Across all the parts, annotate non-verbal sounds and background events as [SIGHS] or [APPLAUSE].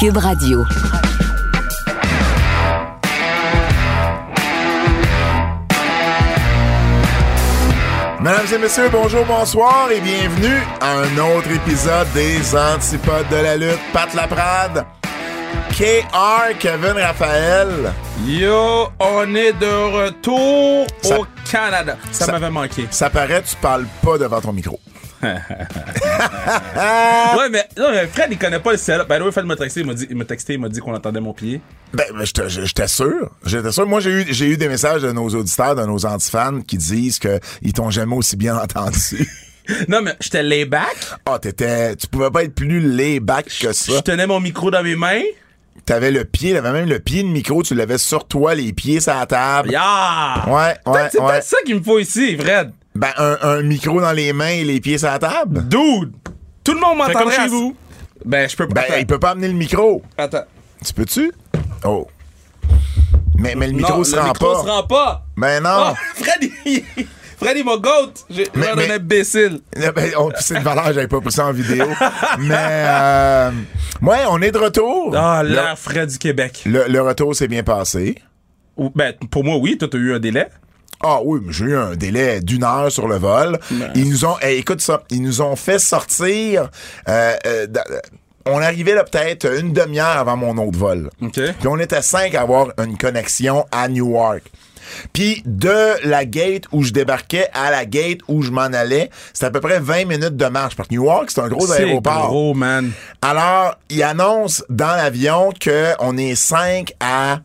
Cube Radio. Mesdames et messieurs, bonjour, bonsoir et bienvenue à un autre épisode des Antipodes de la lutte. Pat Laprade, KR, Kevin Raphaël. Yo, on est de retour Ça- au Canada. Ça, ça- m'avait manqué. Ça paraît, tu parles pas devant ton micro. [LAUGHS] Ouais, mais, non, mais Fred, il connaît pas le setup. The way, Fred m'a texté, il m'a dit, il m'a texté, il m'a dit qu'on entendait mon pied. Ben, ben, j'étais sûr. J'étais sûr. Moi, j'ai eu, j'ai eu des messages de nos auditeurs, de nos antifans qui disent qu'ils t'ont jamais aussi bien [LAUGHS] entendu. Non, mais j'étais lay back. Ah, t'étais, tu pouvais pas être plus lay-back que ça. Je tenais mon micro dans mes mains. T'avais le pied, t'avais même le pied de micro, tu l'avais sur toi, les pieds sur la table. Yeah! Ouais, ouais, C'est ouais. ça qu'il me faut ici, Fred. Ben, un, un micro dans les mains et les pieds sur la table. Dude! Tout le monde à- chez vous. Ben, je peux pas. Ben, il peut pas amener le micro. Attends. Tu peux-tu? Oh. Mais, mais le micro non, se le rend micro pas. se rend pas. Ben non. [LAUGHS] Oh, Fred, il... Fred, il m'a goat. J'ai Mais- l'air mais- d'un imbécile. Ben, on- c'est une valeur, j'avais pas pris ça en vidéo. mais, euh, ouais, on est de retour. Ah, l'air Fred du Québec. le- le retour s'est bien passé. Ben, pour moi, oui, toi, t'as eu un délai. Ah oui, mais j'ai eu un délai d'une heure sur le vol. Ils nous ont, eh, écoute ça, ils nous ont fait sortir. euh, euh, on arrivait là peut-être une demi-heure avant mon autre vol. Puis on était cinq à avoir une connexion à Newark. Puis de la gate où je débarquais à la gate où je m'en allais, c'était à peu près 20 minutes de marche. Parce que Newark, c'est un gros C'est aéroport. gros, man. Alors, il annonce dans l'avion qu'on est cinq à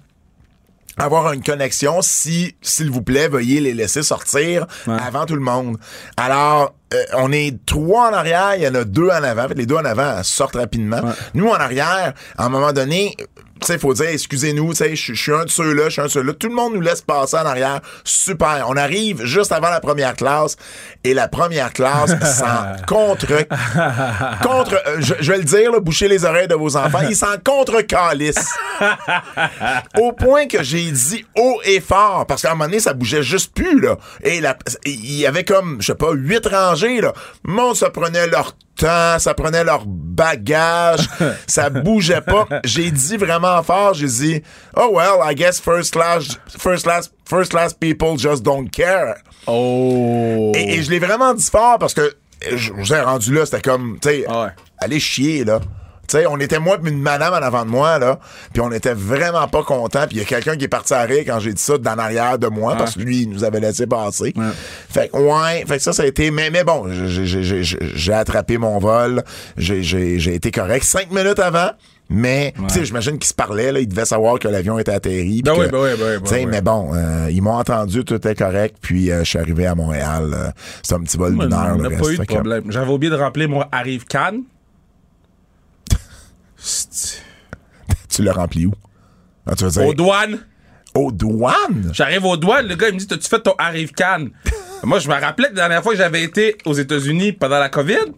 avoir une connexion si, s'il vous plaît, veuillez les laisser sortir Ouais. avant tout le monde. Alors, euh, on est trois en arrière, il y en a deux en avant. Les deux en avant sortent rapidement. Nous, en arrière, à un moment donné, tu sais, il faut dire, excusez-nous, tu sais, je suis un de ceux-là, je suis un de ceux-là. Tout le monde nous laisse passer en arrière. Super. On arrive juste avant la première classe et la première classe [LAUGHS] s'en contre, contre, euh, je, je vais le dire, là, les oreilles de vos enfants, ils s'en contre calissent. [LAUGHS] Au point que j'ai dit haut et fort, parce qu'à un moment donné, ça bougeait juste plus, là. Et il y avait comme, je sais pas, huit rangées, là. Le monde se prenait leur temps, ça prenait leur bagage, [LAUGHS] ça bougeait pas. J'ai dit vraiment fort, j'ai dit, oh well, I guess first class, first class, first class people just don't care. Oh. Et, et je l'ai vraiment dit fort parce que je vous ai rendu là, c'était comme, tu sais, Ah ouais. allez chier, là. Tu sais, on était moi une madame en avant de moi, là, puis on était vraiment pas contents. Puis il y a quelqu'un qui est parti à rire quand j'ai dit ça d'en arrière de moi, parce que lui, il nous avait laissé passer. Fait que, ouais, fait que ça, ça a été... Mais, mais bon, j'ai- attrapé mon vol, j'ai- été correct cinq minutes avant, mais, tu sais, j'imagine qu'ils se parlaient, là, ils devaient savoir que l'avion était atterri. Ben oui, ben oui, ben oui, ben tu sais, oui. mais bon, euh, ils m'ont entendu, tout était correct, puis euh, je suis arrivé à Montréal. euh, c'est un petit vol d'une heure, On n'a pas eu de problème. J'avais oublié de remplir mon Arrive Cannes. Tu l'as rempli où? Ah, tu dire, Aux douanes. aux douanes? J'arrive aux douanes, le gars, il me dit T'as-tu fait ton Arrive Cannes [LAUGHS] Moi, je me rappelais que la dernière fois que j'avais été aux États-Unis pendant la COVID,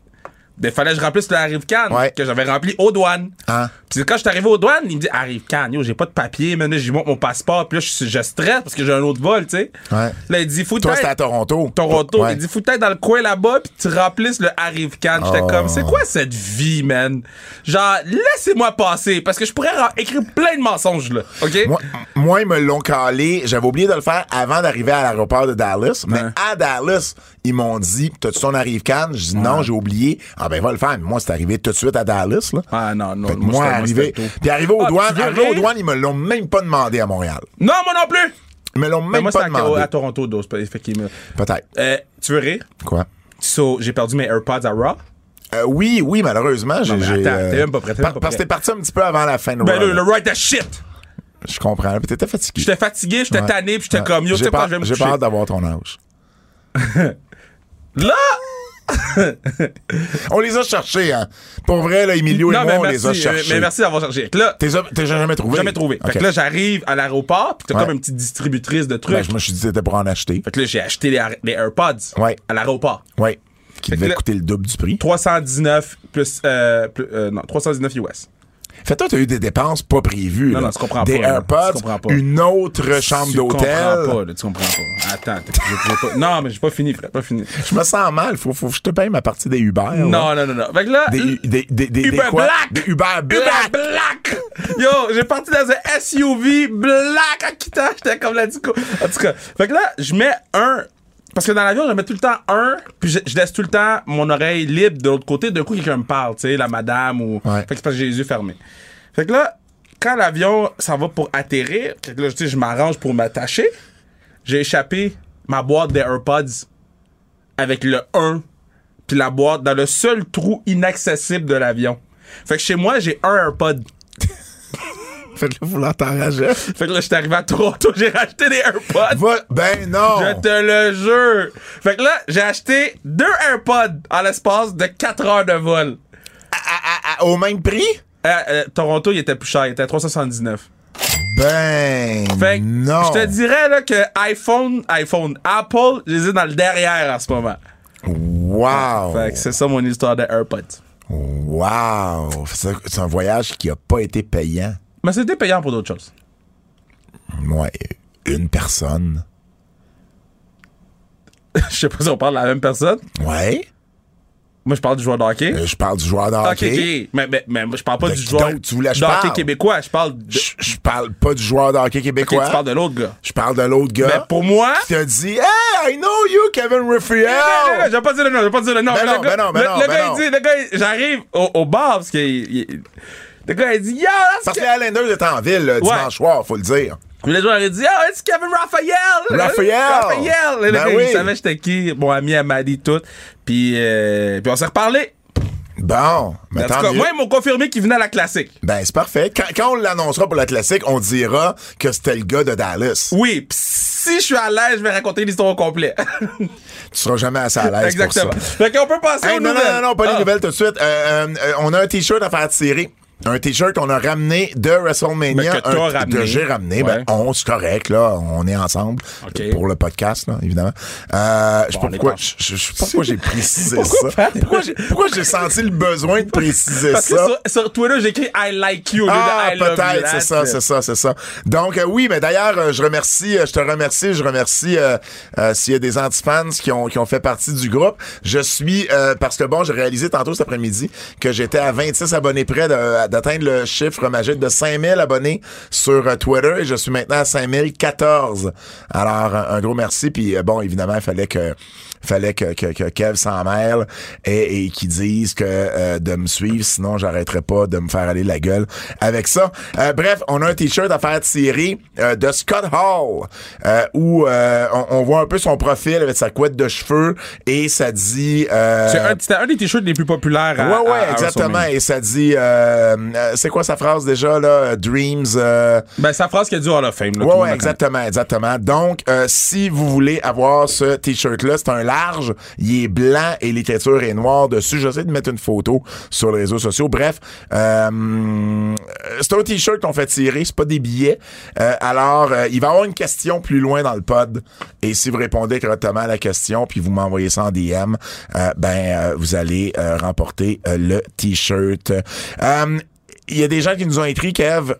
il fallait que je remplisse le Arrive Cannes Ouais. que j'avais rempli aux douanes. Hein? Puis quand je suis arrivé aux douanes, il me dit Arrive Cannes, yo, j'ai pas de papier, man, là, montre mon passeport, puis là, je, je stresse parce que j'ai un autre vol, tu sais. Ouais. Là, il dit Faut Toi, c'était à Toronto. Toronto. Ouais. Il dit, faut être dans le coin là-bas, puis tu remplisses le Arrive Cannes. J'étais Oh. comme, c'est quoi cette vie, man? Genre, laissez-moi passer, parce que je pourrais ra- écrire plein de mensonges, là. OK? Moi, moi, ils me l'ont calé. J'avais oublié de le faire avant d'arriver à l'aéroport de Dallas. Mais Ouais. à Dallas, ils m'ont dit T'as-tu ton arrive Cannes? Je dis non, j'ai oublié. Ah ben va le faire. Mais moi, c'est arrivé tout de suite à Dallas. Là. Ah, non, non. Moi, arrivé. Puis arrivé aux Ah, douanes, arrivé aux douanes, ils me l'ont même pas demandé à Montréal. Non, moi non plus! Ils me l'ont Mais même moi, pas c'était à, demandé. à Toronto, dos, effectivement. Peut-être. Euh, tu veux rire? Quoi? So, j'ai perdu mes AirPods à Raw. Euh, oui, oui, malheureusement. j'ai- mais j'ai, attends, euh, t'es même pas prêt, t'es par- même pas Parce que t'es parti un petit peu avant la fin de Ben, le, le right shit! Je comprends. Puis t'étais fatigué. J'étais fatigué, j'étais Ouais. tanné, puis j'étais Ouais. comme, yo, tu sais pas- je vais me J'ai hâte d'avoir ton âge. [LAUGHS] Là! [LAUGHS] On les a cherchés, hein. Pour vrai, là, Emilio Non, et moi, on les a euh, cherchés. mais merci d'avoir cherché. Là, T'es t'es jamais trouvé? jamais trouvé. Fait que là, j'arrive à l'aéroport, puis t'as Ouais. comme une petite distributrice de trucs. Ben, je me suis dit que c'était pour en acheter. Fait que là, j'ai acheté les, les AirPods Ouais. à l'aéroport. Oui. Qui Fait devait là- coûter le double du prix. 319 plus, euh, plus- euh, non, 319 US. Fait toi, t'as eu des dépenses pas prévues. Non, là. non, tu comprends des pas. AirPods, Tu pas. une autre chambre Tu d'hôtel. comprends pas, là, tu comprends pas. Attends, pas- non, mais j'ai pas fini, frère, pas fini. Je me sens mal. Faut, faut que je te paye ma partie des Uber. là. Non, non, non, non. Fait que là, Des, des, des, Uber quoi? Black! Des Uber Black! Uber Black! Yo, j'ai parti dans un SUV black à Kita. J'étais comme la disco. En tout cas, fait que là, je mets un. Parce que dans l'avion, je mets tout le temps un, puis je, je laisse tout le temps mon oreille libre de l'autre côté. D'un coup, quelqu'un me parle, tu sais, la madame ou. Ouais. Fait que c'est parce que j'ai les yeux fermés. Fait que là, quand l'avion s'en va pour atterrir, fait que là, tu sais, je m'arrange pour m'attacher. J'ai échappé ma boîte des AirPods avec le 1 puis la boîte dans le seul trou inaccessible de l'avion. Fait que chez moi, j'ai un AirPod. Fait que là, l'enterrager. Fait que là, j'étais arrivé à Toronto, j'ai racheté des AirPods. Va, ben non! Je te le jure. Fait que là, j'ai acheté deux AirPods en l'espace de 4 heures de vol. À- à- au même prix? Euh, euh, Toronto, il était plus cher, il était à 379. Ben Fait que non! je te dirais là, que iPhone, iPhone, Apple, je les ai dans le derrière en ce moment. Wow! Fait que c'est ça mon histoire de AirPods. Wow! C'est c'est un voyage qui a pas été payant. Mais c'était payant pour d'autres choses. Ouais, une personne. [LAUGHS] Je sais pas si on parle de la même personne. Ouais. Moi, je parle du joueur de hockey. Euh, Je parle du joueur de hockey. ok. Mais, mais, mais je parle pas De du joueur tu voulais que je de hockey parle? québécois. Je parle de. Je, je parle pas du joueur de hockey québécois. tu parles de l'autre gars. Je parle de l'autre gars. Mais pour moi. Qui t'a dit Hey, I know you, Kevin Raphael! Non, je vais pas dire le nom, je vais pas dire le nom. Ben Mais non, le gars, ben non, ben le, non, le ben gars, non. il dit, le gars, j'arrive au, au bar parce que il- il- le gars, il dit, yo, that's Parce que les Islanders étaient en ville le dimanche soir, faut le dire. Puis le joueur, il dit, oh, it's Kevin Raphael! Raphaël! Le Ben gars, oui. il savait j'étais qui, mon ami Amadi, tout. Puis, euh, puis on s'est reparlé. Bon, mais En tout tant cas, mieux. moi, ils m'ont confirmé qu'il venait à la classique. Ben, c'est parfait. Quand, quand on l'annoncera pour la classique, on dira que c'était le gars de Dallas. Oui, pis si je suis à l'aise, je vais raconter l'histoire au complet. [LAUGHS] Tu seras jamais assez à l'aise pour ça. Exactement. Fait qu'on peut passer Hey, aux non, non, nouvelles. non, non, pas les Ah. nouvelles tout de suite. Euh, euh, on a un t-shirt à faire tirer. Un t-shirt qu'on a ramené de WrestleMania. Que Un- ramené. Que j'ai ramené. Ouais. Ben, on, c'est correct, là. On est ensemble. OK. Pour le podcast, là, évidemment. Euh, je sais Bon, pas pourquoi, je, pourquoi j'ai précisé [LAUGHS] Pourquoi ça. Pourquoi j'ai, pourquoi j'ai senti le besoin de préciser Parce que ça? sur, sur Twitter, j'ai écrit I like you. au lieu de Ah, I love you. peut-être, c'est ça, c'est ça, c'est ça. Donc, euh, oui, mais d'ailleurs, euh, je remercie, euh, je te remercie, je remercie s'il y a des antifans qui ont, qui ont fait partie du groupe. Je suis, euh, parce que bon, j'ai réalisé tantôt cet après-midi que j'étais à 26 abonnés près de- d'atteindre le chiffre magique de 5000 abonnés sur euh, Twitter et je suis maintenant à 5014. Alors, un, gros merci. Puis, euh, bon, évidemment, il fallait que fallait que, que, que Kev s'en mêle et, et qu'ils disent que euh, de me suivre, sinon j'arrêterai pas de me faire aller la gueule avec ça. Euh, bref, on a un t-shirt à faire tirer euh, de Scott Hall euh, où euh, on, on voit un peu son profil avec sa couette de cheveux et ça dit... euh, C'est un, un des t-shirts les plus populaires à, Ouais, ouais, à- à exactement. Et ça dit... c'est quoi sa phrase déjà, là? Dreams... euh, Ben, sa phrase qui a dû Hall of Fame. Là, Ouais, ouais, exactement, exactement. Donc, euh, si vous voulez avoir ce t-shirt-là, c'est un large, il est blanc et l'écriture est noire dessus. J'essaie de mettre une photo sur les réseaux sociaux. Bref, euh, c'est un t-shirt qu'on fait tirer, c'est pas des billets. Euh, alors, euh, il va y avoir une question plus loin dans le pod. Et si vous répondez correctement à la question, puis vous m'envoyez ça en DM, euh, ben, vous allez remporter le t-shirt. Il y a des gens qui nous ont écrit, Kev,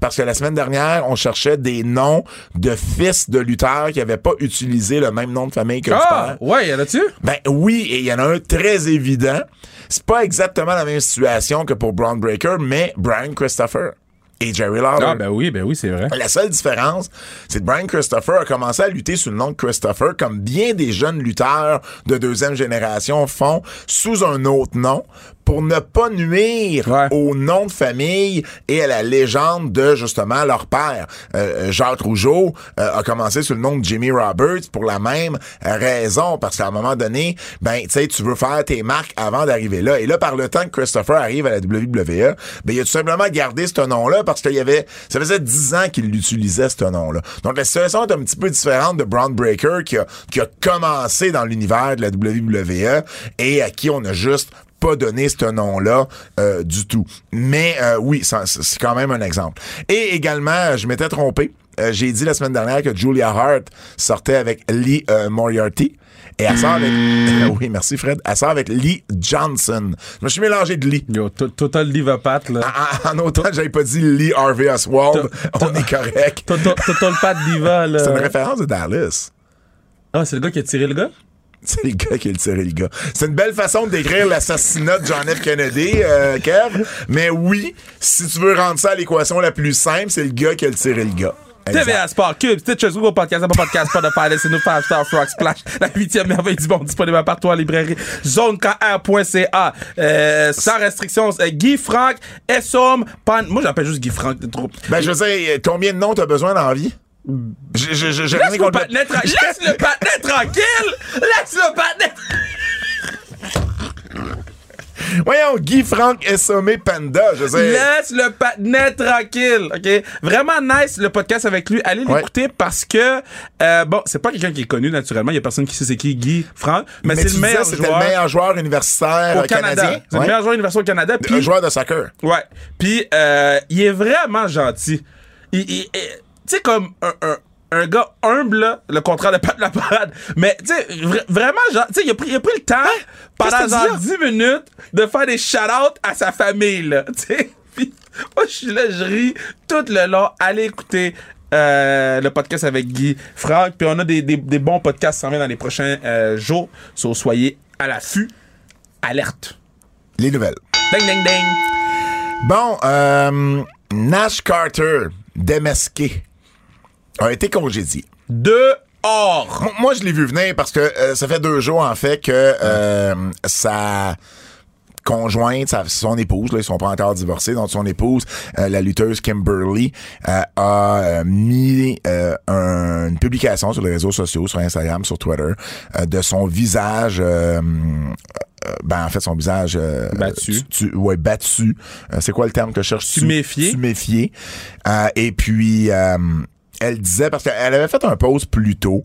parce que la semaine dernière, on cherchait des noms de fils de lutteurs qui n'avaient pas utilisé le même nom de famille que le Ah, père. ouais, y en a-tu? Ben oui, et il y en a un très évident. C'est pas exactement la même situation que pour Braun Breaker, mais Brian Christopher et Jerry Lawler. Ah, ben oui, ben oui, c'est vrai. La seule différence, c'est que Brian Christopher a commencé à lutter sous le nom de Christopher, comme bien des jeunes lutteurs de deuxième génération font, sous un autre nom, pour ne pas nuire Ouais. au nom de famille et à la légende de, justement, leur père. Euh, Jacques Rougeau euh, a commencé sous le nom de Jimmy Roberts pour la même raison, parce qu'à un moment donné, ben, tu sais, tu veux faire tes marques avant d'arriver là. Et là, par le temps que Christopher arrive à la WWE, ben, il a tout simplement gardé ce nom-là parce qu'il y avait, ça faisait 10 ans qu'il l'utilisait, ce nom-là. Donc, la situation est un petit peu différente de Braun Breaker qui a, qui a commencé dans l'univers de la WWE et à qui on a juste pas donné ce nom-là euh, du tout. Mais euh, oui, c'est quand même un exemple. Et également, je m'étais trompé. Euh, J'ai dit la semaine dernière que Julia Hart sortait avec Lee euh, Moriarty. Et elle sort avec... [LAUGHS] oui, merci Fred. Elle sort avec Lee Johnson. Je me suis mélangé de Lee. Yo, to- total divapat, là. En, en autant, j'avais pas dit Lee Harvey Oswald. On est correct. Total, de diva, là. C'est une référence de Dallas. Ah, c'est le gars qui a tiré le gars? [LAUGHS] C'est le gars qui a tiré le gars. C'est une belle façon de décrire l'assassinat de John F. Kennedy, euh, Kev. Mais oui, si tu veux rendre ça à l'équation la plus simple, c'est le gars qui a tiré le gars. TVA Sport, Cube, Stitches, Google Podcast, Apple Podcast, Spotify, laissez-nous 5 Star Frog Splash, la huitième merveille du monde disponible partout en librairie, zonekr.ca, euh, sans restriction, euh, Guy Franck, Essom, Pan, moi j'appelle juste Guy Franck, c'est trop. Ben, je veux dire, combien de noms t'as besoin dans la vie? J'ai- j'ai rien Laisse le contre... tra- laisse le patinet tranquille! Laisse le patinet [LAUGHS] Voyons, Guy Franck Essomé Panda, je. Laisse le patinet tranquille, OK? Vraiment nice, le podcast avec lui. Allez Ouais. l'écouter parce que, euh, bon, c'est pas quelqu'un qui est connu, naturellement. Il y a personne qui sait c'est qui Guy Franck, mais, Mais c'est le meilleur disais, joueur le meilleur joueur universitaire au Canada. canadien. C'est le meilleur joueur universitaire au Canada. Un Puis, joueur de soccer. ouais. Puis, euh, il est vraiment gentil. Il, il- il- tu sais, comme un, un, un gars humble, là, le contraire de Pat Laparade. Mais, tu sais, vra- vraiment, genre, tu sais, il a pris, il a pris le temps pendant genre dit, 10 minutes de faire des shout-outs à sa famille, là. [LAUGHS] Tu sais, Puis, moi, je suis là, je ris tout le long. Allez écouter. euh, le podcast avec Guy Franck. Puis on a des, des, des bons podcasts qui s'en viennent dans les prochains euh, jours. So, soyez à l'affût. Alerte. Les nouvelles. Ding, ding, ding. Bon, euh, Nash Carter, démasqué, a été congédié. Dehors. Moi- Moi, je l'ai vu venir parce que euh, ça fait deux jours, en fait, que euh, sa conjointe, sa- son épouse, là, ils sont pas encore divorcés, donc son épouse, euh, la lutteuse Kimberly, euh, a euh, mis euh, un- une publication sur les réseaux sociaux, sur Instagram, sur Twitter, euh, de son visage... euh, ben en fait son visage euh, Battu. tu- tu- ouais battu Euh, c'est quoi le terme que je cherche? Tuméfié. tuméfié Euh, et puis euh, elle disait parce qu'elle avait fait un post plus tôt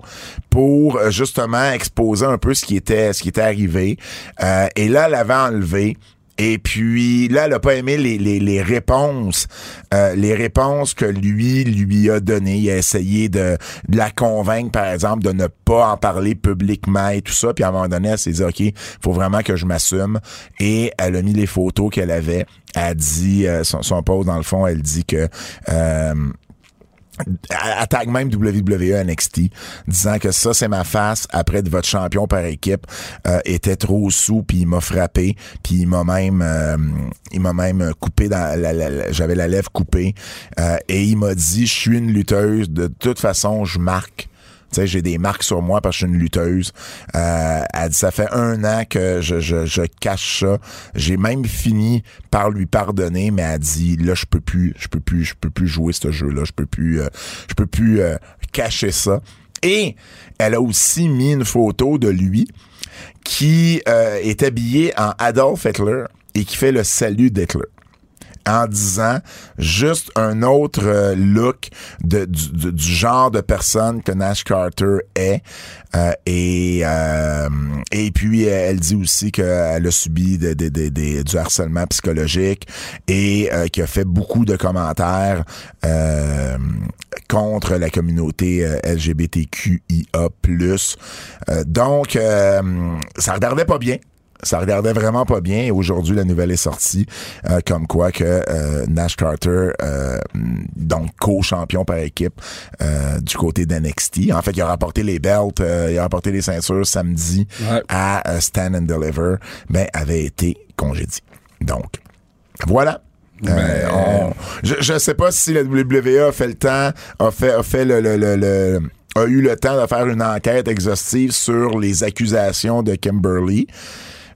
pour euh, justement exposer un peu ce qui était ce qui était arrivé Euh, et là elle avait enlevé et puis là, elle a pas aimé les, les, les réponses, euh, les réponses que lui lui a données. Il a essayé de, de la convaincre, par exemple, de ne pas en parler publiquement et tout ça. Puis à un moment donné, elle s'est dit, OK, faut vraiment que je m'assume. Et elle a mis les photos qu'elle avait. Elle a dit, euh, son, son post, dans le fond, elle dit que... Euh, attaque même WWE NXT disant que ça c'est ma face après de votre champion par équipe euh, était trop sous puis il m'a frappé puis il m'a même euh, il m'a même coupé dans la, la- la- j'avais la lèvre coupée euh, et il m'a dit je suis une lutteuse de toute façon je marque sais, j'ai des marques sur moi parce que je suis une lutteuse. Euh, elle dit, ça fait un an que je, je, je cache ça. J'ai même fini par lui pardonner, mais elle dit, là, je peux plus, je peux plus, je peux plus jouer ce jeu-là. Je peux plus, euh, je peux plus euh, cacher ça. Et elle a aussi mis une photo de lui qui euh, est habillé en Adolf Hitler et qui fait le salut d'Hitler en disant juste un autre euh, look de, du, du- genre de personne que Nash Carter est. Euh, et, euh, et puis, elle dit aussi qu'elle a subi du harcèlement psychologique et euh, qui a fait beaucoup de commentaires euh, contre la communauté euh, LGBTQIA+. Euh, donc, euh, ça regardait pas bien. Ça regardait vraiment pas bien et aujourd'hui la nouvelle est sortie euh, comme quoi que euh, Nash Carter euh, donc co-champion par équipe euh, du côté d'NXT. En fait, il a rapporté les belts, euh, il a rapporté les ceintures samedi Ouais. à euh, Stand and Deliver, ben avait été congédié. Donc voilà. Euh, Ben, on- je, je sais pas si la WWE a fait le temps, a fait, a fait le, le, le- le- a eu le temps de faire une enquête exhaustive sur les accusations de Kimberly.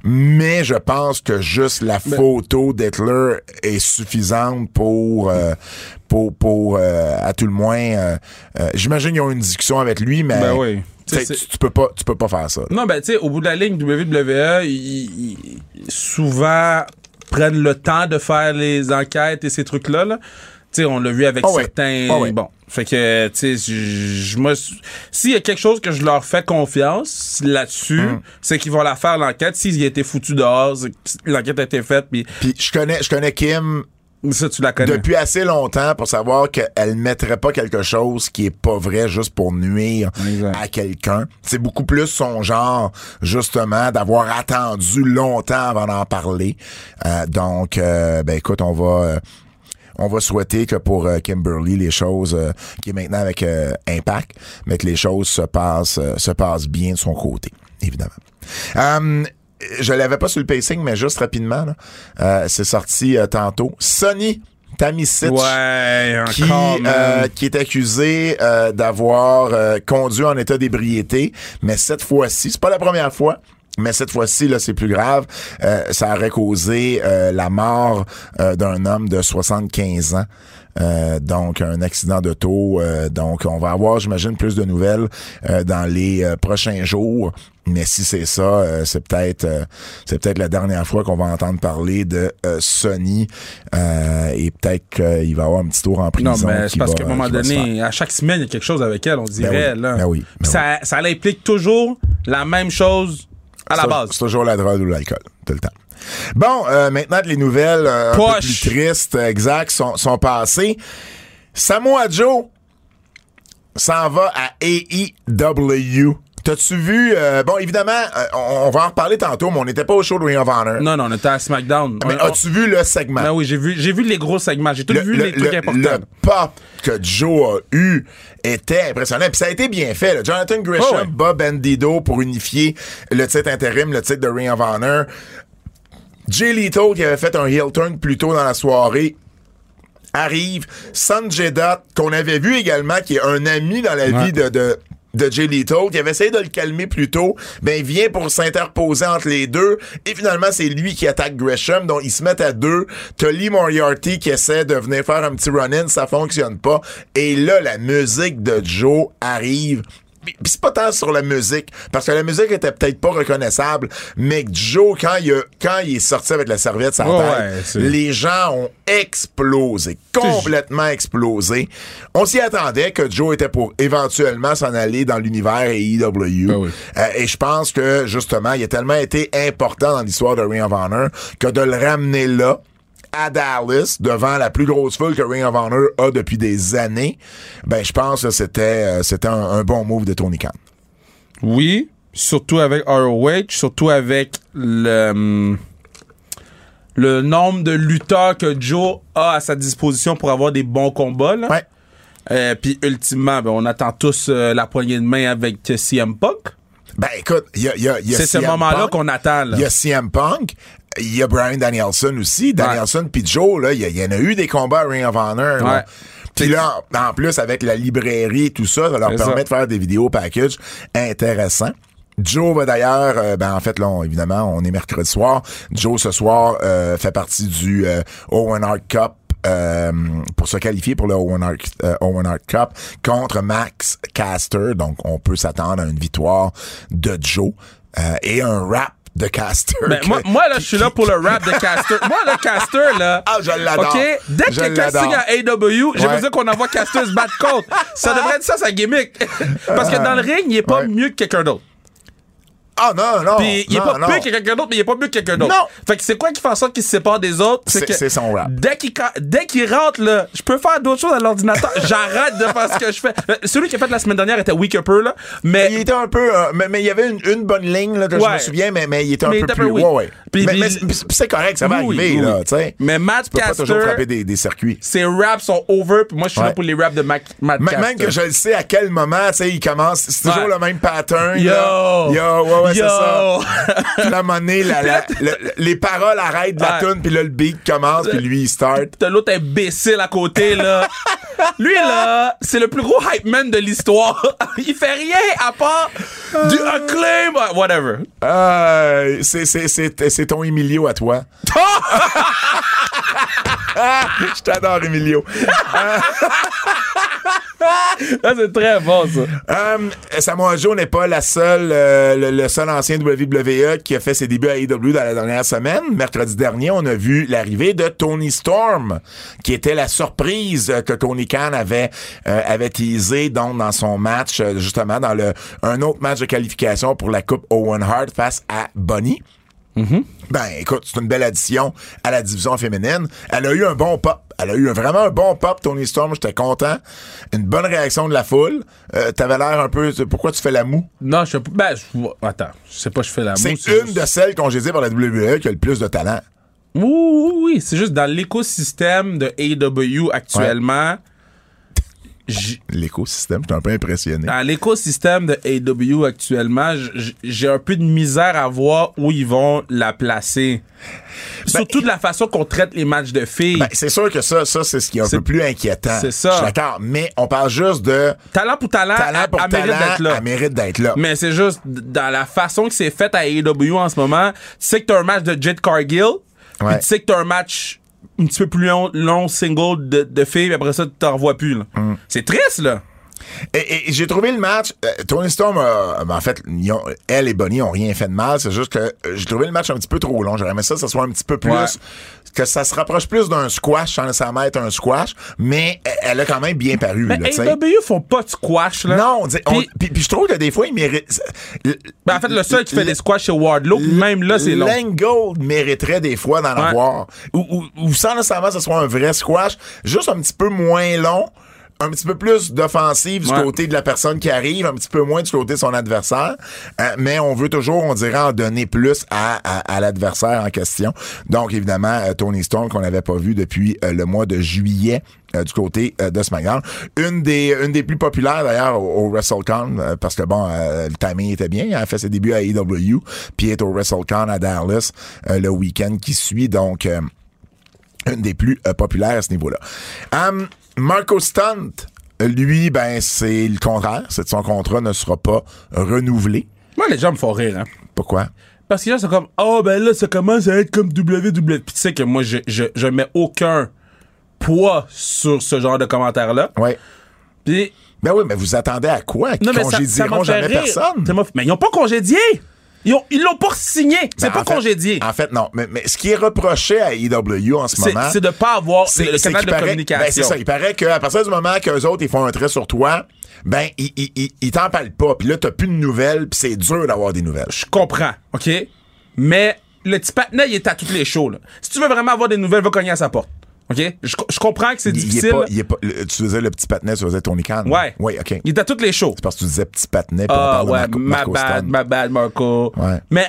Mais je pense que juste la Ben photo d'Hitler est suffisante pour, euh, pour, pour euh, à tout le moins. euh, euh, J'imagine qu'ils ont une discussion avec lui, mais Ben oui. tu, peux pas, tu peux pas faire ça. Non, ben, tu sais, au bout de la ligne, WWE, ils, ils- souvent prennent le temps de faire les enquêtes et ces trucs-là. Là. Tu sais, on l'a vu avec Ah certains. Ouais. Bon. Fait que, tu sais, je- moi, s'il y a quelque chose que je leur fais confiance là-dessus, Hum. c'est qu'ils vont la faire l'enquête. S'ils y étaient foutus dehors, l'enquête a été faite, puis Puis je connais, je connais Kim Ça, tu la connais. depuis assez longtemps pour savoir qu'elle mettrait pas quelque chose qui est pas vrai juste pour nuire Exact. à quelqu'un. C'est beaucoup plus son genre, justement, d'avoir attendu longtemps avant d'en parler. Euh, donc, euh, ben écoute, on va... on va souhaiter que pour euh, Kimberly, les choses, euh, qui est maintenant avec euh, Impact, mais que les choses se passent, euh, se passent bien de son côté, évidemment. Euh, je l'avais pas sur le pacing, mais juste rapidement, euh, c'est sorti euh, tantôt. Sonny Tamisic Ouais, qui, euh, qui est accusé euh, d'avoir euh, conduit en état d'ébriété, mais cette fois-ci, c'est pas la première fois. Mais cette fois-ci, là, c'est plus grave. Euh, ça aurait causé euh, la mort euh, d'un homme de 75 ans. Euh, donc, un accident d'auto. Euh, donc, on va avoir, j'imagine, plus de nouvelles euh, dans les euh, prochains jours. Mais si c'est ça, euh, c'est peut-être euh, c'est peut-être la dernière fois qu'on va entendre parler de Sony. Euh, et peut-être qu'il va avoir un petit tour en prison. Non, mais c'est parce qu'à un moment donné, à chaque semaine, il y a quelque chose avec elle, on dirait. oui, là. ben oui, ben Puis ça, ça implique toujours la même chose à la C'est- base. C'est toujours la drogue ou l'alcool, tout le temps. Bon, euh, maintenant que les nouvelles euh, un peu plus tristes, euh, exact, sont, sont passées, Samoa Joe s'en va à AEW. T'as-tu vu... euh, bon, évidemment, euh, on, on va en reparler tantôt, mais on n'était pas au show de Ring of Honor. Non, non, on était à SmackDown. Mais On- as-tu vu le segment? Ben oui, j'ai vu, j'ai vu les gros segments. J'ai tout le, vu le- les trucs le- importants. le pop que Joe a eu était impressionnant. Puis ça a été bien fait. là. Jonathan Gresham, Oh ouais. Bob Bandido pour unifier le titre intérim, le titre de Ring of Honor. Jay Leto qui avait fait un heel turn plus tôt dans la soirée arrive. Sanjay Dutt, qu'on avait vu également, qui est un ami dans la Ouais. vie de, de, de Jay Leto, qui avait essayé de le calmer plus tôt, ben, il vient pour s'interposer entre les deux. Et finalement, c'est lui qui attaque Gresham. Donc, ils se mettent à deux. Lee Moriarty qui essaie de venir faire un petit run-in. Ça fonctionne pas. Et là, la musique de Joe arrive. C'est pas tant sur la musique, parce que la musique était peut-être pas reconnaissable, mais Joe, quand il, a- quand il est sorti avec la serviette sur la Ouais, tête, ouais, c'est- les gens ont explosé, complètement explosé. On s'y attendait que Joe était pour éventuellement s'en aller dans l'univers AEW. Ben oui. Euh, et je pense que, justement, il a tellement été important dans l'histoire de Ring of Honor que de le ramener là, à Dallas, devant la plus grosse foule que Ring of Honor a depuis des années, ben, je pense que c'était, euh, c'était un, un bon move de Tony Khan. Oui, surtout avec ROH, surtout avec le, hum, le nombre de lutteurs que Joe a à sa disposition pour avoir des bons combats. là. Ouais. Euh, Puis ultimement, ben, on attend tous euh, la poignée de main avec CM Punk. Ben, écoute, il y a, il y a, il y a C'est ce moment-là qu'on attend. Il y a CM Punk, il y a Brian Danielson aussi. Danielson puis Joe, là, il y, en a eu des combats à Ring of Honor. là. Puis là, en plus, avec la librairie et tout ça, ça leur permet ça. de faire des vidéos package intéressants. Joe va d'ailleurs, euh, ben en fait là, on- évidemment, on est mercredi soir. Joe ce soir euh, fait partie du euh, Owen Hart Cup. euh, pour se qualifier pour le Owen Hart, euh, Owen Hart Cup contre Max Caster. Donc, on peut s'attendre à une victoire de Joe euh, et un rap de Caster. Ben, que- moi, moi, là, je suis là pour le rap de Caster. moi, le Caster, là. [LAUGHS] Ah, je l'adore. OK? Dès que quelqu'un signe à AW, j'ai besoin qu'on envoie Caster se battre contre. Ça devrait être ça, sa gimmick. Parce que dans le ring, il est pas Ouais. mieux que quelqu'un d'autre. Ah non, non. Puis il est non, pas non. pire que quelqu'un d'autre, mais il est pas mieux que quelqu'un d'autre. Non. Fait que c'est quoi qui fait en sorte qu'il se sépare des autres? C'est- que c'est son rap. Dès qu'il, dès qu'il rentre, là, je peux faire d'autres choses à l'ordinateur. [LAUGHS] J'arrête de faire ce que je fais. Euh, Celui qui a fait la semaine dernière était weak upper, là. Mais. Il était un peu, euh, mais, mais il y avait une, une bonne ligne là, que je me souviens, mais, mais il était un Mais peu plus. un. Ouais, ouais. Mais, c'est- correct, ça va Oui, arriver oui. là, tu sais. Mais Matt Tu peux pas toujours Caster, frapper des, des circuits. ses raps sont over, puis moi, je suis là pour les raps de Mac, Matt Caster. Même que je le sais à quel moment, tu sais, il commence, c'est toujours le même pattern. Yo! Yo, ouais, c'est ça. [LAUGHS] Puis moment donné, la- la- le- les paroles arrêtent de la Ouais. tune, puis là, le beat commence, puis lui, il start. T'as l'autre imbécile à côté, là. Lui, là, c'est le plus gros hype man de l'histoire. [LAUGHS] Il fait rien à part du acclaim, euh, whatever. Euh, c'est, c'est, c'est, c'est ton Emilio à toi. [LAUGHS] Je t'adore, Emilio. Ça, c'est très bon, ça. Euh, Samoa n'est pas la seule, euh, le, seul ancien WWE qui a fait ses débuts à AEW dans la dernière semaine. Mercredi dernier, on a vu l'arrivée de Tony Storm, qui était la surprise euh, que Tony Khan avait euh, avait teasé donc dans son match, justement dans le un autre match de qualification pour la Coupe Owen Hart face à Bonnie. Ben, écoute, c'est une belle addition à la division féminine. Elle a eu un bon pop. Elle a eu un- vraiment un bon pop, Tony Storm. J'étais content. Une bonne réaction de la foule. Euh, T'avais l'air un peu. Pourquoi tu fais la moue? Non, je sais pas. Ben, je- attends, je sais pas, je fais la C'est moue, une juste- de celles congédiées par la WWE qui a le plus de talent. Oui, oui, oui, c'est juste dans l'écosystème de AEW actuellement. L'écosystème, j'étais un peu impressionné. Dans l'écosystème de AEW actuellement, j'ai un peu de misère à voir où ils vont la placer. Surtout de la façon qu'on traite les matchs de filles. Ben, c'est sûr que ça, ça c'est ce qui est un peu plus inquiétant. c'est ça. D'accord. Mais on parle juste de talent pour talent, talent pour elle mérite talent. d'être là. Mérite d'être là. Mais c'est juste dans la façon que c'est fait à AEW en ce moment. Tu sais que t'as un match de Jet Cargill, Ouais. tu sais que t'as un match un petit peu plus long, long single de, de filles, puis après ça, tu t'en revois plus. Mm. C'est triste, là. Et, et j'ai trouvé le match. euh, Tony Storm, en fait, ont- elle et Bonnie ont rien fait de mal. C'est juste que euh, j'ai trouvé le match un petit peu trop long. J'aurais aimé ça, que ça soit un petit peu plus. Ouais. Que ça se rapproche plus d'un squash sans nécessairement être un squash. Mais elle a quand même bien paru. Mais là. AEW font pas de squash, là. Non, Puis- je trouve que des fois, il mérite. Ben, en fait, le seul qui fait des squash, c'est Wardlow, même là, c'est long. Gold mériterait des fois d'en Ouais. avoir. Ou, ou, ou sans nécessairement que ce soit un vrai squash, juste un petit peu moins long, un petit peu plus d'offensive du Ouais. côté de la personne qui arrive, un petit peu moins du côté de son adversaire. Euh, mais on veut toujours, on dirait, en donner plus à, à, à l'adversaire en question. Donc, évidemment, euh, Tony Storm, qu'on n'avait pas vu depuis euh, le mois de juillet. euh, du côté euh, de SmackDown. Une des, une des plus populaires d'ailleurs au, au WrestleCon, euh, parce que bon, le timing était bien. Elle a fait ses débuts à AEW, puis est au WrestleCon à Dallas le week-end qui suit. Donc, une des plus populaires à ce niveau-là. Um, Marco Stunt, lui, ben c'est le contraire. C'est son contrat ne sera pas renouvelé. Moi, les gens me font rire, hein. Pourquoi? Parce que là, c'est comme, oh, ben là, ça commence à être comme WWE. Puis tu sais que moi, je, je, je mets aucun poids sur ce genre de commentaires-là. Ouais. Puis, Ben oui, mais vous attendez à quoi? Qu'ils congédieront jamais rire. personne? Mais ils ont pas congédié! Ils ont- ils l'ont pas signé! C'est Ben, pas en fait- congédié! En fait, non. Mais, mais ce qui est reproché à EW en ce moment... c'est de pas avoir le canal de paraît- Ben, communication. c'est ça. Il paraît qu'à partir du moment qu'eux autres, ils font un trait sur toi, ben, ils, ils, ils, ils t'en parlent pas. Puis là, t'as plus de nouvelles, puis c'est dur d'avoir des nouvelles. Je comprends, OK? Mais le petit patinet, il est à toutes les shows, là. Si tu veux vraiment avoir des nouvelles, va cogner à sa porte. OK? Je, je comprends que c'est Il, il difficile. est pas, il est pas, le- tu faisais le petit patinet, tu faisais Tony Khan. Ouais. Oui, OK. Il est à toutes les shows. C'est parce que tu disais petit patinet, Ah ouais, Marco, ma Marco bad, ma bad, Marco. Ouais. Mais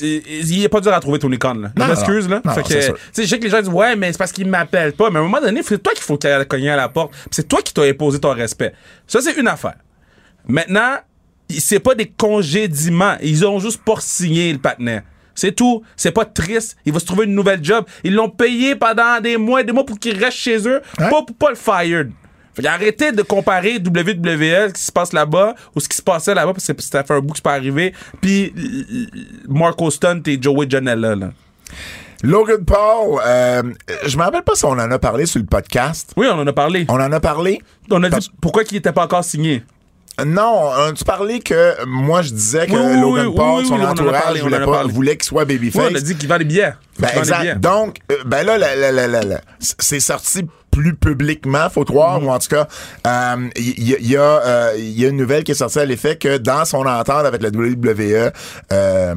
il est pas dur à trouver Tony Khan, là. Je Non, m'excuse, non. là. Non, Fait que, je sais que les gens disent, ouais, mais c'est parce qu'il m'appelle pas. Mais à un moment donné, c'est toi qu'il faut qu'il cogner à la porte. C'est toi qui t'as imposé ton respect. Ça, c'est une affaire. Maintenant, c'est pas des congédiements. Ils ont juste pas signé le partenaire. C'est tout. C'est pas triste. Il va se trouver une nouvelle job. Ils l'ont payé pendant des mois et des mois pour qu'il reste chez eux, pas pour pas le fired. Fait qu'arrêtez de comparer WWE, ce qui se passe là-bas, ou ce qui se passait là-bas, parce que ça fait un bout que c'est pas arrivé, puis Marco Stunt et Joey Janela, là. Logan Paul, euh, je me rappelle pas si on en a parlé sur le podcast. Oui, on en a parlé. On en a parlé? On a dit pourquoi il était pas encore signé. Non, as-tu parlé que moi je disais que Oui, oui, Logan Paul, oui, son entourage voulait, en voulait qu'il soit babyface? Oui, on a dit qu'il vend des billets. Ben, des exact. billets. Donc, euh, ben là, la- la- la- c'est sorti plus publiquement, faut croire, Mm-hmm. ou en tout cas, euh, il y, y- y a, euh, il y a une nouvelle qui est sortie à l'effet que dans son entente avec la WWE euh,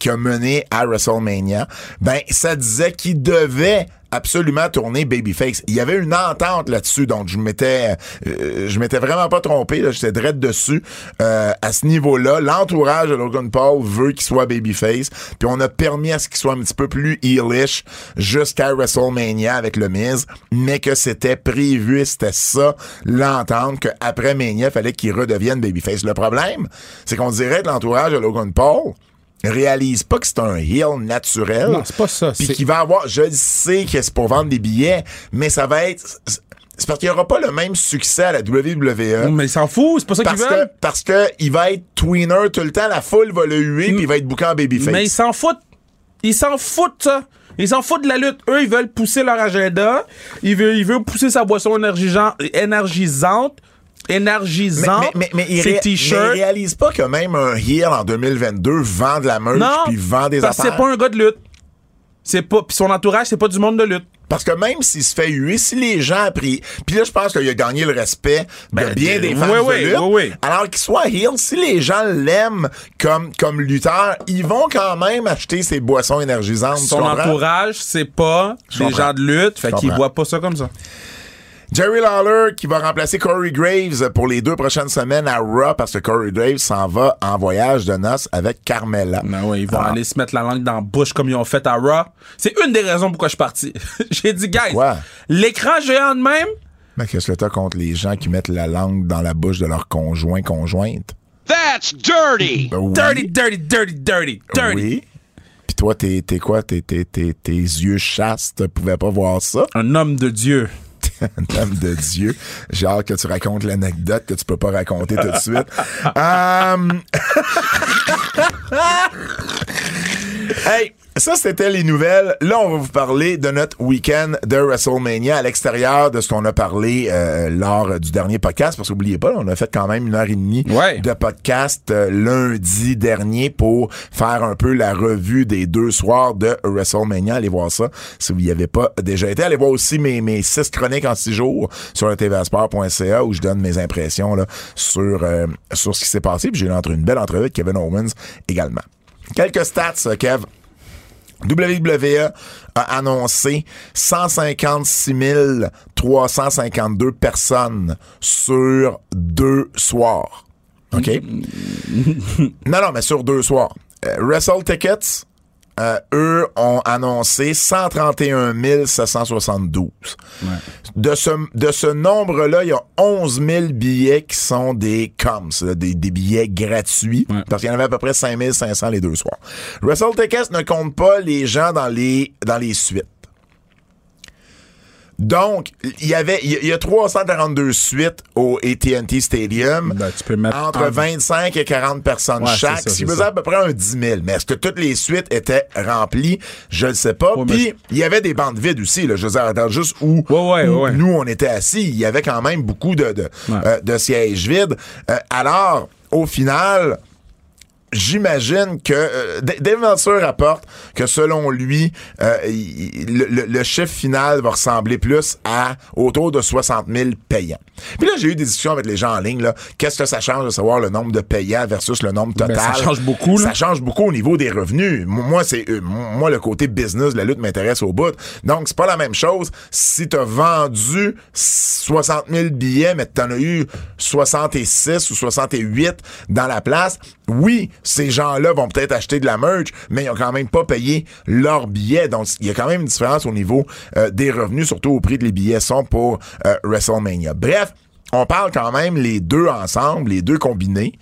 qui a mené à WrestleMania, ben ça disait qu'il devait absolument tourner babyface. Il y avait une entente là-dessus, donc je m'étais euh, je m'étais vraiment pas trompé, j'étais direct dessus euh, à ce niveau-là. L'entourage de Logan Paul veut qu'il soit babyface, puis on a permis à ce qu'il soit un petit peu plus heelish jusqu'à WrestleMania avec le Miz, mais que c'était prévu, c'était ça l'entente qu'après Mania, il fallait qu'il redevienne babyface. Le problème, c'est qu'on dirait que l'entourage de Logan Paul réalise pas que c'est un heel naturel. Non, c'est pas ça, Puis qu'il va avoir, je sais que c'est pour vendre des billets, mais ça va être, c'est parce qu'il n'y aura pas le même succès à la WWE. Mais il s'en fout, c'est pas ça qu'ils Parce que, veulent. parce que il va être tweener tout le temps, la foule va le huer, puis il va être bouqué en babyface. Mais ils s'en foutent. Ils s'en foutent, ça. Ils s'en foutent de la lutte. Eux, ils veulent pousser leur agenda. Ils veulent, ils veulent pousser sa boisson énergisan- énergisante. Énergisante. mais, mais, mais, mais t-shirts. il réalise pas que même un heel en 2022 vend de la merch puis vend des parce affaires. c'est pas un gars de lutte. C'est pas, puis son entourage, c'est pas du monde de lutte. Parce que même s'il se fait huer, si les gens pris, puis là, je pense qu'il a gagné le respect de Ben, bien de- des oui, fans oui, de lutte. oui, oui. Alors qu'il soit heel, si les gens l'aiment comme, comme lutteur, ils vont quand même acheter ses boissons énergisantes. Son entourage, c'est pas des gens de lutte, fait qu'ils voient pas ça comme ça. Jerry Lawler qui va remplacer Corey Graves pour les deux prochaines semaines à Raw parce que Corey Graves s'en va en voyage de noces avec Carmella. Ben ouais, ils vont Ah. aller se mettre la langue dans la bouche comme ils ont fait à Raw. C'est une des raisons pourquoi je suis parti. [LAUGHS] J'ai dit, guys, l'écran géant de même, Mais qu'est-ce que t'as contre les gens qui mettent la langue dans la bouche de leur conjoint, conjointe? That's dirty. Ben oui. dirty, dirty, dirty, dirty, dirty. Oui. Puis toi, t'es, t'es quoi? T'es, t'es, t'es- tes yeux chastes pouvaient pas voir ça? Un homme de Dieu. [LAUGHS] Homme de Dieu. J'ai hâte que tu racontes l'anecdote que tu peux pas raconter tout de suite. Hum. [LAUGHS] hey, ça, c'était les nouvelles. Là, on va vous parler de notre week-end de WrestleMania à l'extérieur de ce qu'on a parlé euh, lors du dernier podcast. Parce qu'oubliez pas, on a fait quand même une heure et demie Ouais. de podcast euh, lundi dernier pour faire un peu la revue des deux soirs de WrestleMania. Allez voir ça si vous y avez pas déjà été. Allez voir aussi mes, mes six chroniques en six jours sur le tvsport.ca où je donne mes impressions là, sur, euh, sur ce qui s'est passé. Puis j'ai une, une belle entrevue avec Kevin Owens également. Quelques stats, euh, Kev. WWE a annoncé 156 352 personnes sur deux soirs. OK? [LAUGHS] non, non, mais sur deux soirs. Euh, Wrestle Tickets, euh, eux, ont annoncé 131 772. De ce, de ce nombre-là, il y a 11 000 billets qui sont des coms, des, des billets gratuits, Ouais. parce qu'il y en avait à peu près 5 500 les deux soirs. Tickets ne compte pas les gens dans les, dans les suites. Donc, il y avait, il y a- il y a 342 suites au AT&T Stadium. Ben, tu peux mettre entre en- 25 et 40 personnes Ouais, chaque, c'est ça, ce qui c'est faisait à peu près un 10 000. Mais est-ce que toutes les suites étaient remplies? Je ne sais pas. Ouais, Puis, il y avait des bandes vides aussi. Là. Je veux dire, attends, juste où, Ouais, ouais, où ouais. nous, on était assis, il y avait quand même beaucoup de, de, euh, de sièges vides. Euh, alors, au final... J'imagine que euh, Dave Meltzer rapporte que selon lui, euh, il- le, chiffre final va ressembler plus à autour de 60 000 payants. Puis là, j'ai eu des discussions avec les gens en ligne. là. Qu'est-ce que ça change de savoir le nombre de payants versus le nombre total? Ben, ça change beaucoup, là. Ça change beaucoup au niveau des revenus. Moi, c'est euh, moi le côté business de la lutte m'intéresse au bout. Donc, c'est pas la même chose si t'as vendu 60 000 billets, mais t'en as eu 66 ou 68 dans la place. Oui, ces gens-là vont peut-être acheter de la merch, mais ils ont quand même pas payé leurs billets. Donc, il y a quand même une différence au niveau euh, des revenus, surtout au prix que les billets sont pour euh, WrestleMania. Bref, on parle quand même les deux ensemble, les deux combinés,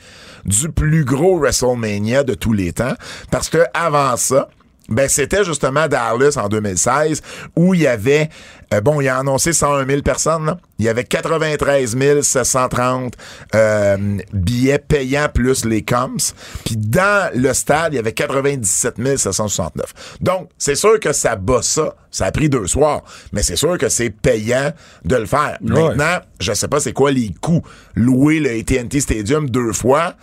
du plus gros WrestleMania de tous les temps. Parce que avant ça, ben c'était justement Dallas en 2016 où il y avait euh, bon il a annoncé 101 000 personnes là. il y avait 93 730 euh, billets payants plus les coms puis dans le stade il y avait 97 769 donc c'est sûr que ça bat ça ça a pris deux soirs mais c'est sûr que c'est payant de le faire Ouais. maintenant je sais pas c'est quoi les coûts louer le AT&T Stadium deux fois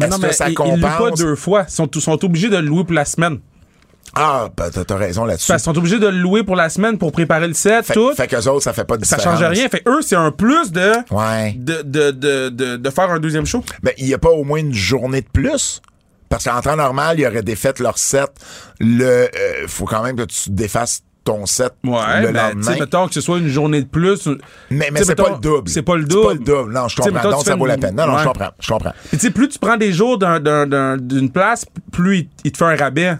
est-ce que mais ça ils, ils louent pas compense? deux fois. Ils sont, sont obligés de le louer pour la semaine. Ah ben, t'as raison là-dessus Parce qu'ils sont obligés de le louer pour la semaine pour préparer le set, Fait, tout. fait qu'eux autres, ça fait pas de ça différence. change rien. Fait eux, c'est un plus de, Ouais. de, de, de, de, de faire un deuxième show. Ben, il y a pas au moins une journée de plus? Parce qu'en temps normal, il y aurait défait leur set. Le, euh, faut quand même que tu défasses ton set Ouais, le ben, lendemain. mettons que ce soit une journée de plus. mais c'est pas le double. C'est pas le C'est pas double. le double. Non, je comprends. mettons, Donc, ça vaut la peine. Non, non, Ouais. je comprends. Je comprends. Sais, plus tu prends des jours d'un- d'un- d'un- d'une place, plus il, il te fait un rabais.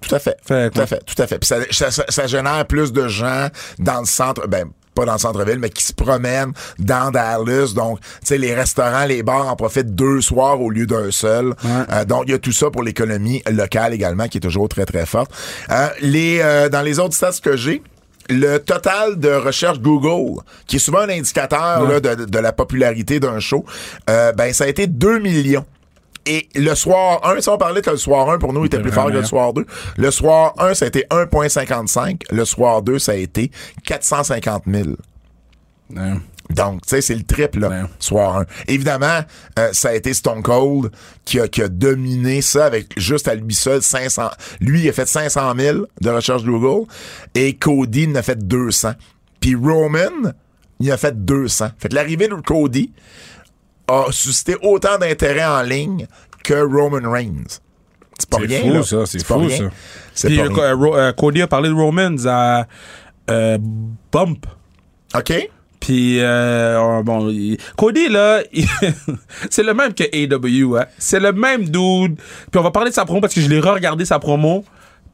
Tout à fait. Fait tout à fait. Tout à fait. Puis ça, ça, ça- ça génère plus de gens dans le centre. Ben, pas dans le centre-ville, mais qui se promènent dans Dallas. Donc, tu sais, les restaurants, les bars en profitent deux soirs au lieu d'un seul. Euh, donc, il y a tout ça pour l'économie locale également, qui est toujours très, très forte. Euh, les, euh, dans les autres stats que j'ai, le total de recherche Google, qui est souvent un indicateur là, de, de la popularité d'un show, euh, ben ça a été 2 millions. Et le soir 1, si on parlait que le soir 1 pour nous était plus fort que le soir 2, le soir 1, ça a été 1.55. Le soir 2, ça a été 450 000. Ouais. Donc, tu sais, c'est le triple, là, Ouais. soir 1. Évidemment, euh, ça a été Stone Cold qui a, qui a dominé ça avec juste à lui seul 500. Lui, il a fait 500 000 de recherche Google et Cody en a fait 200. Puis Roman, il a fait 200. Fait que l'arrivée de Cody a suscité autant d'intérêt en ligne que Roman Reigns. C'est pas C'est rien, fou, là. ça, c'est fou, rien. ça. C'est Puis pas euh, rien. euh, Ro- euh, Cody a parlé de Romans à euh, Bump. OK? Puis, euh, bon, il- Cody, là, [LAUGHS] il- c'est le même que AW, hein. C'est le même dude. Puis on va parler de sa promo parce que je l'ai re-regardé sa promo.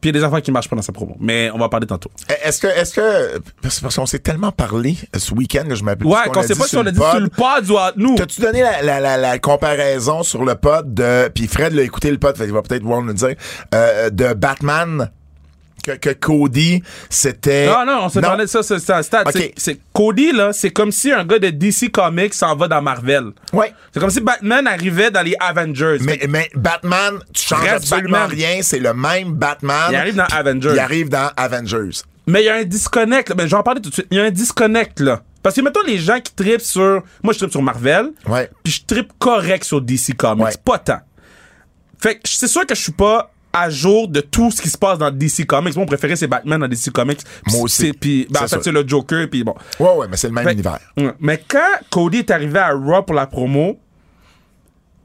Puis il y a des affaires qui marchent pas dans sa promo. Mais on va parler tantôt. Est-ce que, est-ce que, parce qu'on s'est tellement parlé ce week-end, que je m'appelle Ouais, qu'on sait pas si on l'a dit sur le pod ou à nous. T'as-tu donné la, la, la, la comparaison sur le pod de. Puis Fred l'a écouté le pod, fait qu'il va peut-être voir nous dire. euh, de Batman. Que, que Cody, c'était. Non, non, on s'est parlé de ça, c'est un stade. C'est- Cody, là, c'est comme si un gars de DC Comics s'en va dans Marvel. Ouais. C'est comme si Batman arrivait dans les Avengers. Mais, Fait mais Batman, tu changes Reste absolument Batman. rien. C'est le même Batman. il arrive dans Avengers. Il arrive dans Avengers. Mais il y a un disconnect. vais en parler tout de suite. Il y a un disconnect, là. Parce que, mettons, les gens qui trippent sur. Moi, je trippe sur Marvel. Ouais. Puis je trippe correct sur DC Comics. Ouais. Pas tant. Fait que c'est sûr que je suis pas à jour de tout ce qui se passe dans DC Comics. Mon préféré, c'est Batman dans DC Comics. Moi aussi. Puis, ben, en fait, c'est le Joker. Puis bon. Ouais, ouais, mais c'est le même Fait- univers. Mais quand Cody est arrivé à Raw pour la promo,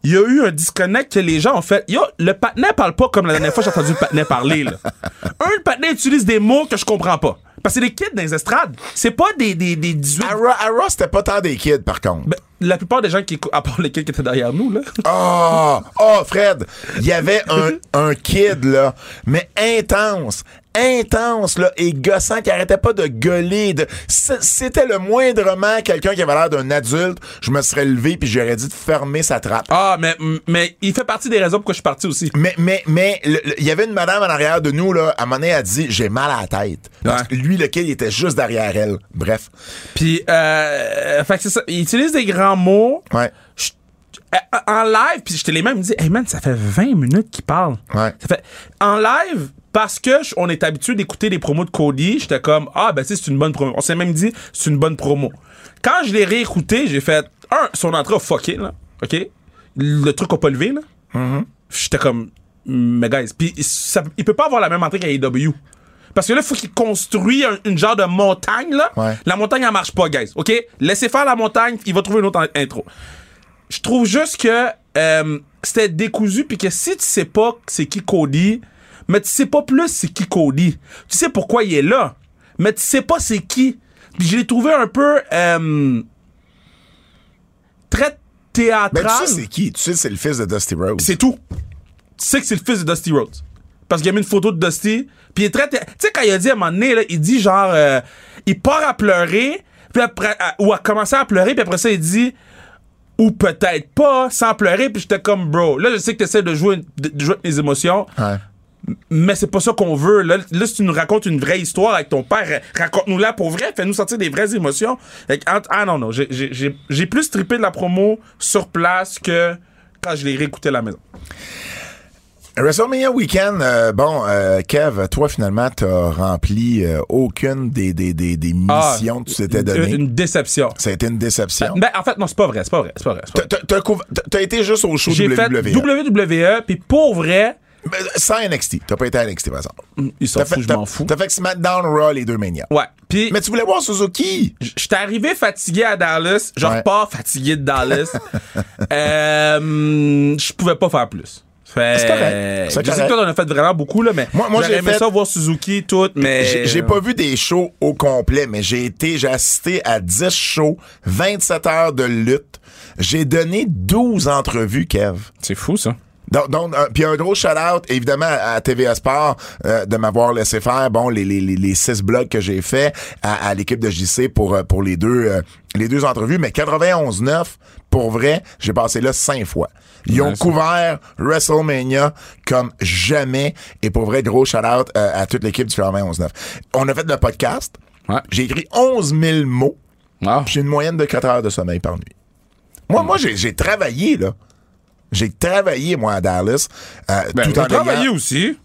il y a eu un disconnect que les gens ont fait. Yo, le patinet parle pas comme la dernière fois que j'ai entendu le patinet parler. Là. [LAUGHS] un, le patinet utilise des mots que je comprends pas. Parce que c'est des kids dans les estrades. C'est pas des, des, des 18. À Raw, à Raw, c'était pas tant des kids, par contre. Ben, la plupart des gens qui à part les kids qui étaient derrière nous, là. Oh, oh, Fred, il y avait un, un kid, là, mais intense, intense, là, et gossant, qui arrêtait pas de gueuler. De... C'était le moindrement quelqu'un qui avait l'air d'un adulte, je me serais levé puis j'aurais dit de fermer sa trappe. Ah, mais, mais il fait partie des raisons pourquoi je suis parti aussi. Mais, mais, mais, il y avait une madame en arrière de nous, là, à un moment donné, elle a dit, j'ai mal à la tête. Parce Ouais. que lui, le kid, il était juste derrière elle. Bref. Puis, euh, fait que c'est ça. Il utilise des grands mots. Ouais. Je- euh, en live, puis j'étais les mêmes, il me dit, hey man, ça fait 20 minutes qu'il parle. Ouais. Ça fait, en live, parce que on est habitué d'écouter des promos de Cody, j'étais comme, ah, ben, c'est une bonne promo. On s'est même dit, c'est une bonne promo. Quand je l'ai réécouté, j'ai fait, un, son entrée a fucké, là. OK? Le truc a pas levé, là. J'étais comme, mais guys, puis il peut pas avoir la même entrée qu'à AEW. Parce que là, il faut qu'il construise un- une genre de montagne, là. Ouais. La montagne, elle marche pas, guys. OK? Laissez faire la montagne, il va trouver une autre intro. Je trouve juste que euh, c'était décousu, puis que si tu sais pas c'est qui Cody, mais tu sais pas plus c'est qui Cody. Tu sais pourquoi il est là, mais tu sais pas c'est qui. Puis je l'ai trouvé un peu euh, très théâtral. Mais tu sais, c'est qui? Tu sais, c'est le fils de Dusty Rhodes. C'est tout. Tu sais que c'est le fils de Dusty Rhodes. Parce qu'il a mis une photo de Dusty. Puis il est très. Tu sais, quand il a dit à un moment donné, là, il dit genre. euh, il part à pleurer. Puis après. à- ou à commencer à pleurer. Puis après ça, il dit. Ou peut-être pas, sans pleurer. Puis j'étais comme, bro. Là, je sais que t'essaies de jouer, de, de jouer avec mes émotions. Ouais. Mais c'est pas ça qu'on veut. Là, là, si tu nous racontes une vraie histoire avec ton père, raconte-nous-la pour vrai. Fais-nous sortir des vraies émotions. Ah non, non. j'ai- plus trippé de la promo sur place que quand je l'ai réécouté à la maison. WrestleMania Weekend, euh, bon, euh, Kev, toi, finalement, t'as rempli euh, aucune des, des, des, des missions que tu t'étais données. Ah, Une déception. Ça a été une déception. Ben, en fait, non, c'est pas vrai, c'est pas vrai, c'est pas vrai. T'as- été juste au show J'ai fait WWE. WWE, puis pour vrai, Ben, Sans NXT. T'as pas été à NXT, par exemple. ils s'en foutent, je m'en fous. T'as fait SmackDown, Raw, les deux Mania. Ouais. Puis, Mais tu voulais voir Suzuki. j'étais arrivé fatigué à Dallas. Je Ouais. repars fatigué de Dallas. [LAUGHS] euh, je pouvais pas faire plus. C'est correct. Je sais que toi, t'en as fait vraiment beaucoup, là, mais Moi- moi, j'ai aimé fait- ça voir Suzuki, tout, mais... J'ai j'ai pas vu des shows au complet, mais j'ai été, j'ai assisté à 10 shows, 27 heures de lutte. J'ai donné 12 entrevues, Kev. C'est fou, ça. Donc, donc un- puis un gros shout-out, évidemment, à TVA Sport euh, de m'avoir laissé faire, bon, les, les, les, six blogs que j'ai fait à, à l'équipe de JC pour, euh, pour les deux euh, les deux entrevues. Mais 91-9, pour vrai, j'ai passé là cinq fois. Ils ont Ouais, couvert WrestleMania comme jamais. Et pour vrai, gros shout-out euh, à toute l'équipe du 91-9. On a fait le podcast. Ouais. J'ai écrit 11 000 mots. Ah. J'ai une moyenne de 4 heures de sommeil par nuit. Moi, moi j'ai j'ai travaillé, là. J'ai travaillé, moi, à Dallas. euh, Ben, tout j'ai en travaillé ayant- aussi.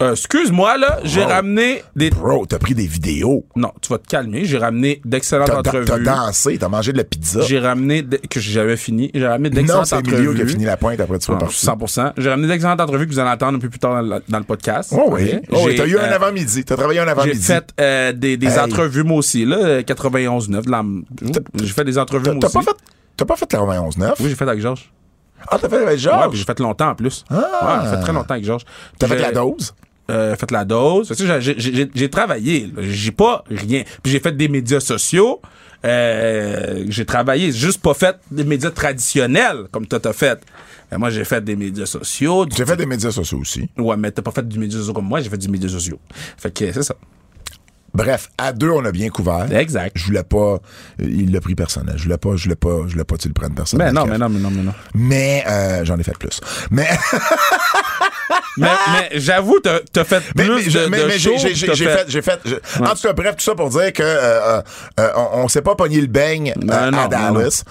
Euh, Excuse-moi, là, j'ai ramené des. Bro, t'as pris des vidéos. Non, tu vas te calmer. J'ai ramené d'excellentes T'as, t'as entrevues. dansé, t'as mangé de la pizza. J'ai ramené. de- que j'avais fini. J'ai ramené Non, d'excellentes c'est entrevues. Emilio qui a fini la pointe après tu vas Ah, partir. 100%. J'ai ramené d'excellentes entrevues que vous allez entendre un peu plus tard dans le, dans le podcast. Oh oui. Oh oui, J'ai, t'as eu un euh, avant-midi. T'as travaillé un J'ai avant-midi. fait euh, des, des Hey. entrevues, moi aussi, là, euh, 91.9. de la- J'ai fait des entrevues, T'as, moi t'as aussi. pas fait, t'as pas fait la 91.9? Oui, j'ai fait avec Georges. Ah, t'as fait avec Ouais, Georges? puis j'ai fait longtemps en plus. Ah. Ouais, j'ai fait très longtemps avec Georges. T'as fait la dose? euh, fait la dose. J'ai- travaillé. J'ai pas rien. Puis j'ai fait des médias sociaux. Euh, j'ai travaillé. Juste pas fait des médias traditionnels comme toi t'as fait. Mais moi, j'ai fait des médias sociaux. J'ai fait des médias sociaux aussi. Ouais, mais t'as pas fait du média social comme moi. J'ai fait du média sociaux. Fait que c'est ça. Bref, à deux, on a bien couvert. Exact. Je voulais pas. euh, Il l'a pris personnel. Je voulais pas, je voulais pas, je voulais pas que tu le prennes personnel. Mais non, mais non, mais non, mais non. Mais euh, j'en ai fait plus. Mais, [LAUGHS] mais, mais j'avoue, t'as t'as fait mais, plus mais, de, mais- mais j'ai fait, j'ai fait. je- En tout cas, bref, tout ça pour dire que euh, on, on s'est pas pogné le beigne à non, Dallas.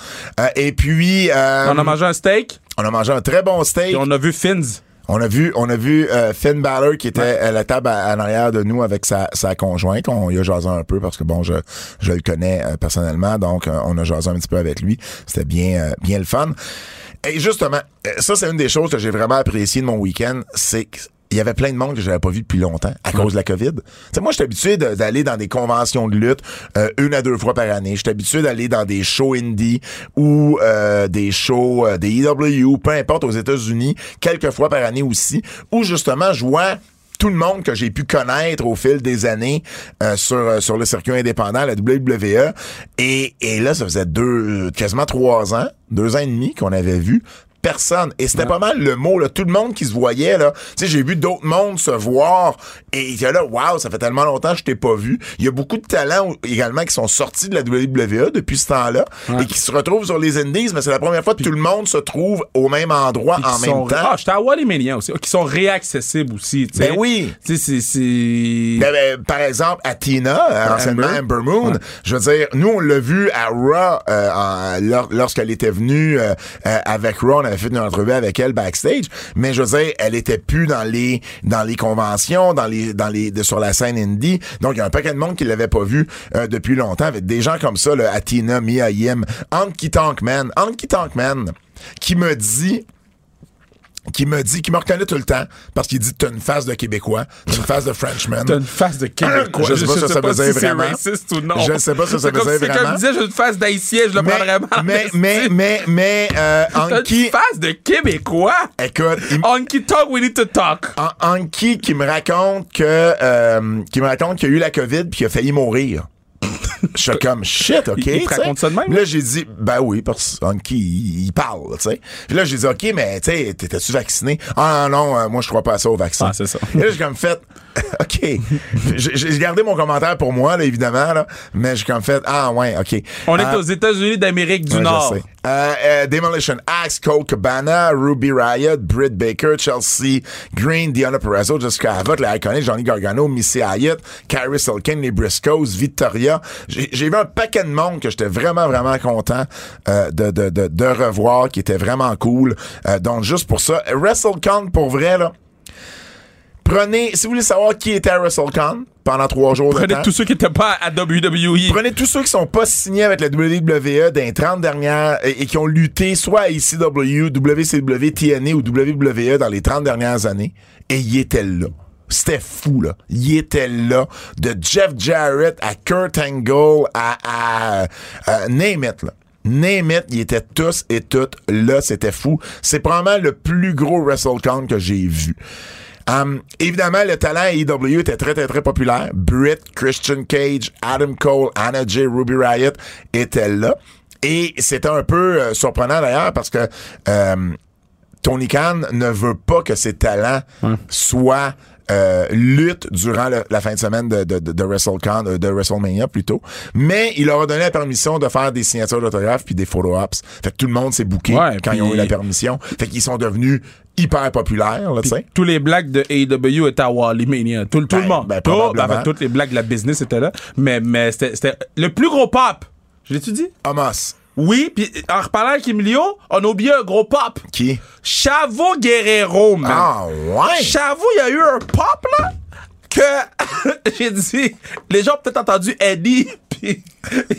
Et puis, euh, On a mangé un steak, on a mangé un très bon steak. puis on a vu Fins. On a vu, on a vu euh, Finn Balor qui était à la table à- en arrière de nous avec sa, sa conjointe. On y a jasé un peu parce que bon, je, je le connais euh, personnellement, donc euh, on a jasé un petit peu avec lui. C'était bien, euh, bien le fun. Et justement, euh, ça c'est une des choses que j'ai vraiment apprécié de mon week-end, c'est que il y avait plein de monde que j'avais pas vu depuis longtemps à cause de la COVID. Tu sais, moi, je suis habitué d'aller dans des conventions de lutte euh, une à deux fois par année. Je suis habitué d'aller dans des shows indie ou euh, des shows euh, des EW, peu importe, aux États-Unis, quelques fois par année aussi, où justement, je vois tout le monde que j'ai pu connaître au fil des années euh, sur euh, sur le circuit indépendant, la WWE. Et, et là, ça faisait deux, quasiment trois ans, deux ans et demi qu'on avait vu personne. Et c'était pas mal le mot, là. Tout le monde qui se voyait, là. Tu sais, j'ai vu d'autres mondes se voir et il là, waouh, ça fait tellement longtemps que je t'ai pas vu. Il y a beaucoup de talents également qui sont sortis de la WWE depuis ce temps-là et qui se retrouvent sur les Indies, mais c'est la première fois que tout le monde se trouve au même endroit en même sont- temps. Ah, j'étais à Wally Mania aussi. Qui sont réaccessibles aussi, tu sais. Ben oui. Tu sais, c'est-. Ben, ben, par exemple, à Tina, euh, anciennement Amber. Amber Moon, Ouais. je veux dire, nous, on l'a vu à Raw euh, en- lorsqu'elle était venue euh, avec Raw, on avait fait une entrevue avec elle backstage, mais je veux elle était plus dans les dans les conventions, dans les dans les de- sur la scène indie. Donc, il y a un paquet de monde qui l'avait pas vu euh, depuis longtemps, avec des gens comme ça, là, à Tina, Mia Yim, Anki Tankman, Anki Tankman, qui me dit qui me dit, qui me reconnaît tout le temps, parce qu'il dit t'as une face de Québécois, t'as une face de Frenchman. T'as une face de Québécois. [LAUGHS] Je sais pas ce que ça veut dire vraiment. raciste ou non. Je sais pas ce que ça C'est veut comme dire vraiment. me disait j'ai une face d'haïtien, je le prendrais mal. mais, [LAUGHS] mais, mais, mais, euh, Anki, une face de Québécois? écoute, Anki talk, we need to talk. An- Anki qui me raconte que, euh, qui me raconte qu'il a eu la COVID puis qu'il a failli mourir. [LAUGHS] Je suis comme shit, ok. Il- il te raconte ça de même? Là, j'ai dit, ben oui, parce que il, il parle, tu sais. Puis là, j'ai dit, ok, mais tu sais, t'étais-tu vacciné? Ah non, euh, moi, je crois pas à ça au vaccin. Ah, c'est ça. Et là, j'ai comme fait, [LAUGHS] ok. J'ai gardé mon commentaire pour moi, là, évidemment, là, mais j'ai comme fait, ah ouais, ok. On est Euh, aux États-Unis d'Amérique du Ouais, Nord. Euh, euh, Demolition Axe, Cole Cabana, Ruby Riot, Britt Baker, Chelsea Green, Diana Perezzo, Jessica Abbott, les Iconic, Johnny Gargano, Missy Hyatt, Carrie Silken, les Briscoes, Victoria. J'ai vu un paquet de monde que j'étais vraiment, vraiment content euh, de, revoir, qui était vraiment cool. Donc, juste pour ça, WrestleCon, pour vrai, là, prenez, si vous voulez savoir qui était à WrestleCon pendant trois jours de Prenez temps, tous ceux qui n'étaient pas à WWE. Prenez tous ceux qui sont pas signés avec la WWE dans les 30 dernières et, et qui ont lutté soit à ECW, WCW, TNA ou WWE dans les 30 dernières années et ils étaient là. C'était fou, là. Ils étaient là. De Jeff Jarrett à Kurt Angle à, à, à name it, là. Name it, ils étaient tous et toutes là. C'était fou. C'est probablement le plus gros WrestleCon que j'ai vu. Um, évidemment, le talent à EW était très, très, très populaire. Britt, Christian Cage, Adam Cole, Anna J, Ruby Riot étaient là. Et c'était un peu euh, surprenant d'ailleurs parce que euh, Tony Khan ne veut pas que ses talents soient euh, lutte durant le- la fin de semaine de, de, de, de WrestleCon, euh, de WrestleMania plutôt. Mais il leur a donné la permission de faire des signatures d'autographes puis des photo-ops. Fait que tout le monde s'est booké Ouais, quand ils ont eu la permission. Fait qu'ils sont devenus hyper populaires, là, tu sais. Tous les blagues de AEW étaient à Wally Mania. Tout, tout Ben, le monde. ben, Tout- probablement. en fait, toutes les blagues de la business étaient là. Mais, mais c'était le plus gros pop. Je l'ai-tu dit? Amos. Oui, puis en reparlant avec Emilio, on a oublié un gros pop. Qui? Chavo Guerrero, man. Ah, ouais. Chavo, il y a eu un pop, là, que [LAUGHS] j'ai dit, les gens ont peut-être entendu Eddie, [LAUGHS] puis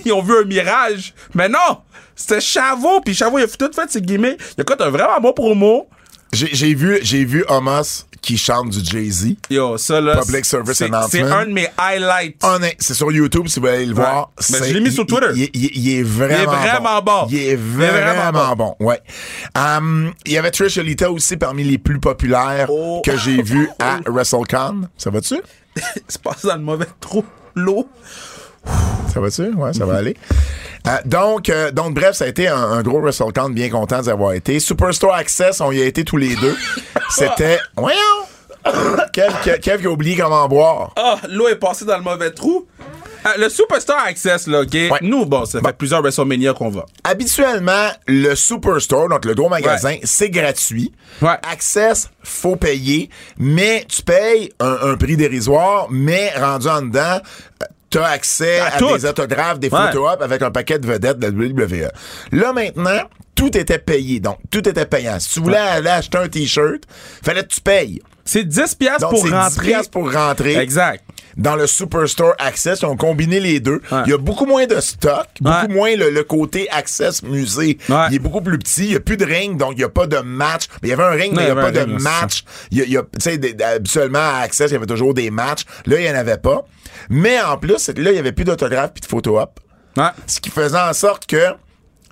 ils ont vu un mirage. Mais non, c'était Chavo, puis Chavo, il a tout fait ses gimmicks. Il a fait un vraiment bon promo. J'ai vu, j'ai vu Homos qui chante du Jay-Z. Yo, ça, là. Public service announcement. C'est un de mes highlights. C'est sur YouTube si vous voulez aller le voir. Mais C'est- je l'ai mis sur il- Twitter. Il, il- il est vraiment, vraiment bon. Il est est vraiment vraiment, bon. Ouais. Um, il y avait Trish Elita aussi parmi les plus populaires Oh. que j'ai vu [LAUGHS] à WrestleCon. Ça va-tu? [LAUGHS] C'est passé dans le mauvais trou. L'eau. Ça va-tu? Ouais, ça va aller. Euh, donc, euh, donc, bref, ça a été un, un gros WrestleCon, bien content d'y avoir été. Superstore Access, on y a été tous les deux. [LAUGHS] C'était. Voyons! Kev, Kev- a oublié comment boire. Ah, l'eau est passée dans le mauvais trou. Ah, le Superstar Access, là, OK? Nous, bon, ça fait plusieurs WrestleMania qu'on va. Habituellement, le Superstore, donc le gros magasin, c'est gratuit. Ouais. Access, faut payer, mais tu payes un, un prix dérisoire, mais rendu en dedans, euh, t'as accès À des autographes, des Ouais. photos op avec un paquet de vedettes de la WWE. Là, maintenant, tout était payé. Donc, tout était payant. Si tu voulais aller acheter un T-shirt, fallait que tu payes. C'est 10 piastres Donc, pour 10 rentrer. piastres pour rentrer. Exact. Dans le Superstore Access, ils ont combiné les deux. Ouais. Il y a beaucoup moins de stock, beaucoup Ouais. moins le, le côté Access musée. Ouais. Il est beaucoup plus petit. Il n'y a plus de ring, donc il n'y a pas de match. Mais il y avait un ring, mais il n'y a pas de match. Il y a, il y a- habituellement à Access, il y avait toujours des matchs. Là, il n'y en avait pas. Mais en plus, c'est que là, il n'y avait plus d'autographes puis de photo op. Ouais. Ce qui faisait en sorte que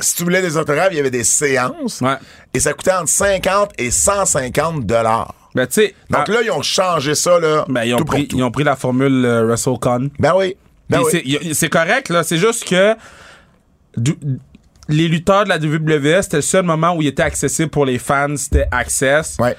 si tu voulais des autographes, il y avait des séances. Ouais. Et ça coûtait entre 50 et 150 dollars. Ben, tu sais. Donc là, ils ont changé ça, là. ben, ils, ont tout pour pris, tout. ils ont pris la formule euh, WrestleCon. Ben oui. Ben oui. c'est- correct, là. C'est juste que du- les lutteurs de la WWE, c'était le seul moment où il était accessible pour les fans, c'était Access. Ouais.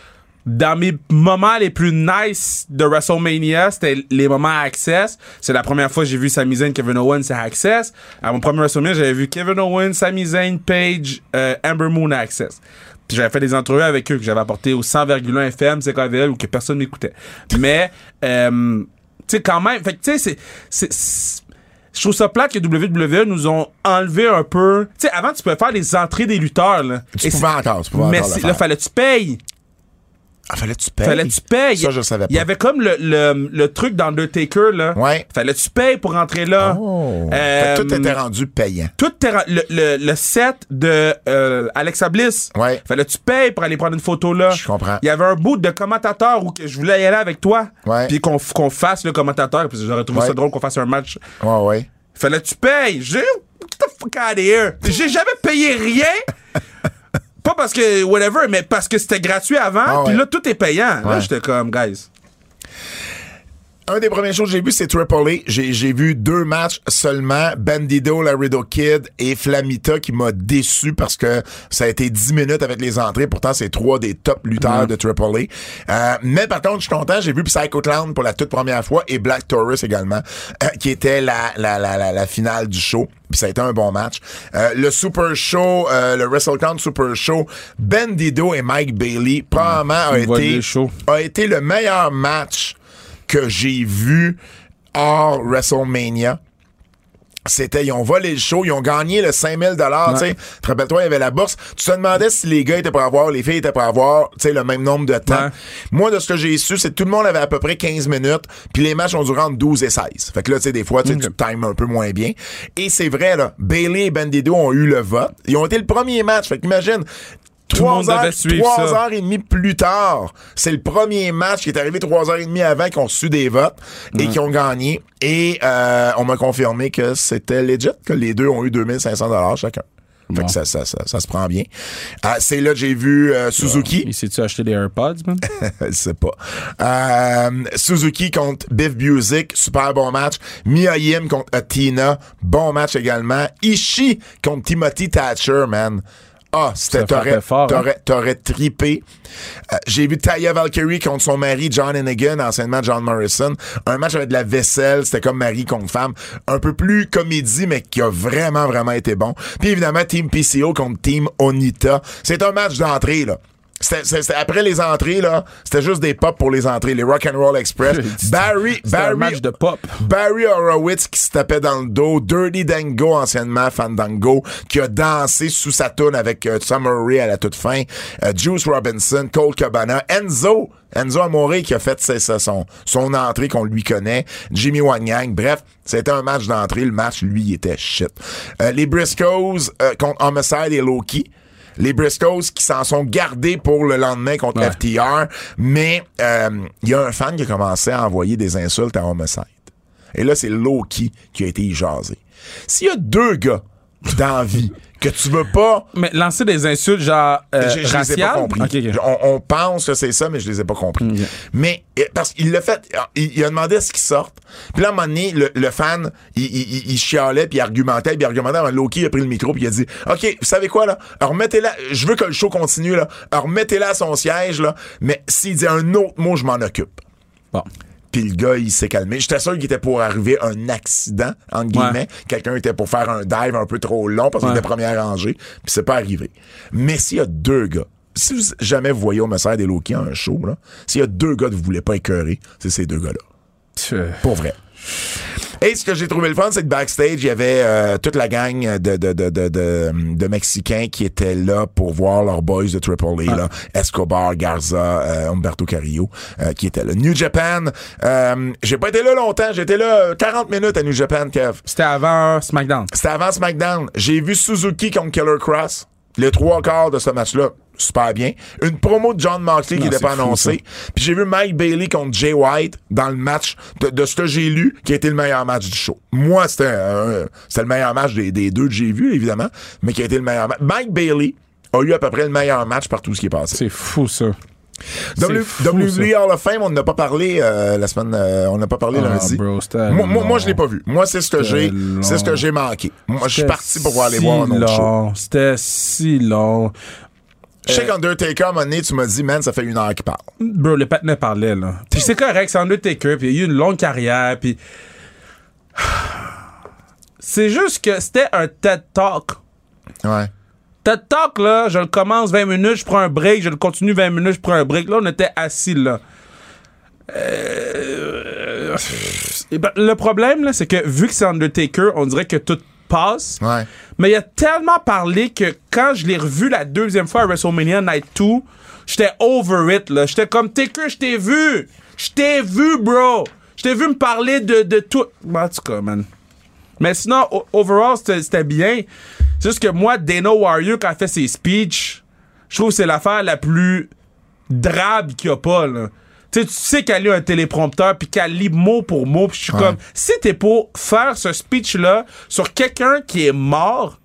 Dans mes moments les plus nice de WrestleMania, c'était les moments à Access. C'est la première fois que j'ai vu Sami Zayn, Kevin Owens à Access. À mon premier WrestleMania, j'avais vu Kevin Owens, Sami Zayn, Paige, euh, Amber Moon à Access. Puis j'avais fait des entrevues avec eux que j'avais apporté au 100,1 FM, CKVL, ou que personne n'écoutait. Mais, euh, tu sais, quand même, fait que tu sais, c'est- Je trouve ça plate que WWE nous ont enlevé un peu. Tu sais, avant, tu pouvais faire les entrées des lutteurs, là. Tu pouvais encore, tu pouvais Mais encore faire. là, fallait que tu payes. Ah, fallait que tu payes. Fallait que tu payes. Ça, je savais pas. Il y avait comme le, le, le truc d'Undertaker, là. Ouais. Fallait que tu payes pour rentrer là. Oh. Euh, Fait que tout était rendu payant. tout était le, le, le set de euh, Alexa Bliss. Ouais. Fallait que tu payes pour aller prendre une photo là. Je comprends. Il y avait un bout de commentateur où que je voulais y aller avec toi. Ouais. Puis qu'on fasse le commentateur. Puis j'aurais trouvé Ouais. ça drôle qu'on fasse un match. Ouais, ouais. Fallait que tu payes. J'ai get the fuck out of here. J'ai jamais payé rien. Pas parce que whatever, mais parce que c'était gratuit avant. Ah Puis là, tout est payant. Là, j'étais comme, guys. Un des premières choses que j'ai vu, c'est Triple A. J'ai, j'ai vu deux matchs seulement. Bandido, Laredo Kid et Flamita qui m'a déçu parce que ça a été 10 minutes avec les entrées. Pourtant, c'est trois des top lutteurs de Triple A. Euh, mais par contre, je suis content. J'ai vu Psycho Clown pour la toute première fois et Black Taurus également, euh, qui était la, la, la, la, la finale du show. Puis ça a été un bon match. Euh, le Super Show, euh, le WrestleCon Super Show, Bandido et Mike Bailey, probablement a Une voix été, a été le meilleur match que j'ai vu hors WrestleMania. C'était, ils ont volé le show, ils ont gagné le 5000 dollars, tu sais. Te rappelles-toi, il y avait la bourse. Tu te demandais si les gars étaient pour avoir, les filles étaient pour avoir, tu sais, le même nombre de temps. Ouais. Moi, de ce que j'ai su, c'est que tout le monde avait à peu près 15 minutes, puis les matchs ont duré entre 12 et 16. Fait que là, tu sais, des fois, tu times un peu moins bien. Et c'est vrai, là, Bailey et Bandido ont eu le vote. Ils ont été le premier match. Fait qu'imagine, Tout le monde Trois heures, devait suivre trois ça. heures et demie plus tard, c'est le premier match qui est arrivé trois heures et demie avant qu'ils ont des votes et qui ont gagné. Et euh, on m'a confirmé que c'était legit, que les deux ont eu 2500 dollars chacun. Fait que ça, ça, ça, ça se prend bien. Ah, c'est là que j'ai vu euh, Suzuki. Il s'est-tu acheté des AirPods, man? [LAUGHS] Je sais pas. Euh, Suzuki contre Biff Busick, super bon match. Mia Yim contre Athena, bon match également. Ishii contre Timothy Thatcher, man. Ah, c'était t'aurais hein? t'aurais t'aurais trippé. Euh, J'ai vu Taya Valkyrie contre son mari John Hennigan, anciennement John Morrison. Un match avec de la vaisselle, c'était comme mari contre femme. Un peu plus comédie, mais qui a vraiment, vraiment été bon. Puis évidemment, Team PCO contre Team Onita. C'est un match d'entrée, là. C'était, après les entrées, là, c'était juste des pop pour les entrées, les Rock and Roll Express. [LAUGHS] Barry, C'était un Barry, match de pop. Barry Horowitz qui se tapait dans le dos, Dirty Dango, anciennement Fandango, qui a dansé sous sa toune avec euh, Summer Rae à la toute fin, euh, Juice Robinson, Cole Cabana, Enzo, Enzo Amore qui a fait ça, son, son entrée qu'on lui connaît, Jimmy Wanyang, bref, c'était un match d'entrée, le match, lui, était shit. Euh, les Briscoes euh, contre Homicide et Loki, les Briscoes qui s'en sont gardés pour le lendemain contre Ouais. FTR, mais euh, il y a un fan qui a commencé à envoyer des insultes à Homicide. Et là, c'est Loki qui a été y jaser. S'il y a deux gars dans la vie que tu veux pas Mais lancer des insultes genre euh, je, je les ai pas compris. On, on pense que c'est ça, mais je les ai pas compris. Mais euh, parce qu'il l'a fait, euh, il, il a demandé à ce qu'ils sortent. Puis là, à un moment donné, le, le fan, il, il, il- il chialait, puis il argumentait, puis il argumentait. Alors, Loki a pris le micro, puis il a dit OK, vous savez quoi, là? Alors, remettez-la. Je veux que le show continue, là. Alors, remettez-la à son siège, là. Mais s'il dit un autre mot, je m'en occupe. Bon. Puis le gars, il s'est calmé. J'étais sûr qu'il était pour arriver un accident, entre guillemets. Ouais. Quelqu'un était pour faire un dive un peu trop long parce qu'il Ouais. était première rangée. Puis c'est pas arrivé. Mais s'il y a deux gars, si vous jamais vous voyez au Messire des Loki à un show, s'il y a deux gars que vous voulez pas écœurer, c'est ces deux gars-là. Pour vrai. Et ce que j'ai trouvé le fun, c'est que backstage, il y avait euh, toute la gang de, de, de, de, de, de Mexicains qui étaient là pour voir leurs boys de Triple A, là, Escobar, Garza, euh, Humberto Carrillo, euh, qui étaient là. New Japan, euh, j'ai pas été là longtemps, j'étais là euh, 40 minutes à New Japan, Kev. C'était avant SmackDown. C'était avant SmackDown. J'ai vu Suzuki contre Killer Cross. Les trois quarts de ce match-là, super bien. Une promo de John Moxley qui n'était pas annoncée. Puis j'ai vu Mike Bailey contre Jay White dans le match de, de ce que j'ai lu, qui a été le meilleur match du show. Moi, c'était le meilleur match des, des deux que j'ai vu, évidemment, mais qui a été le meilleur match. Mike Bailey a eu à peu près le meilleur match par tout ce qui est passé. C'est fou, ça. W- WWE Hall of Fame, on n'a pas parlé euh, la semaine, euh, on n'a pas parlé Ah, lundi. bro, moi, moi, moi, je l'ai pas vu. Moi, c'est ce que j'ai, c'est ce que j'ai manqué. Moi, je suis parti pour aller si voir un autre show. C'était si long. Je sais qu'Undertaker, à un moment donné, tu m'as dit, man, ça fait une heure qu'il parle. Bro, le patinet parlait, là. Puis c'est correct, c'est Undertaker, puis il a eu une longue carrière, puis... [SIGHS] C'est juste que c'était un TED Talk. Ouais. TED Talk, là, je le commence 20 minutes, je prends un break, je le continue 20 minutes, je prends un break. Là, on était assis, là. Euh, ben, [SIGHS] le problème, là, c'est que vu que c'est Undertaker, on dirait que tout passe. Ouais. Mais il a tellement parlé que quand je l'ai revu la deuxième fois à WrestleMania Night 2, j'étais over it, là. J'étais comme, Taker, je t'ai vu! Je t'ai vu, bro! Je t'ai vu me parler de, de tout. Bon, en tout cas, man. Mais sinon, overall, c'était bien. C'est juste que moi, Dana Warrior, quand elle fait ses speeches, je trouve que c'est l'affaire la plus drabe qu'il y a pas, là. Tu sais, tu sais qu'elle lit un téléprompteur puis qu'elle lit mot pour mot. Puis je suis comme, si t'es pour faire ce speech-là sur quelqu'un qui est mort,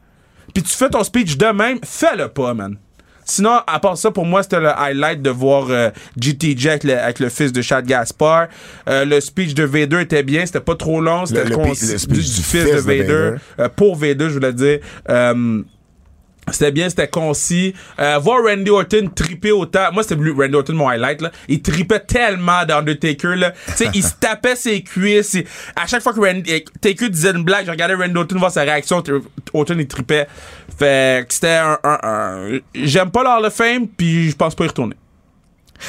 puis tu fais ton speech de même, fais-le pas, man. Sinon, à part ça, pour moi, c'était le highlight de voir euh, GTJ avec le, avec le fils de Chad Gaspar. Euh, le speech de Vader était bien, c'était pas trop long, c'était Le- le le speech du fils de Vader. Vader. Euh, pour Vader, je voulais dire. C'était bien, c'était concis. Euh, voir Randy Orton triper autant. Moi, c'était Randy Orton, mon highlight, là. Il tripait tellement d'Undertaker, là. Tu sais, il se tapait ses cuisses. À chaque fois que Randy, euh, Taker disait une blague, je regardais Randy Orton voir sa réaction. Orton, il tripait. Fait que c'était un, un- un- J'aime pas l'Hall of Fame, puis je pense pas y retourner.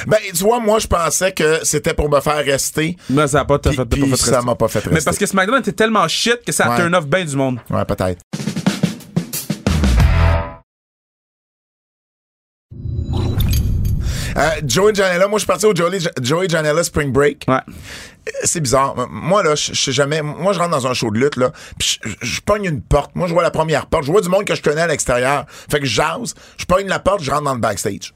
Ben, tu vois, moi, je pensais que c'était pour me faire rester. Mais ça a pas, fait, ça rester. m'a pas fait Mais parce que SmackDown était tellement shit que ça a Ouais. turn off bien du monde. Ouais, peut-être. Euh, Joey Janela, moi je suis parti au Joey, Joey Janela Spring Break. Ouais. Euh, C'est bizarre. Moi là, je sais jamais. Moi je rentre dans un show de lutte là, puis je pogne une porte. Moi je vois la première porte. Je vois du monde que je connais à l'extérieur. Fait que je jase. Je pogne la porte, je rentre dans le backstage.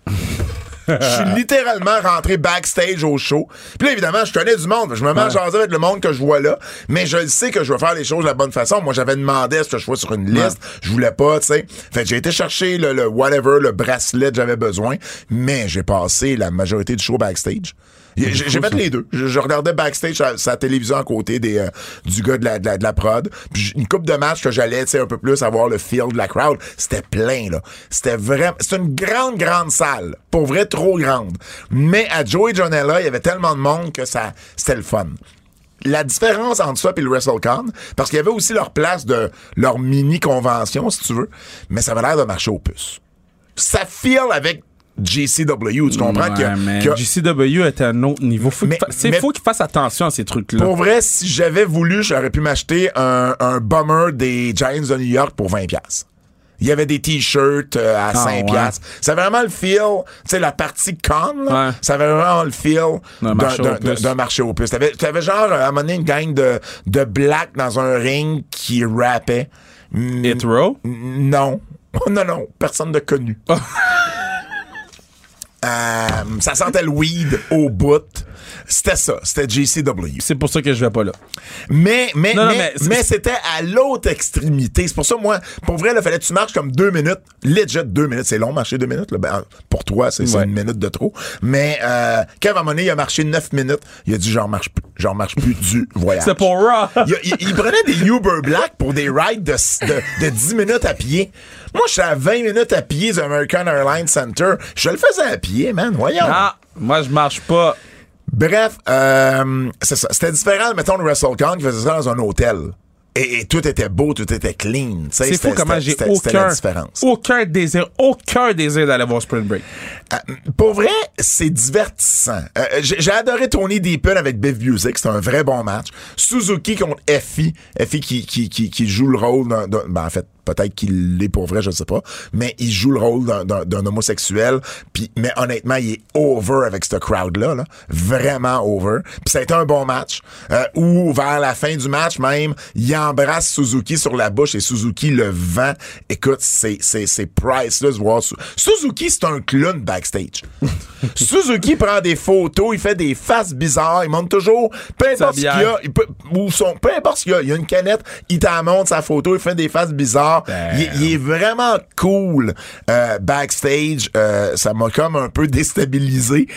Je suis littéralement rentré backstage au show. Puis là, évidemment, je connais du monde. Je me mets à jaser avec le monde que je vois là. Mais je le sais que je vais faire les choses de la bonne façon. Moi, j'avais demandé à ce que je sois sur une liste. Je voulais pas, tu sais. Fait j'ai été chercher le, le whatever, le bracelet que j'avais besoin. Mais j'ai passé la majorité du show backstage. J'ai fait les deux. Je, je regardais backstage sa, télévision à côté des, euh, du gars de la, de la, de la prod. Une coupe de matchs que j'allais, tu un peu plus avoir le feel de la crowd. C'était plein, là. C'était vraiment... C'est une grande, grande salle. Pour vrai, trop grande. Mais à Joey Janela, il y avait tellement de monde que ça c'était le fun. La différence entre ça et le WrestleCon, parce qu'il y avait aussi leur place de leur mini-convention, si tu veux, mais ça avait l'air de marcher aux puces. Ça file avec GCW. Tu comprends Ouais, a- GCW était à un autre niveau. Faut Mais- c'est- mais- faut qu'il fasse attention à ces trucs-là. Pour vrai, si j'avais voulu, j'aurais pu m'acheter un, un bummer des Giants de New York pour 20$. piastres. Il y avait des t-shirts euh, à 5$. ouais. avait vraiment le feel, tu sais, la partie con, là, Ouais. ça avait vraiment le feel D'un marché marché aux puces. T'avais, t'avais genre, à un moment donné, une gang de, de black dans un ring qui rappait. Hit Row? Non. [LAUGHS] Non, non, personne de connu. [LAUGHS] Euh, ça sentait le weed au bout. C'était ça, c'était JCW. C'est pour ça que je vais pas là. Mais, mais, Non, non, mais, mais c'est- mais c'était à l'autre extrémité. C'est pour ça, moi, pour vrai, il fallait que tu marches comme deux minutes. Legit, deux minutes. C'est long, marcher deux minutes. là. Ben, pour toi, c'est Ouais. une minute de trop. Mais euh, Kev, à un moment donné, il a marché neuf minutes. Il a dit, j'en marche plus. J'en marche plus du [LAUGHS] voyage. C'est pour Raw. Il, il- il prenait des Uber Black pour des rides de, de, de 10 minutes à pied. Moi, je suis à 20 minutes à pied du American Airlines Center. Je le faisais à pied, man. Voyons. Ah, moi, je marche pas. Bref, euh, c'est ça. C'était différent, mettons, de WrestleCon qui faisait ça dans un hôtel. Et, et tout était beau, tout était clean. C'est fou comment j'ai aucun, différence. aucun désir, aucun désir d'aller voir Spring Break. Euh, pour vrai, c'est divertissant. Euh, j'ai j'ai adoré Tony Deepen avec Biff Music. C'était un vrai bon match. Suzuki contre Effie. Effie qui, qui, qui, qui joue le rôle d'un- Ben, en fait, peut-être qu'il l'est pour vrai, je sais pas. Mais il joue le rôle d'un- homosexuel. Puis, mais honnêtement, il est over avec ce crowd-là. Là. Vraiment over. Puis ça a été un bon match. Euh, où, vers la fin du match même, il embrasse Suzuki sur la bouche et Suzuki le vend. Écoute, c'est c'est c'est priceless. Suzuki, c'est un clown backstage. [LAUGHS] Suzuki prend des photos, il fait des faces bizarres, il monte toujours, peu importe ce qu'il y a, il peut, ou son, peu importe ce qu'il y a, il y a une canette, il t'en montre sa photo, il fait des faces bizarres. Il, est- il est vraiment cool euh, backstage. Euh, ça m'a comme un peu déstabilisé.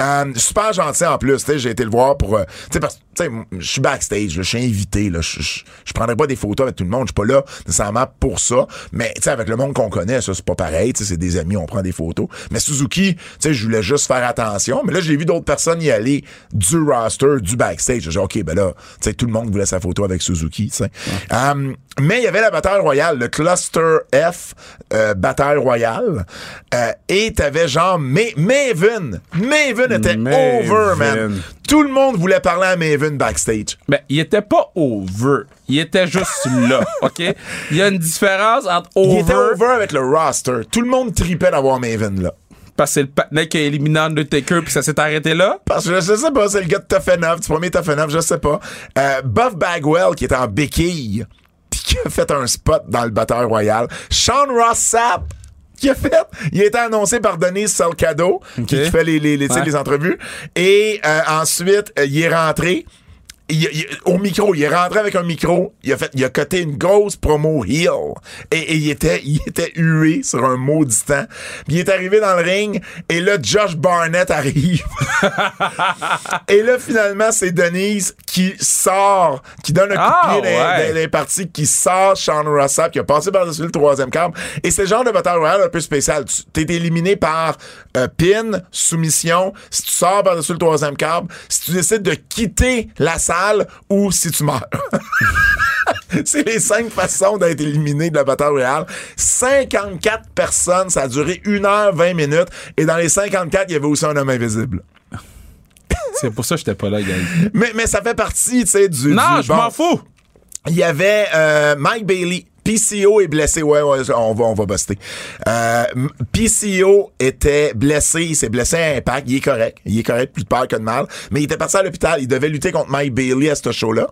Euh, super gentil en plus. J'ai été le voir pour... euh, tu sais, parce que tu sais, je suis backstage, je suis invité. là, Je prendrai pas des photos avec tout le monde. Je suis pas là nécessairement pour ça. Mais tu sais, avec le monde qu'on connaît, ça, c'est pas pareil. tu sais, C'est des amis, on prend des photos. Mais Suzuki, tu sais, je voulais juste faire attention. Mais là, j'ai vu d'autres personnes y aller du roster, du backstage. J'ai dit, OK, ben là, tu sais, tout le monde voulait sa photo avec Suzuki. tu sais. Euh, mais il y avait la bataille royale, le Cluster F euh, bataille royale. Euh, et t'avais genre Ma- Maven. Maven était Maven. over, man. Tout le monde voulait parler à Maven backstage. Ben, il était pas over. Il était juste là, [LAUGHS] OK? Il y a une différence entre Il over, était over avec le roster. Tout le monde tripait d'avoir Maven là. parce que c'est le patinet qui a éliminé Undertaker puis ça s'est arrêté là? Parce que je sais pas, c'est le gars de Tough Enough, du premier Tough Enough, je sais pas. Euh, Buff Bagwell, qui était en béquille, qui a fait un spot dans le batteur royal. Sean Ross Sapp, qui a fait, il a été annoncé par Denise Salcado, qui, qui fait les, les, les, Ouais. les entrevues. Et euh, ensuite, euh, il est rentré. Il- il- au micro, il est rentré avec un micro, il a fait, il a coté une grosse promo heel et, et il était, il était hué sur un maudit temps. Puis il est arrivé dans le ring et là Josh Barnett arrive. [LAUGHS] et là finalement c'est Denise qui sort, qui donne un coup Ah, de pied dans- ouais. les parties, qui sort Sean Rossap, qui a passé par-dessus le troisième câble. Et c'est le genre de bataille royale un peu spécial. Tu t'es éliminé par euh, pin, soumission, si tu sors par-dessus le troisième câble, si tu décides de quitter la salle ou si tu meurs. [LAUGHS] C'est les cinq façons d'être éliminé de la bataille royale. 54 personnes, ça a duré 1 heure 20 minutes. Et dans les 54, il y avait aussi un homme invisible. C'est pour ça que j'étais pas là, gars. Mais, mais ça fait partie, tu sais, du... Non, du- je bon. m'en fous. Il y avait euh, Mike Bailey. PCO est blessé. Ouais, ouais, on va, on va buster. Euh, PCO était blessé. Il s'est blessé à impact. Il est correct. Il est correct, plus de peur que de mal. Mais il était parti à l'hôpital. Il devait lutter contre Mike Bailey à ce show-là.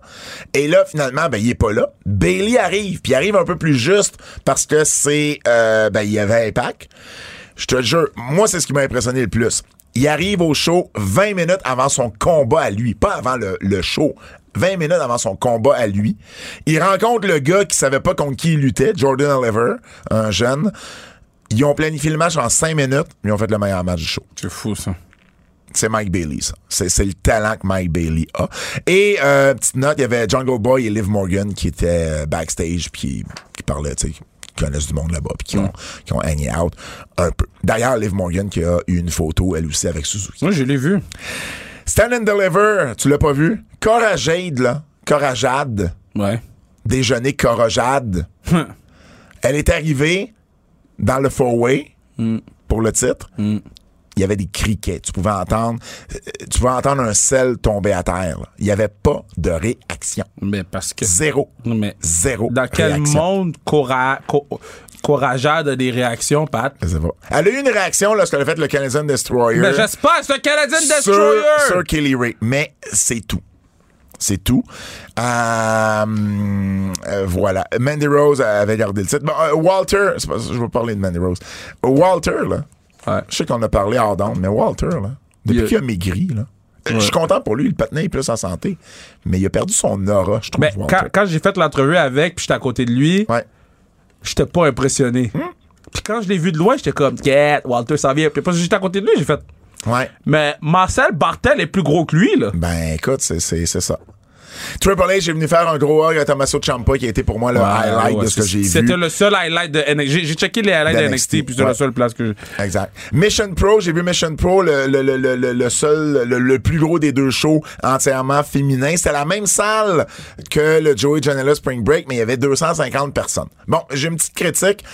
Et là, finalement, ben, il est pas là. Bailey arrive. Puis il arrive un peu plus juste parce que c'est, euh, ben, il y avait impact. Je te le jure, moi, c'est ce qui m'a impressionné le plus. Il arrive au show 20 minutes avant son combat à lui, pas avant le, le show. 20 minutes avant son combat à lui. Il rencontre le gars qui savait pas contre qui il luttait, Jordan Oliver, un jeune. Ils ont planifié le match en 5 minutes, ils ont fait le meilleur match du show C'est fou, ça. c'est Mike Bailey, ça. C'est, c'est le talent que Mike Bailey a. Et, euh, petite note, il y avait Jungle Boy et Liv Morgan qui étaient euh, backstage puis qui, parlaient, tu sais, connaissent du monde là-bas puis qui ont, qui ont hangé out un peu. D'ailleurs, Liv Morgan qui a eu une photo, elle aussi, avec Suzuki. Moi, je l'ai vu. Stand and Deliver, tu l'as pas vu? Cora Jade, là. Cora Jade. Ouais. Déjeuner Cora Jade. [LAUGHS] elle est arrivée dans le four-way pour le titre. Il y avait des criquets. Tu pouvais entendre, euh, tu pouvais entendre un sel tomber à terre. là. Il n'y avait pas de réaction. Mais parce que. Zéro. Mais Zéro. dans quel réaction. monde coura- co- courageur de des réactions, Pat? Je sais pas. Elle a eu une réaction lorsqu'elle a fait le Canadian Destroyer. Mais j'espère, c'est un Canadian sur, Destroyer! sur Kelly Ray. Mais c'est tout. C'est tout. Euh, euh, voilà. Mandy Rose avait gardé le titre. Bon, euh, Walter, pas- je veux parler de Mandy Rose. Walter, là, Ouais. je sais qu'on a parlé hors d'onde, mais Walter, là, depuis a- qu'il a maigri, là, je suis content pour lui, le patinet est plus en santé, mais il a perdu son aura, je trouve. Mais Walter. quand, quand j'ai fait l'entrevue avec, puis j'étais à côté de lui, Ouais. j'étais pas impressionné. Hmm? Puis quand je l'ai vu de loin, j'étais comme, Get, Walter, ça vient. Puis parce que j'étais à côté de lui, j'ai fait. Ouais. Mais Marcel Bartel est plus gros que lui, là. Ben, écoute, c'est ça. Triple H, j'ai venu faire un gros hug à Tommaso Ciampa qui a été pour moi le highlight Ouais, de ce que j'ai vu. C'était le seul highlight de NXT. J'ai- checké les highlights de NXT, puis c'est ouais. la seule place que. Exact. Mission Pro, j'ai vu Mission Pro, le, le, le, le, seul, le, le plus gros des deux shows entièrement féminin. C'était la même salle que le Joey Janela Spring Break, mais il y avait 250 personnes. Bon, j'ai une petite critique.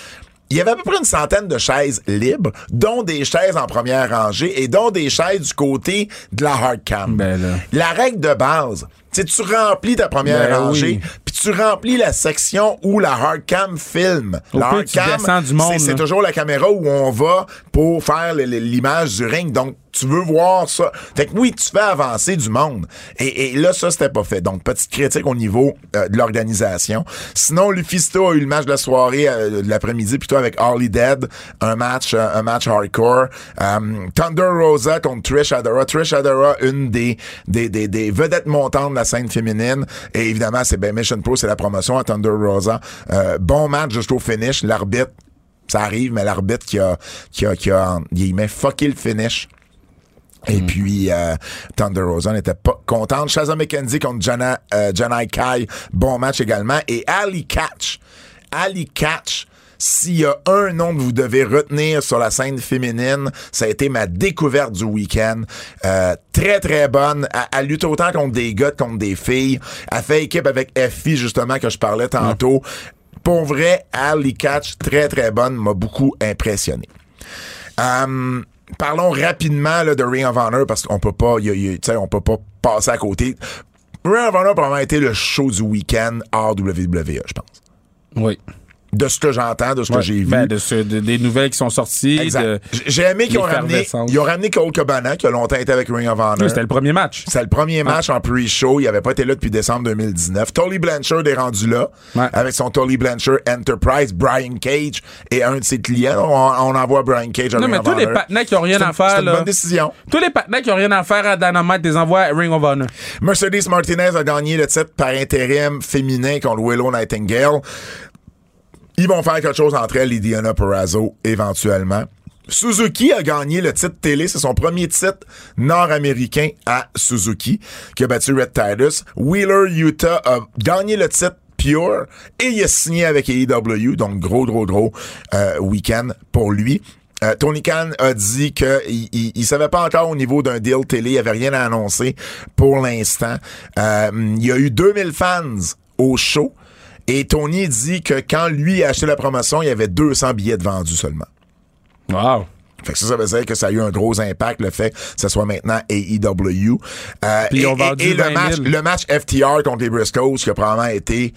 Il y avait à peu près une centaine de chaises libres, dont des chaises en première rangée et dont des chaises du côté de la hard cam. Ben. La règle de base, c'est tu remplis ta première Ben rangée, oui. puis tu remplis la section où la hard cam filme. Au la hard monde, c'est- toujours la caméra où on va pour faire l'image du ring. Donc, tu veux voir ça. Fait que oui, tu fais avancer du monde. Et, et là, ça, c'était pas fait. Donc, petite critique au niveau euh, de l'organisation. Sinon, Lufisto a eu le match de la soirée, euh, de l'après-midi, plutôt avec Harley Dead. Un match, euh, un match hardcore. Euh, Thunder Rosa contre Trish Adora. Trish Adora, une des, des, des, des vedettes montantes de la scène féminine. Et évidemment, c'est ben Mission Pro, c'est la promotion à Thunder Rosa. Euh, bon match jusqu'au finish. L'arbitre, ça arrive, mais l'arbitre qui a, qui a, qui a, il met fucké le finish. Et puis, euh, Thunder Rosa n'était pas contente. Shaza McKenzie contre Jana, euh, Janai Kai, bon match également. Et Ali Catch. Ali Catch, s'il y a un nom que vous devez retenir sur la scène féminine, ça a été ma découverte du week-end. Euh, très, très bonne. Elle, elle lutte autant contre des gars que contre des filles. Elle fait équipe avec Effie, justement, que je parlais tantôt. Pour vrai, Ali Catch, très, très bonne, m'a beaucoup impressionné. Euh, parlons rapidement là, de Ring of Honor parce qu'on peut pas, y a- on peut pas passer à côté. Ring of Honor a probablement été le show du week-end hors WWE, je pense. Oui. De ce que j'entends, de ce que j'ai vu. Ben, de ce- de- des nouvelles qui sont sorties. J'ai aimé qu'ils ont ramené, ils ont ramené Cole Cabana, qui a longtemps été avec Ring of Honor. Oui, C'était le premier match. C'est le premier match en pre-show. Il avait pas été là depuis décembre 2019. Tully Blanchard est rendu là Ouais. avec son Tully Blanchard Enterprise. Brian Cage est un de ses clients. On, on envoie Brian Cage à Non, Ring mais of tous les partenaires qui ont rien à faire, C'est une là. bonne décision. Tous les partenaires qui ont rien à faire à Dynamite les envoient à Ring of Honor. Mercedes Martinez a gagné le titre par intérim féminin contre Willow Nightingale. Ils vont faire quelque chose entre elle et Diana Perrazzo éventuellement. Suzuki a gagné le titre télé. C'est son premier titre nord-américain à Suzuki, qui a battu Red Titus. Wheeler Utah a gagné le titre Pure et il a signé avec AEW. Donc, gros, gros, gros euh, week-end pour lui. Euh, Tony Khan a dit qu'il il, il savait pas encore au niveau d'un deal télé, il avait rien à annoncer pour l'instant. Euh, il y a eu 2000 fans au show et Tony dit que quand lui a acheté la promotion, il y avait 200 billets de vendus seulement. Wow. Fait que ça, ça veut dire que ça a eu un gros impact, le fait que ce soit maintenant AEW. Euh, Puis et, le 20 000. match, le match FTR contre les Briscoes, qui a probablement été,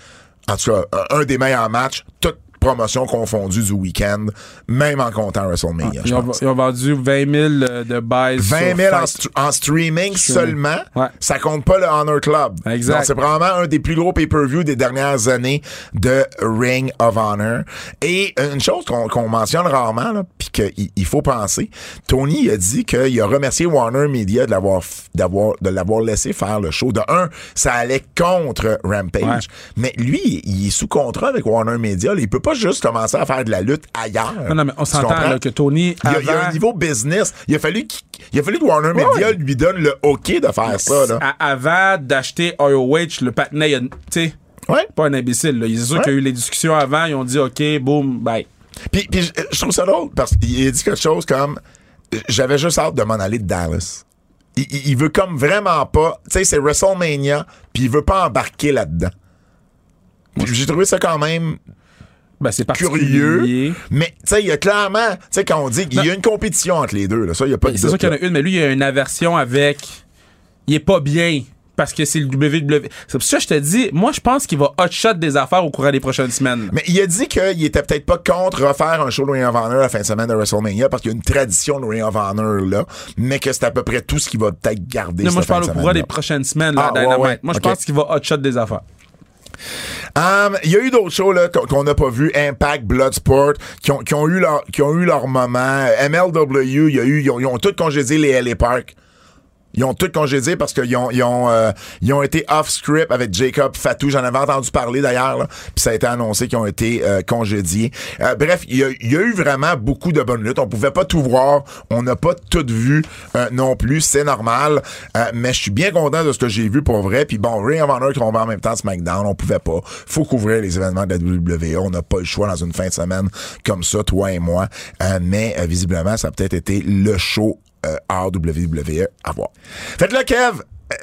en tout cas, un- des meilleurs matchs, toute promotion confondue du week-end, même en comptant WrestleMania, je Ils ont, ils ont vendu 20 000 euh, de buys. 20 sur 000 en, Fight. st- en streaming seulement, Ouais. ça compte pas le Honor Club. Exact. C'est probablement un des plus gros pay-per-view des dernières années de Ring of Honor. Et une chose qu'on mentionne rarement, puis qu'il il faut penser, Tony a dit qu'il a remercié Warner Media de l'avoir de l'avoir laissé faire le show. De un, ça allait contre Rampage, Ouais. mais lui, il est sous contrat avec Warner Media. Il peut pas juste commencer à faire de la lutte ailleurs. Non, non, mais on s'entend que Tony. Il y, a, il y a un niveau business. Il a fallu, qu'il- il a fallu que Warner Media lui donne le OK de faire ça. Là. à- avant d'acheter ROH, le patinet, il a- tu sais, Ouais. pas un imbécile. Là. Il est sûr Ouais. qu'il y a eu les discussions avant. Ils ont dit OK, boum, bye. Puis, puis je, trouve ça drôle parce qu'il a dit quelque chose comme J'avais juste hâte de m'en aller de Dallas. Il, il- il veut comme vraiment pas. Tu sais, c'est WrestleMania, puis il veut pas embarquer là-dedans. J'ai trouvé ça quand même Ben, c'est curieux. Mais, tu sais, il y a clairement, tu sais, quand on dit qu'il y a une compétition entre les deux, là, ça, il y a pas de C'est sûr qu'il y en a une, mais lui, il a une aversion avec. Il est pas bien. Parce que c'est le WWE. C'est pour ça que je te dis, moi, je pense qu'il va hotshot des affaires au courant des prochaines semaines. Mais il a dit qu'il était peut-être pas contre refaire un show de Ring of Honor la fin de semaine de WrestleMania parce qu'il y a une tradition de Ring of Honor là, mais que c'est à peu près tout ce qu'il va peut-être garder. Non, moi, je parle au courant des prochaines semaines, là, Ah, Dynamite. ouais. Moi, je pense qu'il va hotshot des affaires. Um, Il y a eu d'autres shows là, qu'on n'a pas vu, Impact, Bloodsport, qui ont, qui ont eu leur qui ont eu leur moment. MLW, y a eu, ils ont, ils ont tous congédié les LA Park. Ils ont tous congédié parce qu'ils ont, ils ont, euh, ils ont été off-script avec Jacob Fatou. J'en avais entendu parler d'ailleurs. Puis ça a été annoncé qu'ils ont été euh, congédiés. Euh, bref, il y, a, y a eu vraiment beaucoup de bonnes luttes. On pouvait pas tout voir. On n'a pas tout vu euh, non plus. C'est normal. Euh, mais je suis bien content de ce que j'ai vu pour vrai. Puis bon, Ring of Honor qui en même temps SmackDown. On pouvait pas. Faut couvrir les événements de la WWE. On n'a pas le choix dans une fin de semaine comme ça, toi et moi. Euh, mais visiblement, ça a peut-être été le show euh, RWWE à voir. Fait que là, Kev, euh,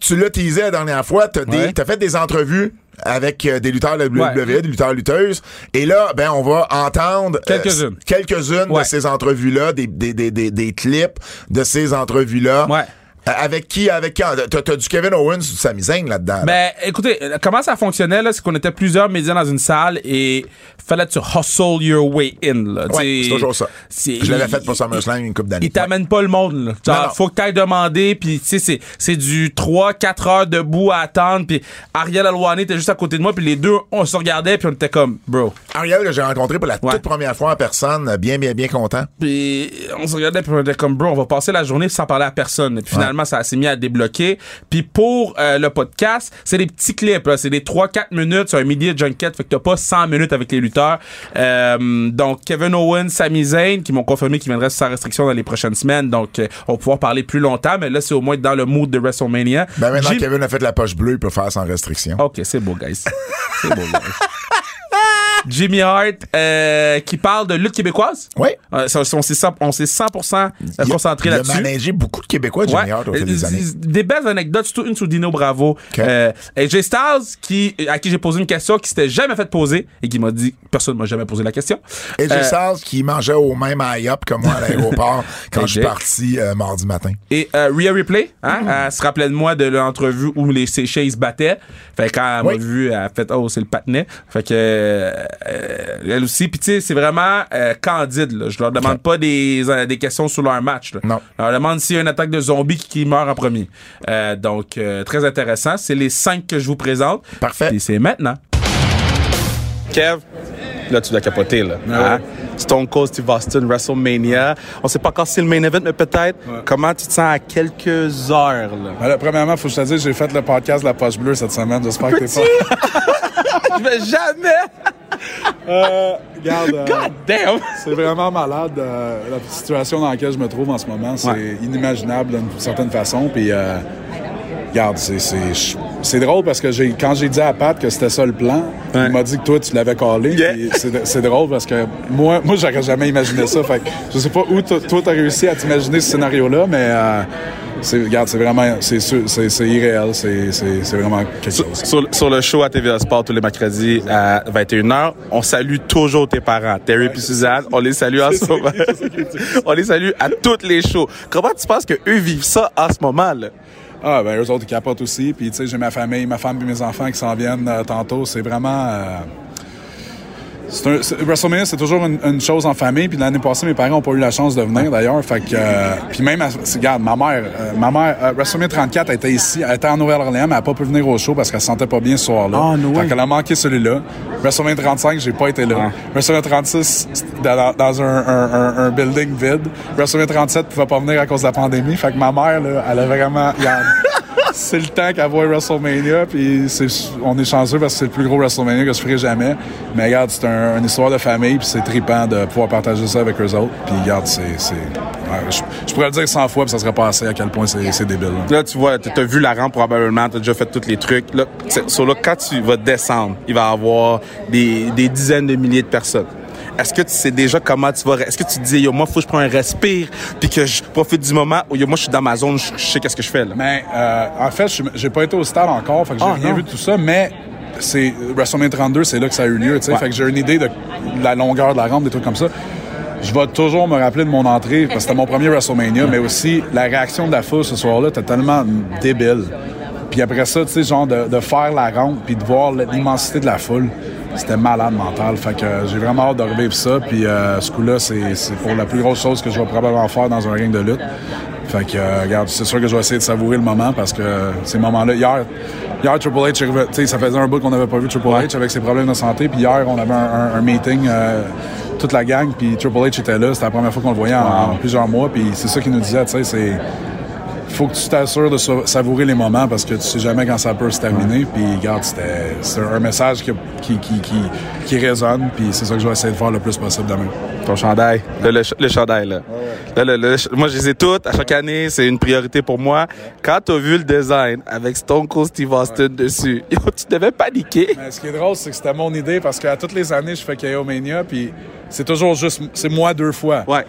tu l'as teasé la dernière fois, t'as Ouais. fait des entrevues avec euh, des lutteurs de la WWE, Ouais. des lutteurs lutteuses, et là, ben, on va entendre euh, Quelques-unes. de Ouais. ces entrevues-là, des, des, des, des, des clips de ces entrevues-là. Euh, avec qui, avec qui? T'as, du Kevin Owens ou du Sami Zayn là-dedans. là? Ben, écoutez, comment ça fonctionnait, là, c'est qu'on était plusieurs médias dans une salle et fallait que tu hustle your way in, là. Ouais, T'sais, c'est toujours ça. Je l'avais fait pour SummerSlam une couple d'années. Il t'amène pas le monde, là. Genre, Non, non. faut que t'ailles demander, puis tu sais, c'est, c'est du 3-4 heures debout à attendre, puis Ariel Alwani était juste à côté de moi, puis les deux, on se regardait, puis on était comme, bro. Ariel, que j'ai rencontré pour la Ouais. toute première fois en personne, bien, bien, bien content. Puis on se regardait, puis on était comme, bro, on va passer la journée sans parler à personne. Et puis finalement, ça s'est mis à débloquer. Puis pour euh, le podcast, c'est des petits clips. C'est des 3-4 minutes, c'est un media junket, fait que t'as pas 100 minutes avec les lutteurs. Euh, donc, Kevin Owens, Sami Zayn, qui m'ont confirmé qu'ils viendraient sans restriction dans les prochaines semaines. Donc, euh, on va pouvoir parler plus longtemps, mais là, c'est au moins dans le mood de WrestleMania. Ben maintenant, Kevin a fait la poche bleue, il peut faire sans restriction. Ok, c'est beau, guys. C'est beau, guys. [LAUGHS] Jimmy Hart, euh, qui parle de lutte québécoise. Oui. Euh, on s'est 100%, on s'est 100% concentré il a là-dessus. managé beaucoup de Québécois, Jimmy Ouais. Hart, au fil des Euh, années. Des belles anecdotes, surtout une sur Dino Bravo. Euh, AJ Styles, qui, à qui j'ai posé une question qui s'était jamais fait poser et qui m'a dit personne m'a jamais posé la question. Et Euh, Styles qui mangeait au même IOP que moi à [LAUGHS] l'aéroport quand je suis parti euh, mardi matin. Et euh, Rhea Ripley, hein, elle se rappelait de moi de l'entrevue où les Seychelles se battaient. Fait quand elle Oui. m'a vu, elle a fait oh c'est le patinet. Fait que euh, euh, elle aussi. Puis tu sais c'est vraiment euh, candide. Là. Je leur demande pas des, euh, des questions sur leur match. Là. Non. Je leur demande s'il y a une attaque de zombies qui, qui meurt en premier. Euh, donc euh, très intéressant. C'est les cinq que je vous présente. Parfait. Puis c'est maintenant. Kev, là, tu dois capoter, là. Hein? Stone Cold Steve Austin, WrestleMania. On sait pas encore si c'est le main event, mais peut-être. Comment tu te sens à quelques heures, là? Ben là, premièrement, faut que je te dise, j'ai fait le podcast La Poche Bleue cette semaine. J'espère que t'es pas. [LAUGHS] [LAUGHS] Je vais jamais! Euh, regarde, euh, God damn! c'est vraiment malade euh, la situation dans laquelle je me trouve en ce moment. C'est Ouais. inimaginable d'une certaine façon. Puis, euh, regarde, c'est- drôle parce que j'ai quand j'ai dit à Pat que c'était ça le plan, Ouais. il m'a dit que toi, tu l'avais collé. Yeah. C'est drôle parce que moi, moi j'aurais jamais imaginé ça. Fait que je sais pas où toi, toi, t'as réussi à t'imaginer ce scénario-là, mais euh, c'est- regarde, c'est vraiment, c'est c'est c'est irréel. C'est c'est- c'est vraiment quelque chose. Sur, sur le show à TVA Sport tous les mercredis à 21h, on salue toujours tes parents, Terry et Suzanne. On les salue en ce moment. [LAUGHS] on les salue à toutes les shows. Comment tu penses que eux vivent ça en ce moment, là? Ah, ben, eux autres, ils capotent aussi. Puis, tu sais, j'ai ma famille, ma femme et mes enfants qui s'en viennent euh, tantôt. C'est vraiment. euh, un- WrestleMania, c'est toujours une, une chose en famille. Puis l'année passée, mes parents n'ont pas eu la chance de venir, d'ailleurs. Fait que. euh, puis même, à- regarde, ma mère, euh, ma mère, euh, WrestleMania 34, elle était ici, elle était en Nouvelle-Orléans, mais elle n'a pas pu venir au show parce qu'elle se sentait pas bien ce soir-là. Ah, no. Fait qu'elle a manqué celui-là. WrestleMania 35, j'ai pas été là. Ah. WrestleMania 36, c'était dans, dans un, un- building vide. WrestleMania 37 pouvait pas venir à cause de la pandémie. Fait que ma mère, là, elle a vraiment. [LAUGHS] c'est le temps qu'elle voit WrestleMania, puis on est chanceux parce que c'est le plus gros WrestleMania que je ferai jamais. Mais regarde, c'est un- une histoire de famille, puis c'est trippant de pouvoir partager ça avec eux autres. Puis regarde, c'est. ouais, je, je pourrais le dire 100 fois, puis ça serait pas assez à quel point c'est c'est débile. là. Là, tu vois, t'as vu la rampe probablement, t'as déjà fait tous les trucs. Là, sur là, quand tu vas descendre, il va y avoir des, des dizaines de milliers de personnes. Est-ce que tu sais déjà comment tu vas... Est-ce que tu te dis, yo, moi, faut que je prenne un respire, puis que je profite du moment où, yo, moi, je suis dans ma zone, je, je sais qu'est-ce que je fais, là? Mais euh, en fait, j'ai pas été au stade encore, fait que j'ai Ah, rien non. vu de tout ça, mais c'est WrestleMania 32, c'est là que ça a eu lieu. tu sais. Fait que j'ai une idée de la longueur de la rampe, des trucs comme ça. Je vais toujours me rappeler de mon entrée parce que c'était mon premier WrestleMania, mais aussi la réaction de la foule ce soir-là était tellement débile. Puis après ça, tu sais, genre de, de faire la rampe puis de voir l'immensité de la foule, c'était malade mental. Fait que euh, j'ai vraiment hâte de revivre ça. Puis euh, ce coup-là, c'est pour la plus grosse chose que je vais probablement faire dans un ring de lutte. Fait que, euh, regarde, c'est sûr que je vais essayer de savourer le moment parce que ces moments-là, hier, hier Triple H, ça faisait un bout qu'on n'avait pas vu Triple H avec ses problèmes de santé. Puis hier, on avait un, un- un meeting, euh, toute la gang, puis Triple H était là. C'était la première fois qu'on le voyait en, en plusieurs mois. Puis c'est ça qu'il nous disait, tu sais, c'est faut que tu t'assures de sa- savourer les moments parce que tu sais jamais quand ça peut se terminer. Puis, regarde, c'était c'était un message qui, qui, qui, qui, qui résonne. Puis, c'est ça que je vais essayer de faire le plus possible demain. Ton chandail. Le, le, ch- le chandail, là. Là, le- moi, je les ai toutes. À chaque année, c'est une priorité pour moi. Quand t'as vu le design avec Stone Cold Steve Austin dessus, [LAUGHS] tu devais paniquer. Mais ce qui est drôle, c'est que c'était mon idée parce qu'à toutes les années, je fais KO Mania. Puis, c'est toujours juste, c'est moi deux fois. Ouais.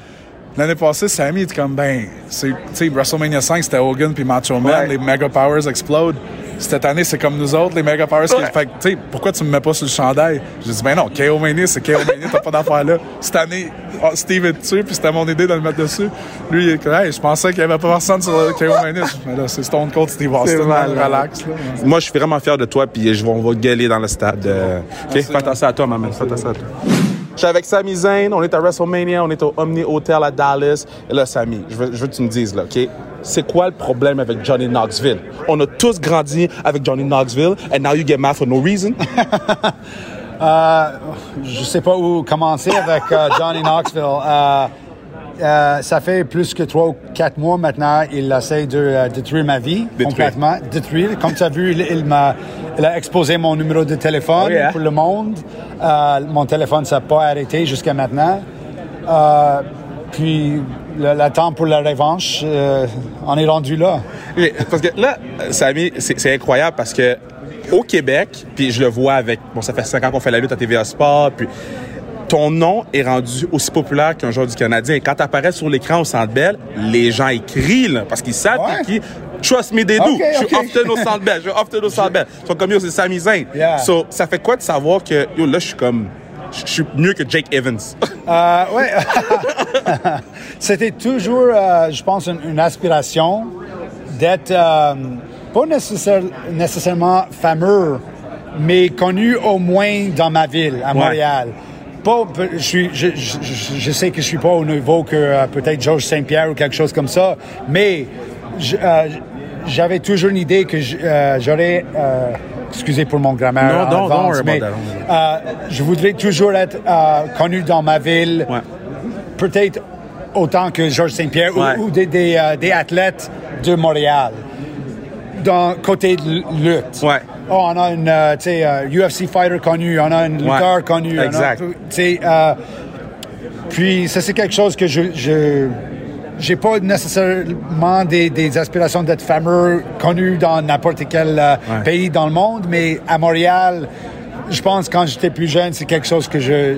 L'année passée, Sammy était comme, ben, c'est, tu sais, WrestleMania 5, c'était Hogan puis Macho Man, Ouais. les Mega Powers explodent. Cette année, c'est comme nous autres, les Mega Powers. qui- Ouais. Fait que, tu sais, pourquoi tu me mets pas sur le chandail? J'ai dit, ben non, KO Mania, c'est KO Mania, t'as pas d'affaire là. Cette année, oh, Steve est dessus, puis c'était mon idée de le mettre dessus. Lui, il est hey, je pensais qu'il y avait pas personne sur le KO Mania. Mais là, c'est Stone Cold Steve Austin, mal, relax, là. Moi, je suis vraiment fier de toi, puis je vais, on va gueuler dans le stade. euh. OK? Fais attention à toi, maman. Fais attention à toi. Je suis avec Sami Zayn, on est à WrestleMania, on est au Omni Hotel à Dallas. Et là, Sami, je veux, que tu me dises, OK? C'est quoi le problème avec Johnny Knoxville? On a tous grandi avec Johnny Knoxville, and now you get mad for no reason? [LAUGHS] Euh, je sais pas où commencer avec euh, Johnny Knoxville. Euh, euh, ça fait plus que trois ou quatre mois maintenant, il essaie de euh, détruire ma vie Détruire. complètement. Détruire. Comme tu as vu, il, il m'a il a exposé mon numéro de téléphone Oui, hein? pour le monde. Euh, mon téléphone s'est pas arrêté jusqu'à maintenant. Puis le, le temps pour la revanche, on est rendu là. Mais, Parce que là, Samy, c'est c'est incroyable parce que au Québec, puis je le vois avec, bon, ça fait cinq ans qu'on fait la lutte à TVA Sport, puis ton nom est rendu aussi populaire qu'un joueur du Canadien. Quand tu apparais sur l'écran au Centre Bell, les gens écrient, là, parce qu'ils savent Ouais. qui. Trust me, they do. Ok, Je suis often au Centre Bell. Je suis often au Centre Bell. Ils sont comme, yo, c'est Sami Zayn. Yeah. So, ça fait quoi de savoir que, yo, là, je suis comme, je suis mieux que Jake Evans? [LAUGHS] Euh, ouais. [LAUGHS] C'était toujours, euh, je pense, une, une aspiration d'être euh, pas nécessaire- nécessairement fameux, mais connu au moins dans ma ville, à Montréal. Pas, pe- je, suis, je, je- je- je sais que je suis pas au niveau que euh, peut-être Georges Saint-Pierre ou quelque chose comme ça, mais euh, j'avais toujours une idée que euh, j'aurais... excusez pour mon grammaire. Non, en non, avance, worry mais, je voudrais toujours être connu dans ma ville Ouais. peut-être autant que Georges Saint-Pierre ou- Ouais. ou, des, des, des athlètes de Montréal. Dans côté de lutte. Ouais. Oh, on a une euh, sais, euh, UFC fighter connu, on a un lutteur connu. on a- Exact. euh, puis ça c'est quelque chose que je je j'ai pas nécessairement des, des aspirations d'être fameux, connu dans n'importe quel euh, Ouais. pays dans le monde, mais à Montréal, je pense quand j'étais plus jeune, c'est quelque chose que je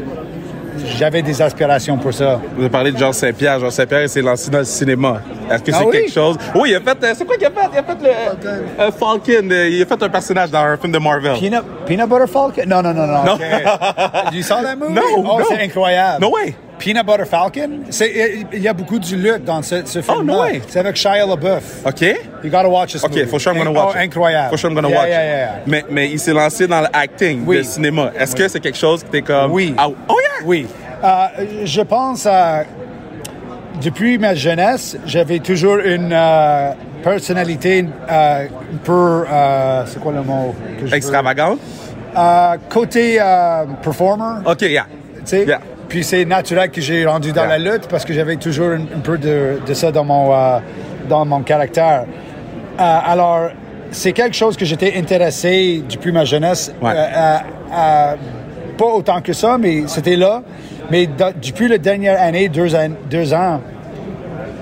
j'avais des aspirations pour ça. Vous avez parlé de Georges Saint-Pierre. Georges Saint-Pierre, il s'est lancé dans le cinéma. Est-ce que Ah c'est oui? quelque chose? Oui, il a fait. euh, C'est quoi qu'il a fait? Il a fait le. euh, Falcon. euh, il a fait un personnage dans un film de Marvel. Peanut, peanut Butter Falcon? Non, non, non, non. Non. ok. [LAUGHS] you saw that movie? No, Oh, no. c'est incroyable. No way. Peanut Butter Falcon? C'est- Il y a beaucoup du lutte dans ce, ce film Oh, no way. C'est avec Shia LaBeouf. OK? You gotta watch this OK, movie. for sure I'm gonna Oh, watch it. incroyable. For sure I'm gonna Yeah, watch yeah, it. yeah, yeah. Mais, mais il s'est lancé dans l'acting, Oui. le cinéma. Est-ce que c'est quelque chose que t'es comme. Oui. Ah, oh yeah! Oui. Euh, je pense, euh, depuis ma jeunesse, j'avais toujours une euh, personnalité euh, un peu, c'est quoi le mot? Extravagant? Côté performer. OK, yeah. tu sais? Yeah. Puis c'est naturel que j'ai rendu dans Yeah. la lutte parce que j'avais toujours un, un peu de, de ça dans mon, dans mon caractère. Alors, c'est quelque chose que j'étais intéressé depuis ma jeunesse. Ouais. à- à- pas autant que ça, mais c'était là. Mais depuis la dernière année, deux, an- deux ans,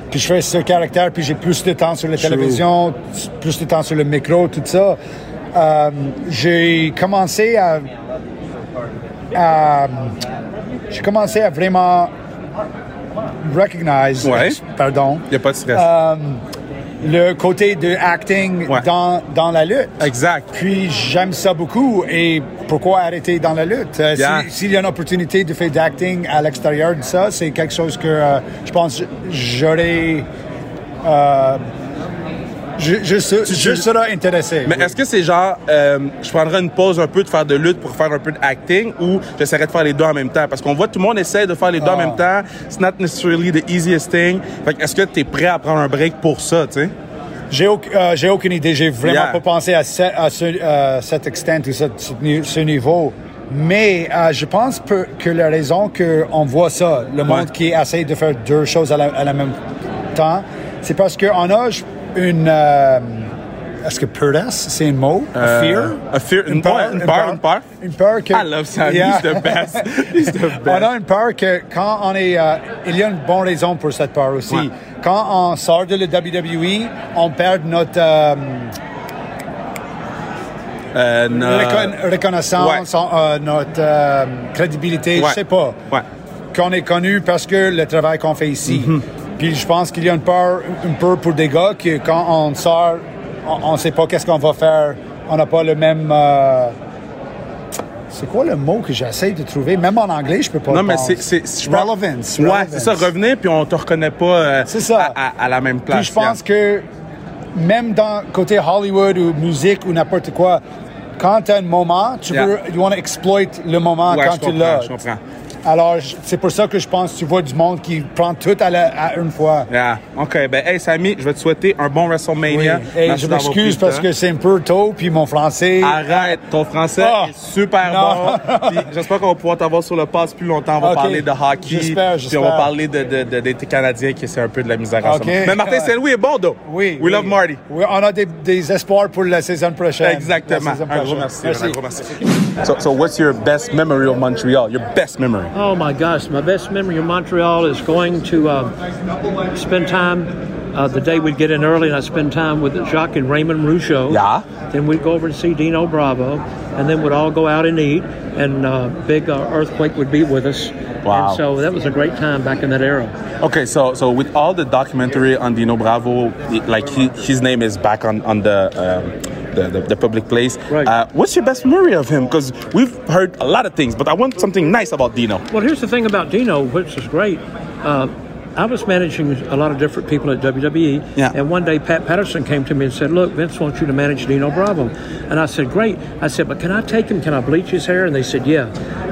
puis je fais ce caractère, puis j'ai plus de temps sur la télévision, plus de temps sur le micro, tout ça. Euh, j'ai commencé à, à- j'ai commencé à vraiment recognize, Ouais. pardon, Il n'y a pas de stress. Euh, le côté de acting Ouais. dans, dans la lutte. Exact. Puis j'aime ça beaucoup. Et pourquoi arrêter dans la lutte? Euh, Yeah. si- S'il y a une opportunité de faire d'acting à l'extérieur de ça, c'est quelque chose que euh, je pense j'aurais. euh, je, je, se- je serais intéressé. Mais est-ce que c'est genre, euh, je prendrais une pause un peu de faire de lutte pour faire un peu d'acting ou j'essaierais de faire les deux en même temps? Parce qu'on voit tout le monde essaie de faire les deux en Ah. même temps. It's not necessarily the easiest thing. Fait que est-ce que tu es prêt à prendre un break pour ça, tu sais? J'ai euh, aucune idée. J'ai vraiment Yeah. pas pensé à, ce, à ce, euh, cet extent ou ce, ce ni- ce niveau. Mais euh, je pense peu- que la raison qu'on voit ça, le monde qui essaie de faire deux choses à la, à la même temps, c'est parce qu'on a une... euh, Est-ce que prudence, c'est un mot? A fear? A fear- une- ouais, une peur, une peur? Une peur que... I love Sammy, Yeah. he's the best. [LAUGHS] He's the On a une peur que quand on est... euh, il y a une bonne raison pour cette peur aussi. Ouais. Quand on sort de la WWE, on perd notre... euh, Euh, no- reconnaissance, notre crédibilité, Ouais. je sais pas. Qu'on est connu parce que le travail qu'on fait ici. Mm-hmm. Puis je pense qu'il y a une peur un peu pour des gars que quand on sort, on, on sait pas qu'est-ce qu'on va faire. On n'a pas le même. euh, c'est quoi le mot que j'essaie de trouver? Même en anglais, je peux pas. Non, le mais c'est. relevance. Ouais, c'est ça, revenir, puis on te reconnaît pas euh, C'est ça. À, à- à la même place. Puis je pense que même dans côté Hollywood ou musique ou n'importe quoi, quand tu as un moment, tu Yeah. veux, you want to exploit le moment Ouais, quand tu l'as. je comprends. Alors, c'est pour ça que je pense que tu vois du monde qui prend tout à, la- à une fois. Yeah. OK. Ben, hey, Samy, je vais te souhaiter un bon Oui. WrestleMania. Merci je m'excuse parce que c'est un peu tôt, puis mon français. Arrête, ton français Ah. est super Non. bon. J'espère qu'on va pouvoir t'avoir sur le pass plus longtemps. On va parler de hockey. J'espère, Puis on va parler de, de, de- des Canadiens qui c'est un peu de la misère en Ok. ce moment. Mais Martin Saint-Louis est bon, though. Oui. We oui. love Marty. Oui, on a des, des espoirs pour la saison prochaine. Exactement. La saison Un gros prochaine. merci. Un gros merci. So, so what's your best memory of Montreal? Your best memory? Oh my gosh, my best memory of Montreal is going to uh, spend time uh, the day we'd get in early and I'd spend time with Jacques and Raymond Rougeau. Yeah. Then we'd go over and see Dino Bravo, and then we'd all go out and eat, and uh, Big uh, Earthquake would be with us. Wow. And so that was a great time back in that era. Okay, so so with all the documentary on Dino Bravo, like he, his name is back on on the. Um, the, the, the public place. Right. Uh, what's your best memory of him? Because we've heard a lot of things, but I want something nice about Dino. Well, here's the thing about Dino, which is great. Uh, I was managing a lot of different people at WWE, Yeah. and one day Pat Patterson came to me and said, "Look, Vince wants you to manage Dino Bravo," and I said, "Great." I said, "But can I take him? Can I bleach his hair?" And they said, "Yeah."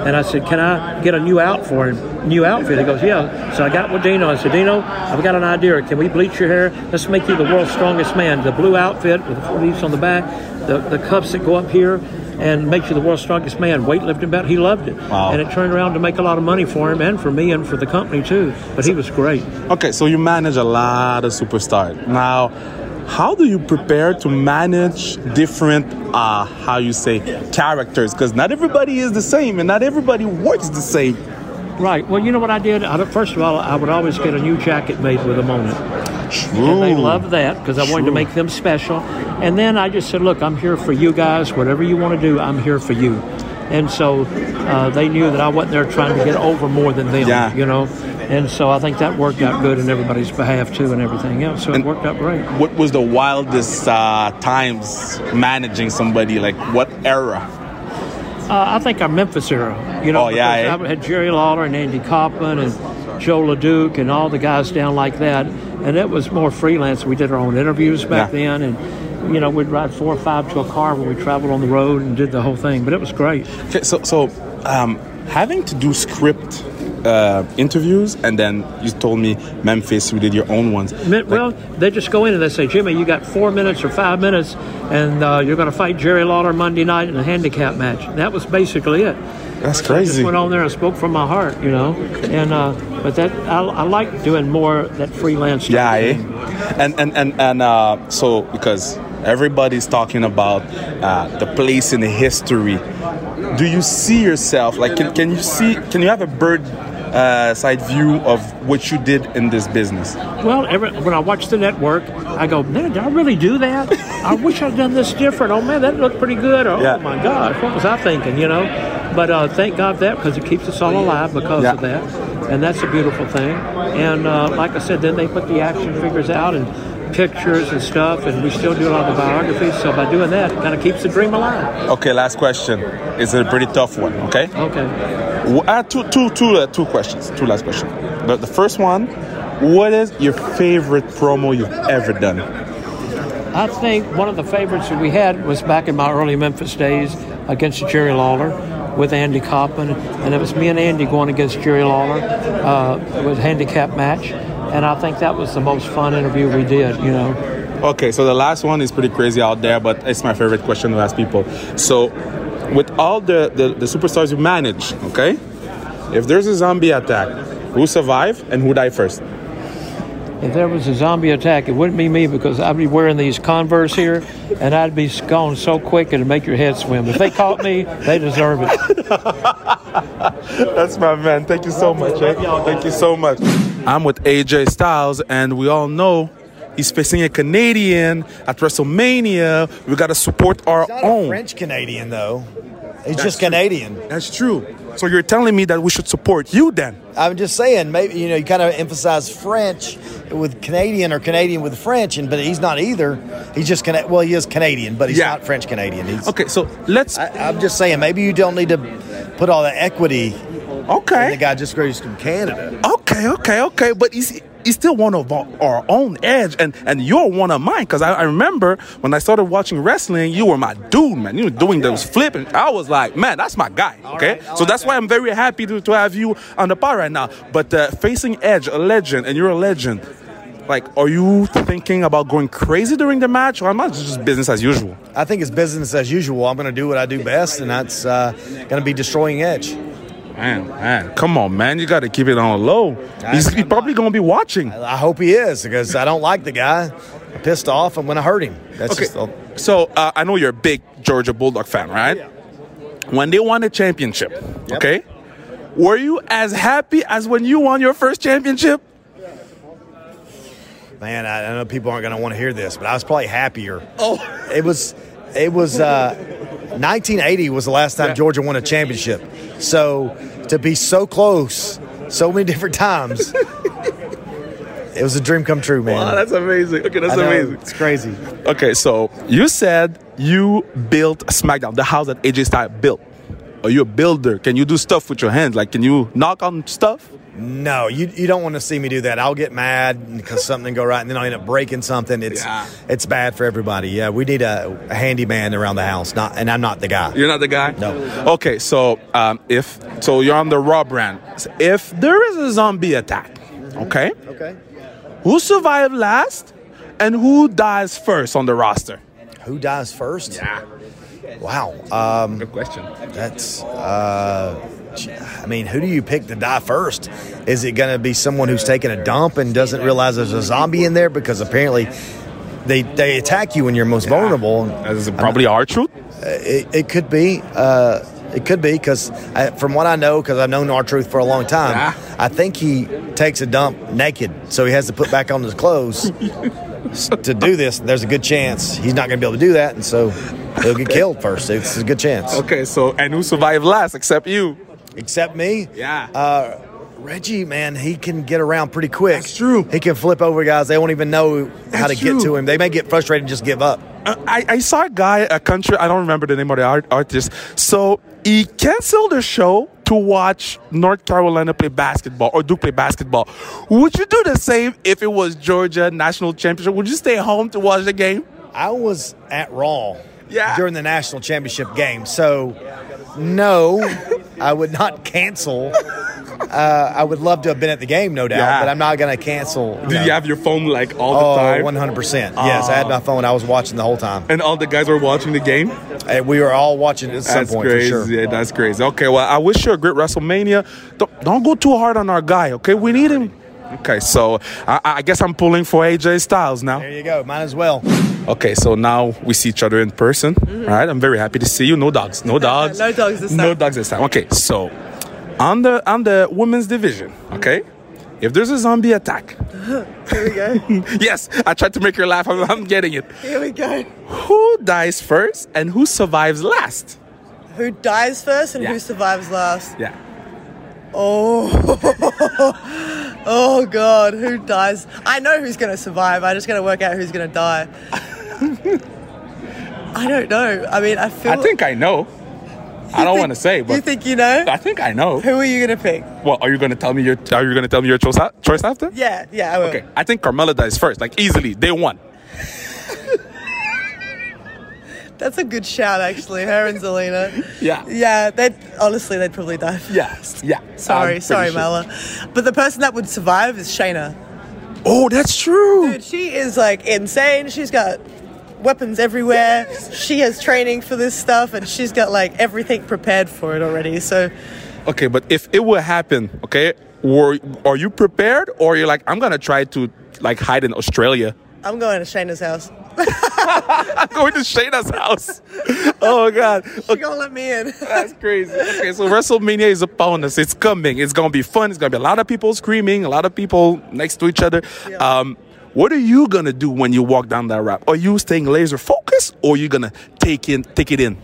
And I said, "Can I get a new out for him? New outfit?" He goes, "Yeah." So I got with Dino. I said, "Dino, I've got an idea. Can we bleach your hair? Let's make you the world's strongest man. The blue outfit with the four leaves on the back, the the cuffs that go up here." And makes you the world's strongest man. Weightlifting belt, he loved it, Wow. and it turned around to make a lot of money for him and for me and for the company too. But he was great. Okay, so you manage a lot of superstars. Now, how do you prepare to manage different, uh, how you say, characters? Because not everybody is the same, and not everybody works the same. Right. Well, you know what I did? I, first of all, I would always get a new jacket made with them on it. And they loved that because I wanted to make them special. And then I just said, look, I'm here for you guys. Whatever you want to do, I'm here for you. And so uh, they knew that I wasn't there trying to get over more than them, Yeah. you know. And so I think that worked out good in everybody's behalf too, and everything else. So And- it worked out great. What was the wildest uh, times managing somebody? Like what era? Uh, I think our Memphis era. You know, Oh, yeah, eh? I had Jerry Lawler and Andy Kaufman and Joe LeDuc and all the guys down like that. And it was more freelance. We did our own interviews back Yeah. then, and you know, we'd ride four or five to a car when we traveled on the road and did the whole thing. But it was great. Okay, so so um, having to do script uh, interviews, and then you told me Memphis, you did your own ones. Well, they just go in and they say, Jimmy, you got four minutes or five minutes, and uh, you're going to fight Jerry Lawler Monday night in a handicap match. That was basically it. That's crazy. I just went on there and spoke from my heart, you know. And uh, but that I, I like doing more that freelance. stuff. Yeah, eh? and and and and uh, so because everybody's talking about uh, the place in the history, do you see yourself like can, can you see can you have a bird uh, side view of what you did in this business? Well, every, when I watch the network, I go, man, did I really do that? I wish I'd done this different. Oh man, that looked pretty good. Or, Yeah. Oh my gosh, what was I thinking? You know. But uh, thank God for that because it keeps us all alive because Yeah. of that, and that's a beautiful thing. And uh, like I said, then they put the action figures out, and pictures and stuff, and we still do a lot of biographies. So by doing that, it kind of keeps the dream alive. Okay, last question. It's a pretty tough one. Okay. Okay. Uh, two, two, two, uh, two questions. Two last questions. But the first one, what is your favorite promo you've ever done? I think one of the favorites that we had was back in my early Memphis days against Jerry Lawler with Andy Kaufman, and it was me and Andy going against Jerry Lawler. Uh, it was a handicap match, and I think that was the most fun interview we did. You know. Okay, so the last one is pretty crazy out there, but it's my favorite question to ask people. So, with all the, the, the superstars you manage, okay, if there's a zombie attack, who survive and who die first? If there was a zombie attack, it wouldn't be me because I'd be wearing these Converse here, and I'd be gone so quick it'd make your head swim. If they caught me, they deserve it. [LAUGHS] That's my man. Thank you so much. eh? Thank you so much. I'm with AJ Styles, and we all know he's facing a Canadian at WrestleMania. We got to support our Not own. a French Canadian though. He's That's just true. Canadian. That's true. So you're telling me that we should support you then? I'm just saying, maybe you know, you kind of emphasize French with Canadian or Canadian with French, and but he's not either. He's just Cana- well, he is Canadian, but he's Yeah. not French Canadian. He's, Okay, so let's. I, I'm just saying, maybe you don't need to put all the equity. Okay. the guy just graduated from Canada. Okay, okay, okay. But he's he's still one of our, our own edge, and and you're one of mine. Because I, I remember when I started watching wrestling, you were my dude, man. You were doing those flipping. I was like, man, that's my guy. Okay, right, all so right, that's why I'm very happy to, to have you on the pod right now. But uh, facing Edge, a legend, and you're a legend. Like, are you thinking about going crazy during the match, or am I just business as usual? I think it's business as usual. I'm going to do what I do best, and that's uh, going to be destroying Edge. Man, man, come on, man. You got to keep it on low. He's, he's probably going to be watching. I hope he is because I don't like the guy. I'm pissed off. I'm going to hurt him. That's Okay, just the, so uh, I know you're a big Georgia Bulldog fan, right? Yeah. When they won the championship, okay, were you as happy as when you won your first championship? man. I, I know people aren't going to want to hear this, but I was probably happier. Oh, it was. It was. Uh, 1980 was the last time Yeah. Georgia won a championship. So to be so close, so many different times, it was a dream come true, man. Wow, that's amazing. Okay, that's amazing. It's crazy. Okay, so you said you built SmackDown, the house that AJ Styles built. Are you a builder? Can you do stuff with your hands? Like, can you knock on stuff? No, you you don't want to see me do that. I'll get mad because something go right, and then I'll end up breaking something. It's Yeah. it's bad for everybody. Yeah, we need a, a handyman around the house. Not, and I'm not the guy. You're not the guy. No. Okay, so um, if so, you're on the Raw brand. If there is a zombie attack, okay, Okay. who survived last, and who dies first on the roster? Who dies first? Yeah. Wow. Um, Good question. That's. Uh, I mean, who do you pick to die first? Is it going to be someone who's taking a dump and doesn't realize there's a zombie in there? Because apparently they, they attack you when you're most vulnerable. That's probably our truth. It, it could be. Uh, it could be because from what I know, because I've known our truth for a long time, Yeah. I think he takes a dump naked, so he has to put back on his clothes [LAUGHS] [LAUGHS] to do this. There's a good chance he's not going to be able to do that, and so he'll get killed first. It's a good chance. Okay, so and who survived last except you? Except me. Yeah. Uh, Reggie, man, he can get around pretty quick. That's true. He can flip over guys. They won't even know how to That's get to him. They may get frustrated and just give up. Uh, I, I saw a guy, a country, I don't remember the name of the art, artist. So he canceled the show to watch North Carolina play basketball or Duke play basketball. Would you do the same if it was Georgia national championship? Would you stay home to watch the game? I was at Raw Yeah. during the national championship game, so no, I would not cancel. Uh, I would love to have been at the game, no doubt, Yeah. but I'm not going to cancel. Did no. you have your phone like all the Oh, time? 100%. Yes, I had my ah. phone. I was watching the whole time. And all the guys were watching the game? And we were all watching it at some That's point crazy. for sure. Yeah, that's crazy. Okay, well, I wish you a great WrestleMania. Don't, don't go too hard on our guy, okay? We need him. Okay, so I, I guess I'm pulling for AJ Styles now. There you go. Might as well. Okay, so now we see each other in person. Mm-hmm. All right, I'm very happy to see you. No dogs. No [LAUGHS] dogs. No dogs this No dogs this time. Okay, so on the on the women's division, okay? If there's a zombie attack, [LAUGHS] Here we go. [LAUGHS] yes, I tried to make her laugh. I'm, I'm getting it. Here we go. Who dies first and who survives last? Who dies first and Yeah. who survives last? Yeah. Oh. [LAUGHS] Oh God, who dies? I know who's gonna survive. I just gotta work out who's gonna die. I don't know. I mean, I feel. I think I know. I don't want to say, you think you know? I think I know. Who are you gonna pick? Well, are you gonna tell me your Are you gonna tell me your choice, choice after? Yeah, yeah, I will. Okay, I think Carmella dies first, like easily, day one. [LAUGHS] That's a good shout, actually. Her and Zelina. Yeah. Yeah, they'd honestly, they'd probably die. Yeah, yeah. Sorry, I'm sorry, sure. But the person that would survive is Shayna. Oh, that's true. Dude, she is like insane. She's got weapons everywhere. She has training for this stuff, and she's got like everything prepared for it already. So Okay, but if it would happen, okay, were are you prepared, or you're like, I'm gonna try to like hide in Australia? I'm going to Shayna's house. [LAUGHS] I'm going to Shayna's house. Oh God, She gonna let me in. [LAUGHS] That's crazy. Okay, so WrestleMania is upon us. It's coming. It's gonna be fun. It's gonna be a lot of people screaming, a lot of people next to each other. Um, what are you gonna do when you walk down that ramp? Are you staying laser focused, or are you gonna take in take it in?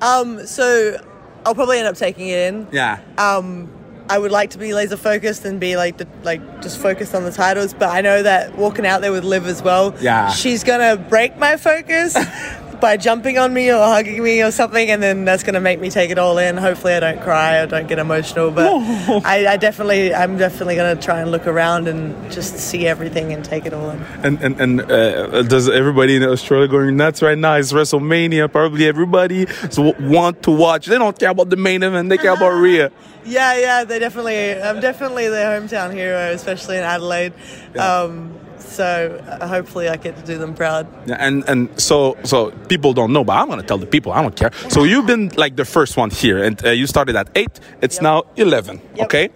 Um, so I'll probably end up taking it in. Yeah. Um, I would like to be laser focused and be like the, like just focused on the titles, but I know that walking out there with Liv as well. Yeah. She's gonna break my focus [LAUGHS] by jumping on me or hugging me or something, and then that's gonna make me take it all in. Hopefully, I don't cry or don't get emotional, but [LAUGHS] I, I definitely, I'm definitely gonna try and look around and just see everything and take it all in. And and and uh, does everybody in Australia going nuts right now? It's WrestleMania. Probably everybody so want to watch. They don't care about the main event. They care about Rhea. Yeah, yeah, they definitely. I'm definitely their hometown hero, especially in Adelaide. Um, so uh, hopefully, I get to do them proud. Yeah, and and so so people don't know, but I'm gonna tell the people. I don't care. So you've been like the first one here, and uh, you started at eight. It's Yep. now eleven. Yep. Okay.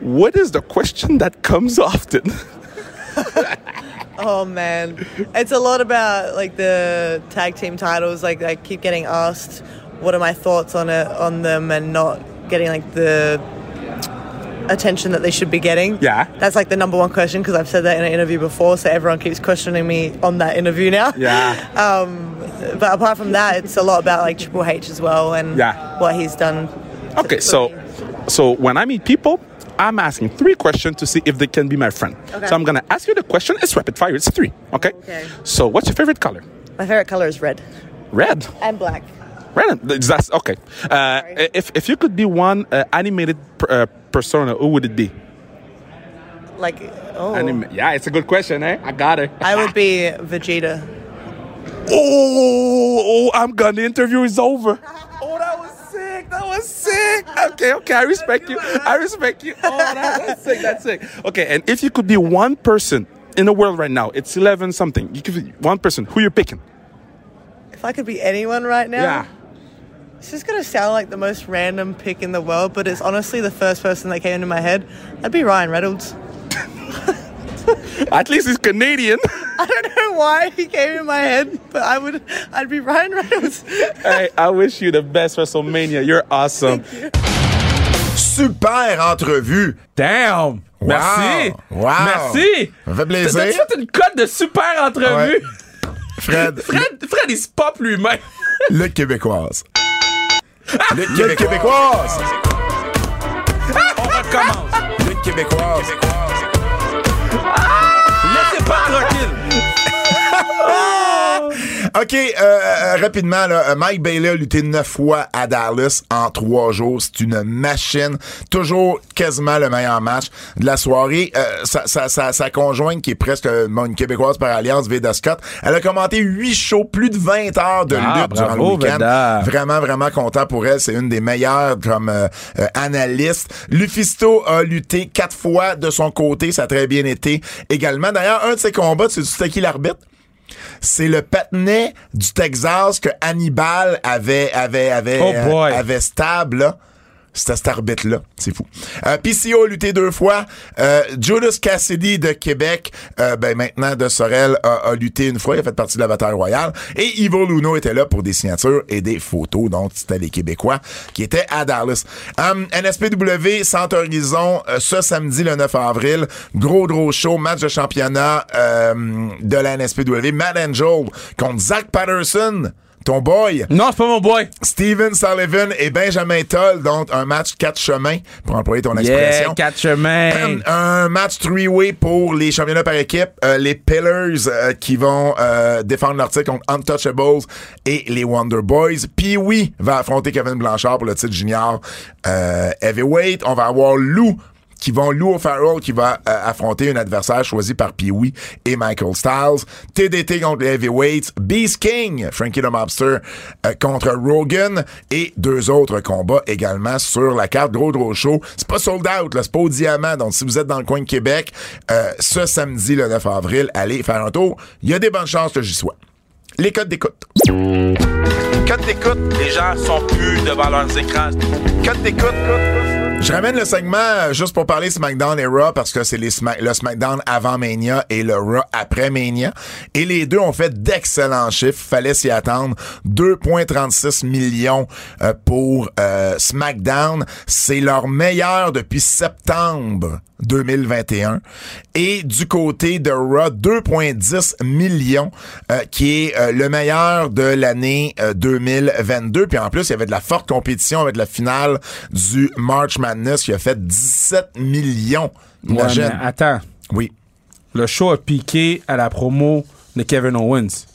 What is the question that comes [LAUGHS] often? Oh man, it's a lot about like the tag team titles. Like I keep getting asked, what are my thoughts on it, on them, and not getting like the attention that they should be getting. Yeah. that's like the number one question because I've said that in an interview before. So everyone keeps questioning me on that interview now. Yeah. [LAUGHS] Um, but apart from that, it's a lot about like Triple H as well and Yeah. what he's done. Okay, so so when I meet people, I'm asking three questions to see if they can be my friend. Okay. So I'm gonna ask you the question. It's rapid fire. It's three. Okay. Okay. So what's your favorite color? My favorite color is red Red. and black. And- That's okay. Uh, if if you could be one uh, animated uh, persona, who would it be? Like, oh, Anima- yeah, it's a good question, eh? I got it. I would be [LAUGHS] Vegeta. Oh, oh, I'm gone. The interview is over. Oh, that was sick. That was sick. Okay, okay. I respect you. I respect you. Oh, that, that's [LAUGHS] sick. That's sick. Okay, and if you could be one person in the world right now, it's 11 something. You could be one person. Who you picking? If I could be anyone right now, Yeah. This is gonna sound like the most random pick in the world, but it's honestly the first person that came into my head. That'd be Ryan Reynolds. At least he's Canadian. [LAUGHS] I don't know why he came in my head, but I would, I'd be Ryan Reynolds. hey, I wish you the best WrestleMania. You're awesome. Super entrevue. Damn! Wow. Merci! Wow. Merci! Ça fait plaisir. T'as fait une cote de super entrevue! Ouais. Fred, [LAUGHS] Fred, Fred, il se pop lui-même! le québécoise. Le québécoise. On recommence! Le québécoise. Laissez OK, euh, euh, rapidement, là, euh, Mike Bailey a lutté neuf fois à Dallas en trois jours. C'est une machine. Toujours quasiment le meilleur match de la soirée. Euh, sa, sa, sa, sa conjointe, qui est presque euh, une Québécoise par alliance, Veda Scott, elle a commenté huit shows, plus de 20 heures de Ah, lutte durant le week-end. Vraiment, vraiment content pour elle. C'est une des meilleures comme euh, analyste. Lufisto a lutté quatre fois de son côté. Ça a très bien été également. D'ailleurs, un de ses combats, tu sais qui l'arbitre? C'est le patinet du Texas que Hannibal avait avait avait Oh euh, avait stable là. C'était cet arbitre-là. C'est fou. Euh, PCO a lutté deux fois. Euh, Judas Cassidy de Québec, euh, ben maintenant de Sorel, a, a lutté une fois. Il a fait partie de la bataille royale. Et Ivo Luno était là pour des signatures et des photos. Donc, c'était les Québécois qui étaient à Dallas. Um, NSPW, Centre Horizon, euh, ce samedi, le 9 avril. Gros, gros show. Match de championnat euh, de la NSPW. Matt Angel contre Zach Patterson. Ton boy, Non, c'est pas mon boy. Steven Sullivan et Benjamin Toll, donc un match quatre chemins, pour employer ton Yeah, expression. quatre chemins. Un match three-way pour les championnats par équipe. Euh, les Pillars euh, qui vont euh, défendre leur titre contre Untouchables et les Wonder Boys. Puis oui, va affronter Kevin Blanchard pour le titre junior heavyweight. On va avoir Lou qui vont Lou O'Farrell qui va euh, affronter un adversaire choisi par Pee-Wee et Michael Styles. TDT contre les heavyweights. Beast King, Frankie the Mobster euh, contre Rogan et deux autres combats également sur la carte. Gros gros show. C'est pas sold out, c'est pas au diamant. Donc si vous êtes dans le coin de Québec, euh, ce samedi le 9 avril, allez faire un tour. Il y a des bonnes chances que j'y sois. Les codes d'écoute. Quand t'écoutes, les gens sont plus devant leurs écrans. Quand t'écoutes, Je ramène le segment euh, juste pour parler SmackDown et Raw parce que c'est le SmackDown avant Mania et le Raw après Mania. Et les deux ont fait d'excellents chiffres. Fallait s'y attendre. 2,36 millions euh, pour euh, SmackDown. C'est leur meilleur depuis septembre 2021. Et du côté de Raw, 2,10 millions, euh, qui est euh, le meilleur de l'année euh, 2022. Puis en plus, il y avait de la forte compétition avec la finale du March Madness qui a fait 17 millions. Ouais, mais attends. Oui. Le show a piqué à la promo de Kevin Owens.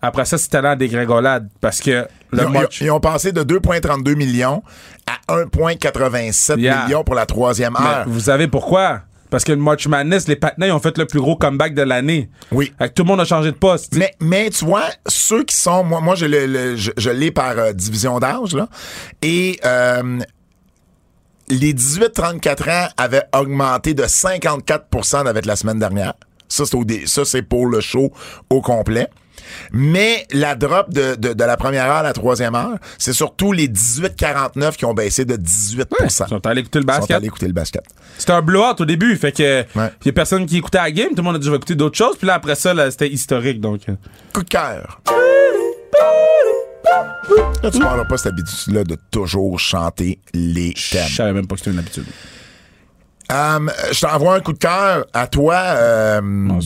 Après ça, c'était là des grégolades parce que Ils le ont, match. ils ont- ils ont passé de 2,32 millions à 1,87 Yeah. millions pour la troisième Mais heure. vous savez pourquoi? Parce que le March Madness, les Patnais ont fait le plus gros comeback de l'année. Oui. Fait que tout le monde a changé de poste. Mais, mais tu vois, ceux qui sont, moi, moi je, le- le- je, je l'ai par euh, division d'âge, là. Et euh, les 18-34 ans avaient augmenté de 54% avec la semaine dernière. Ça, c'est, au dé- ça, c'est pour le show au complet. Mais la drop de, de, de la première heure à la troisième heure, c'est surtout les 18-49 qui ont baissé de 18 Ils sont allés écouter le Ils sont basket. allés écouter le basket. C'était un blowout au début. Fait que Ouais. y a personne qui écoutait la game. Tout le monde a dit je vais écouter d'autres choses. Puis là, après ça, c'était historique. Donc. euh. Coup de cœur. Là, tu parleras pas cette habitude-là de toujours chanter les Je thèmes. savais même pas que c'était une habitude. Um, je t'envoie un coup de cœur à toi, euh,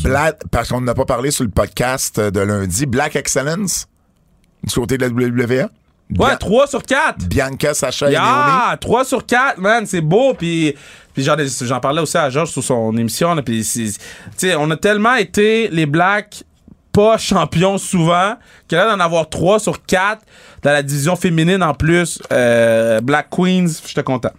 Black, parce qu'on n'a pas parlé sur le podcast de lundi. Black Excellence, du côté de la WWE. Ouais, Bia- 3 sur 4. Bianca, Sacha et Naomi. Yeah, 3 sur 4, man, c'est beau. Puis, puis j'en, ai- j'en parlais aussi à Georges sur son émission. Là, puis on a tellement été les Blacks pas champions souvent que là d'en avoir 3 sur 4 dans la division féminine en plus, euh, Black Queens, j'étais content.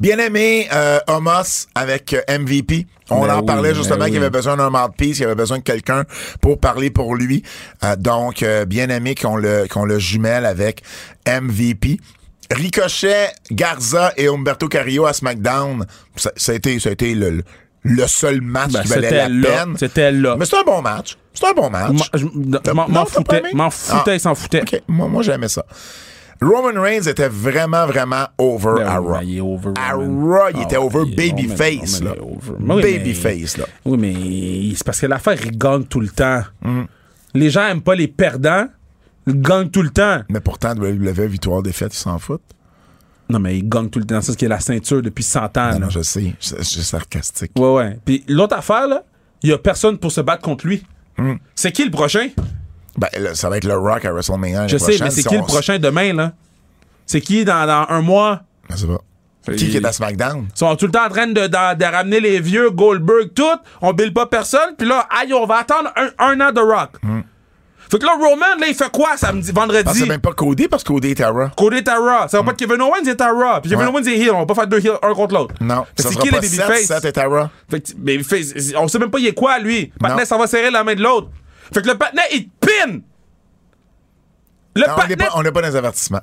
Bien aimé euh, Homos avec euh, MVP. On Ben en oui, parlait justement ben qu'il oui. avait besoin d'un mouthpiece, qu'il avait besoin de quelqu'un pour parler pour lui. Euh, donc, euh, bien aimé qu'on le, qu'on le jumelle avec MVP. Ricochet, Garza et Humberto Carrillo à SmackDown, ça, ça a été, ça a été le, le seul match Ben, qui valait la peine. c'était là. Mais c'est un bon match. C'est un bon match. M'en- foutais, m'en foutais, Ah. il s'en foutait. Moi j'aimais ça. Roman Reigns était vraiment, vraiment over Ben à Raw. il est over, À Roman. Raw, il était over il babyface, là. Il. Oui, Babyface, là. Oui, mais c'est parce que l'affaire, il gagne tout le temps. Mm. Les gens aiment pas les perdants. Ils gagnent tout le temps. Mais pourtant, WWE, victoire, défaite, ils s'en foutent. Non, mais ils gagnent tout le temps. C'est ce qui est la ceinture depuis 100 ans. Non, là. non, je sais. C'est c'est sarcastique. Ouais, ouais. Puis l'autre affaire, là, il y a personne pour se battre contre lui. Mm. C'est qui le prochain? Ben, là, ça va être le Rock à WrestleMania. Je sais, mais c'est qui le prochain demain, là? C'est qui dans, dans un mois? Je sais pas. Qui qui est à SmackDown? Ils sont tout le temps en train de, de- de ramener les vieux Goldberg, tout. On bille pas personne. Puis là, aïe, on va attendre un, un an de Rock. Fait que là, Roman, là, il fait quoi samedi, Ah, vendredi? c'est même pas Cody parce que Cody est à Raw. Cody est à Raw. Ça va pas être Kevin Owens est à Raw. Puis Kevin Ouais. Owens est heel. On va pas faire deux heels un contre l'autre. Non, c'est qui les babyface? Seth est à Raw. Fait que, babyface, on sait même pas il est quoi, lui. Patinet, ça va serrer la main de l'autre. Fait que le patinet, il te pin. Le Non, on n'est patinet... pas, on n'est pas dans les avertissements.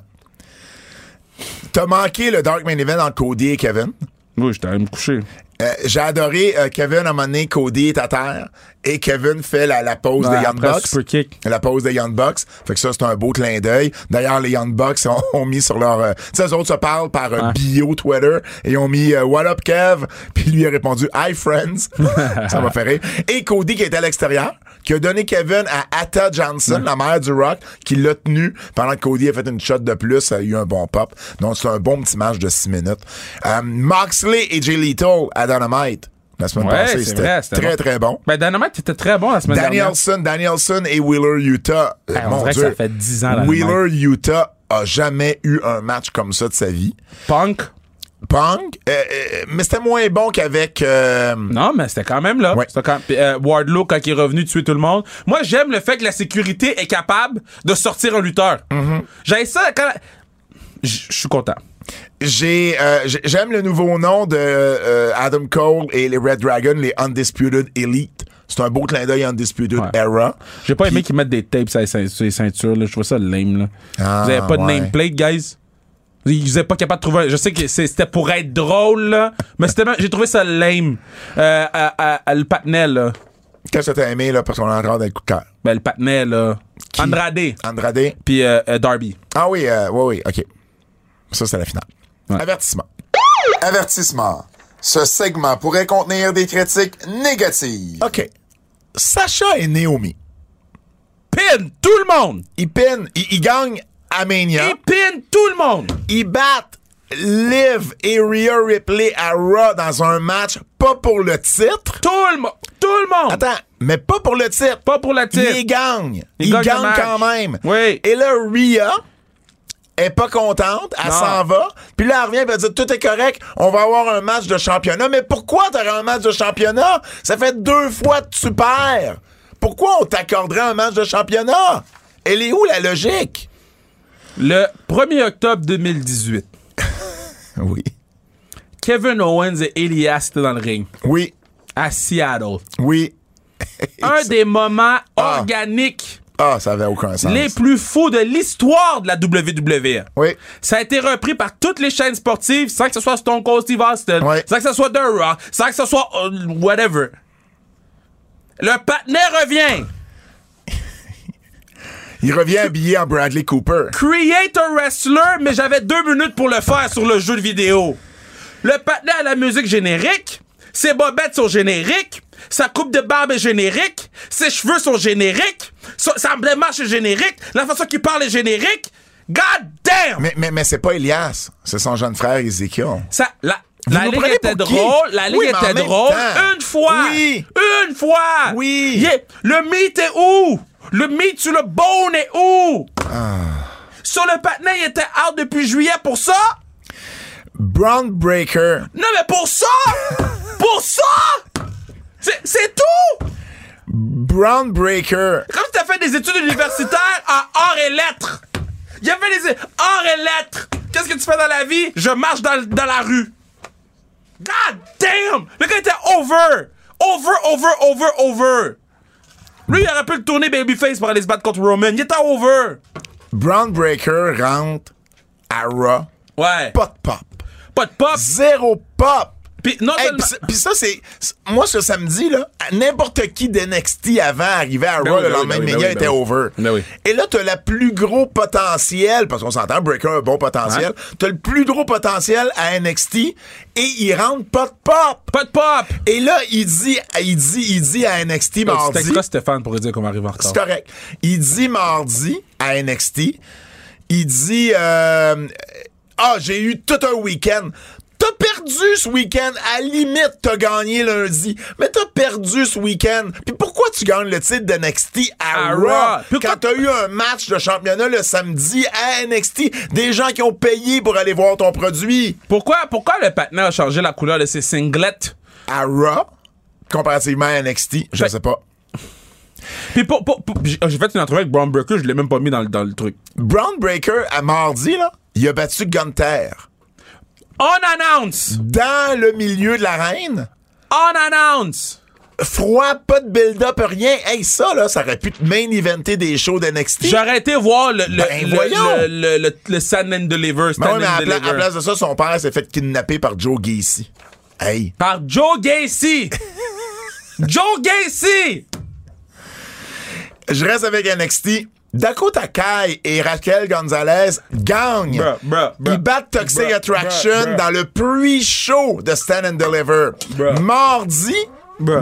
T'as manqué le Dark Main Event entre Cody et Kevin. Oui, j'étais allé me coucher. Euh, J'ai adoré euh, Kevin, à un moment donné, Cody est à terre et Kevin fait la, la pause Ouais, des Young Bucks. super kick. La pause des Young Bucks. Fait que ça, c'est un beau clin d'œil. D'ailleurs, les Young Bucks ont, ont mis sur leur... euh, tu sais, eux autres se parlent par euh, Ouais. bio Twitter et ils ont mis euh, What up, Kev? Puis lui a répondu Hi, friends. [LAUGHS] ça m'a fait rire. Et Cody qui était à l'extérieur, qui a donné Kevin à Atta Johnson, la mère du Rock, qui l'a tenu pendant que Cody a fait une shot de plus. Ça a eu un bon pop. Donc, c'est un bon petit match de 6 minutes. Euh, Moxley et Jay Lethal à Dynamite. la semaine Ouais, passée. C'était très, bon. très bon. Ben, Dynamite était très bon la semaine dernière. Danielson, Danielson et Wheeler Utah. Euh, Hey, on mon que Dieu. ça fait 10 ans, Wheeler Utah a jamais eu un match comme ça de sa vie. Punk? Punk, euh, euh, mais c'était moins bon qu'avec. euh, Non, mais c'était quand même là. Ouais. Quand- Wardlow, quand il est revenu tuer tout le monde. Moi, j'aime le fait que la sécurité est capable de sortir un lutteur. J'ai ça quand. Je suis content. J'ai, j'ai- j'aime le nouveau nom de Adam Cole et les Red Dragon, les Undisputed Elite. C'est un beau clin d'œil Undisputed Ouais. Era. J'ai pas aimé qu'ils mettent des tapes sur les ceintures. Là. Je trouve ça lame. Là. Ah, Vous avez pas de nameplate, guys? Ils étaient pas capables de trouver. un- Je sais que c'est- c'était pour être drôle, là, mais c'était j'ai trouvé ça lame. Euh, à- à- à le patinet, là. Qu'est-ce que t'as aimé, là, parce qu'on est en train d'être coup de cœur? Ben, le patinet, là. Qui? Andrade. Andrade? Puis euh, euh, Darby. Ah oui, euh, oui, oui, OK. Ça, c'est la finale. Ouais. Avertissement. Avertissement. Ce segment pourrait contenir des critiques négatives. OK. Sacha et Naomi. Pin tout le monde! Ils pinent, ils, ils gagnent à Mania. Ils pin tout le monde! Ils battent Liv et Rhea Ripley à Raw dans un match, pas pour le titre. Tout le monde! Tout le monde! Attends, mais pas pour le titre. Pas pour la titre. Ils gagnent. Ils gagnent le quand même. Oui. Et là, Rhea est pas contente, elle s'en va. Puis là, elle revient elle dit tout est correct, on va avoir un match de championnat. Mais pourquoi t'aurais un match de championnat? Ça fait deux fois que tu perds. Pourquoi on t'accorderait un match de championnat? Elle est où la logique? Le 1er octobre 2018, [LAUGHS] Oui. Kevin Owens et Elias étaient dans le ring Oui. à Seattle. Oui. [LAUGHS] Un des moments Ah. organiques Ah, ça avait aucun sens. les plus fous de l'histoire de la WWE. Oui. Ça a été repris par toutes les chaînes sportives sans que ce soit Stone Cold Steve Austin, Ouais. sans que ce soit The Rock, sans que ce soit euh, whatever. Le partenaire revient. Il revient habillé en Bradley Cooper. Create a wrestler, mais j'avais deux minutes pour le faire sur le jeu de vidéo. Le partenaire à la musique générique, ses bobettes sont génériques, sa coupe de barbe est générique, ses cheveux sont génériques, sa, sa démarche est générique, la façon qu'il parle est générique. God damn! Mais, mais, mais c'est pas Elias, c'est son jeune frère Ezekiel. Ça, la, la ligue était drôle, la ligue Oui, était drôle une fois. Oui. Une fois. Oui. Yeah. Le meat est où? Le meat sur le bone est où? Ah. Sur le patinet, il était out depuis juillet pour ça? Brown Breaker. Non, mais pour ça! pour ça! C'est, tout! Brown Breaker. Comme si t'as fait des études universitaires en arts et lettres. Il y avait des arts et lettres. Qu'est-ce que tu fais dans la vie? Je marche dans, dans la rue. God damn! Le gars était over! Over, over, over, over! Lui, il aurait pu le tourner babyface pour aller se battre contre Roman. Il était over! Brown Breaker rentre à Raw. Ouais. Pas de pop. Pas de pop. Zéro pop. Puis non Hey, seulement- pis ça- c'est. Moi, ce samedi, là, n'importe qui d'NXT avant arriver à Raw Ben oui, le ben lendemain ben ben oui, était over. Ben oui. Et là, t'as le plus gros potentiel, parce qu'on s'entend, Breaker a un bon potentiel. T'as le plus gros potentiel à NXT et il rentre pas de pop. Pas de pop! Et là, il dit, il dit, il dit à NXT Tu mardi. texteras Stéphane pour dire qu'on va arriver en retard. C'est correct. Il dit mardi à NXT, il dit euh, Ah, j'ai eu tout un week-end. Perdu ce week-end. À la limite, t'as gagné lundi. Mais t'as perdu ce week-end. Puis pourquoi tu gagnes le titre de NXT à, À Raw? Puis Quand t'as eu un match de championnat le samedi à NXT, des gens qui ont payé pour aller voir ton produit Pourquoi, pourquoi le partenaire a changé la couleur de ses singlets? à Raw, comparativement à NXT, je Fait- sais pas. Puis pour, pour- pour- j'ai fait une entrevue avec Brown Breaker, je l'ai même pas mis dans, le- dans le truc. Brown Breaker, à mardi, là, il a battu Gunther. On-announce! dans le milieu de l'arène. On-announce! Froid, pas de build-up, rien. Hey, ça, là, ça aurait pu te main eventer des shows d'NXT. J'aurais été voir le, le, Ben, le, le, and Deliver. Stand Mais ouais, mais and à, la pla- Deliver. à place de ça, son père s'est fait kidnapper par Joe Gacy. Hey. Par Joe Gacy! [LAUGHS] Joe Gacy! Je reste avec NXT. Dakota Kai et Raquel Gonzalez gagnent. Bruh, bruh, bruh. Ils battent Toxic Attraction dans le pre-show de Stand and Deliver. Bruh. Mardi,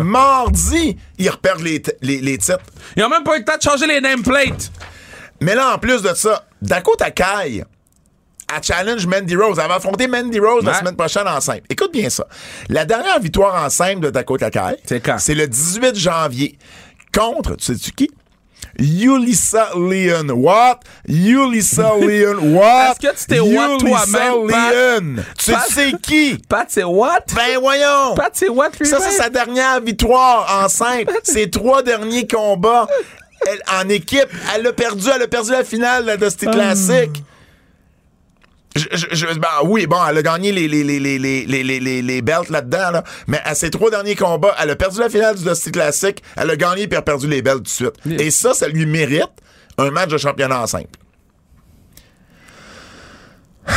mardi, ils repèrent les, t- les, les titres. Ils ont même pas eu le temps de changer les nameplates. Mais là, en plus de ça, Dakota Kai a challenge Mandy Rose. Elle va affronter Mandy Rose la semaine prochaine en simple. Écoute bien ça. La dernière victoire en simple de Dakota Kai? C'est le 18 janvier. Contre, tu sais-tu qui? Yulissa Leon. What? Yulissa [LAUGHS] Leon. What? Est-ce que tu t'es what toi-même? Leon. Tu Pat? sais qui? Pat, c'est what? Ben voyons! Pat, c'est what, lui Ça, c'est sa dernière victoire en simple. Ses trois derniers combats elle, en équipe. Elle a perdu, elle a perdu la finale de Dusty Classic. Je, je, je, ben oui, bon, elle a gagné les, les, les, les, les, les, les belts là-dedans, là, mais à ses trois derniers combats, elle a perdu la finale du Dusty Classic, elle a gagné puis elle a perdu les belts tout de suite. Et ça, ça lui mérite un match de championnat en simple. [SIGHS]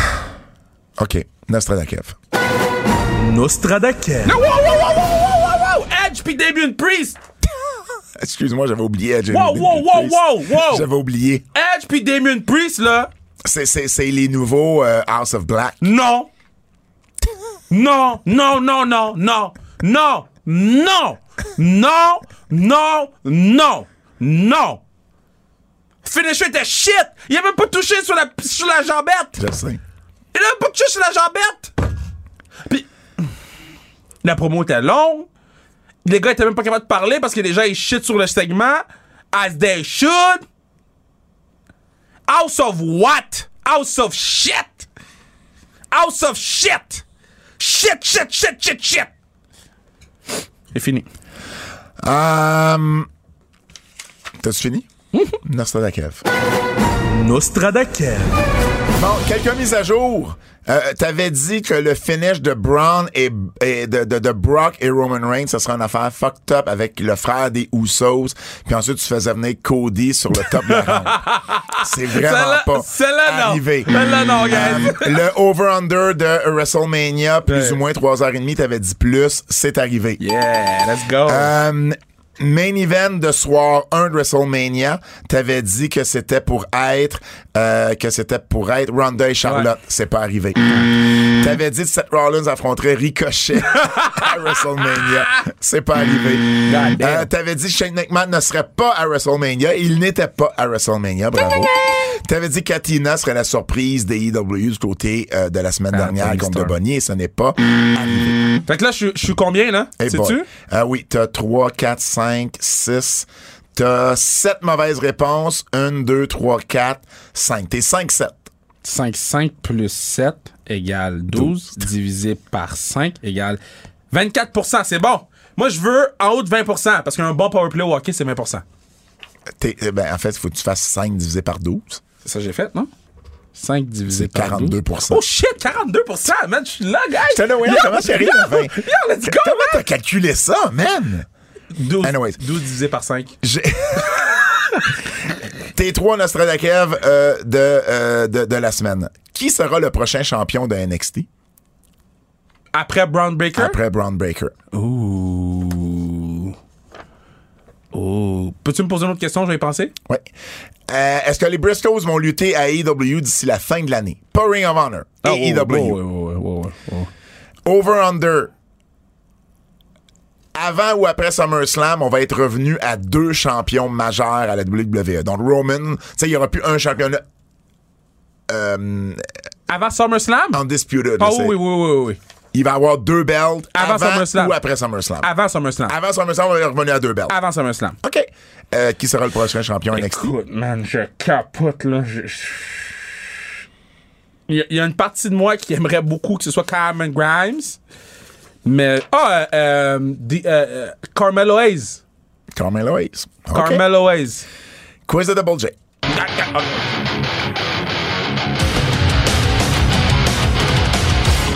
OK, Nostradakev. Nostradakev. No, wow, wow, wow, wow, Edge puis Damien Priest! [LAUGHS] Excuse-moi, j'avais oublié Edge. Wow, wow, wow, wow, wow! J'avais oublié. Edge puis Damien Priest, là, c'est, c'est, c'est les nouveaux euh, House of Black. non! Non, non, non, non, non, non, non, non, non, non, non! Finisher était shit! Il a même pas touché sur la, sur la jambette! Je sais. Il a même pas touché sur la jambette! Puis, la promo était longue. Les gars étaient même pas capables de parler parce que les gens ils shit sur le segment. As they should. House of what? House of shit! House of shit! Shit, shit, shit, shit, shit! C'est fini. Um, T'as-tu fini? [LAUGHS] Nostradakev. Nostradakev. Bon, quelques mises à jour. Euh, T'avais dit que le finish de Braun et, et de, de, de Brock et Roman Reigns, ça serait une affaire fucked up avec le frère des Usos. Puis ensuite, tu faisais venir Cody sur le top de la. [LAUGHS] C'est vraiment pas non. arrivé. Celle-là, non. Euh, [LAUGHS] le over-under de WrestleMania, plus Ouais. ou moins 3h30, t'avais dit plus, c'est arrivé. Yeah, let's go. Euh, main event de soir 1 de WrestleMania, t'avais dit que c'était pour être euh, que c'était pour être Ronda et Charlotte. C'est pas arrivé. T'avais dit que Seth Rollins affronterait Ricochet [LAUGHS] à WrestleMania. C'est pas arrivé. Euh, T'avais dit que Shane McMahon ne serait pas à WrestleMania. Il n'était pas à WrestleMania. Bravo. T'avais dit que Katina serait la surprise des EW du côté euh, de la semaine Ah, dernière contre Storm. Bonnier. Ce n'est pas arrivé. Fait que là, je suis- combien, là? Sais-tu? Ah oui, t'as 3, 4, 5, 6. T'as 7 mauvaises réponses. 1, 2, 3, 4, 5. T'es 5, 7. 5, 5 plus 7 égale 12, divisé par 5 égale 24% C'est bon. Moi, je veux en haut de 20% parce qu'un bon powerplay au hockey, c'est 20 T'es- eh ben, en fait, il faut que tu fasses 5 divisé par 12. C'est ça que j'ai fait, non? 5 divisé par 12. 42 Oh shit, 42% man, je suis là, là, voyons, Yo, comment t'arrives à 20? Yo, let's go, Comment t'as calculé ça, man? 12, Anyways. 12 divisé par 5. J'ai... [LAUGHS] Tes trois Nostradakev euh, de, euh, de, de la semaine. Qui sera le prochain champion de NXT Après Brown Breaker? après Braun Breaker? Ouh. Oh. Peux-tu me poser une autre question? Je vais y penser. Oui. Euh, est-ce que les Briscoes vont lutter à AEW d'ici la fin de l'année? Pas Ring of Honor. Ah, AEW. oh, oh. Over-under. Avant ou après SummerSlam, on va être revenu à deux champions majeurs à la WWE. Donc Roman, tu sais, il n'y aura plus un championnat euh, Avant SummerSlam? undisputed. Ah c'est- oui, oui, oui, oui. Il va y avoir deux belts Avant avant, SummerSlam. ou après SummerSlam. Avant SummerSlam. Avant SummerSlam, on va être revenu à deux belts. Avant SummerSlam. OK. Euh, qui sera le prochain champion NXT? Écoute, man, je capote, là. Je- Il y, a- une partie de moi qui aimerait beaucoup que ce soit Cameron Grimes. Mais. Ah, euh, euh, Carmelo Hayes. Carmelo Hayes. Carmelo Hayes. Quiz de Double J.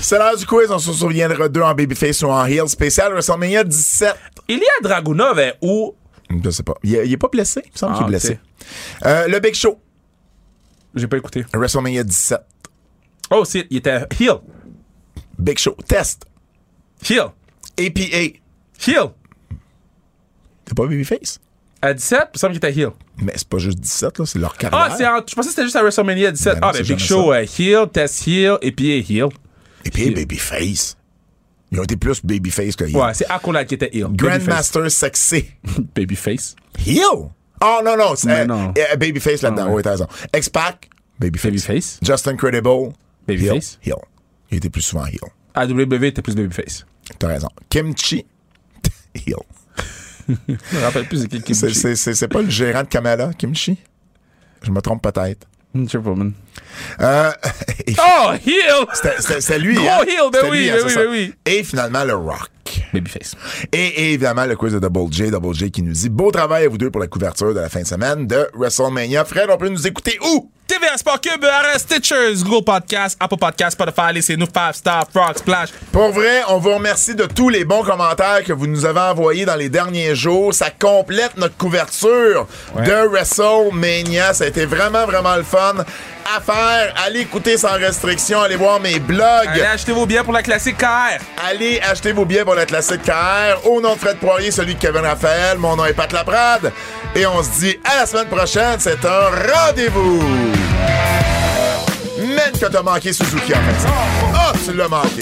C'est l'heure du quiz. On se souviendra d'eux en Babyface ou en Heel. Spécial WrestleMania 17. Ilya Dragunov est où? Je sais pas. Il, est- il est pas blessé. Il me semble Ah, qu'il est blessé. Euh, le Big Show. J'ai pas écouté. WrestleMania 17. Oh, c'est, il était heel. Big Show. Test. Heel. APA. Heel. T'es pas Babyface? À 17, il me semble qu'il était heel. Mais c'est pas juste 17, là. C'est leur carrière. Ah, c'est en- je pensais que c'était juste à WrestleMania 17. Ben non, ah, ben Big Show, euh, heel, test heel, et puis heel. APA Babyface. Ils ont été plus Babyface que Heel. Ouais, c'est Accolade qui était heel. Grandmaster Sexy. [LAUGHS] Babyface. Heel? Oh non, non. C'est euh, euh, Babyface là-dedans. Ah. Oui, t'as raison. X-Pac? Babyface. Babyface. Justin Credible? Babyface. Heel. Heel. Il était plus souvent heel. À WWE, t'es plus babyface. T'as raison. Kimchi [LAUGHS] Hill. Je me rappelle plus c'est qui qui C'est- pas le gérant de Kamala, Kimchi? Je me trompe peut-être. Je sais pas, man. Euh, [LAUGHS] et- Oh, heel! c'était- lui. Gros hein? heel, ben oui, lui, hein, ben oui, ben oui. Et finalement, le Rock. Babyface. Et, et évidemment, le quiz de Double J, Double J qui nous dit beau travail à vous deux pour la couverture de la fin de semaine de WrestleMania. Fred, on peut nous écouter où? TVA Sport Cube, RS Stitchers, Google Podcast, Apple Podcast, Spotify, laissez-nous 5 Star, Frog Splash. Pour vrai, on vous remercie de tous les bons commentaires que vous nous avez envoyés dans les derniers jours. Ça complète notre couverture de WrestleMania. Ça a été vraiment, vraiment le fun à faire. Allez écouter sans restriction, allez voir mes blogs. Allez acheter vos billets pour la classique KR. Allez acheter vos billets pour la classique KR. Au nom de Fred Poirier, celui de Kevin Raphaël, mon nom est Pat Laprade. Et on se dit à la semaine prochaine. C'est un rendez-vous. Même que t'as manqué Suzuki en fait. Ah, tu l'as manqué.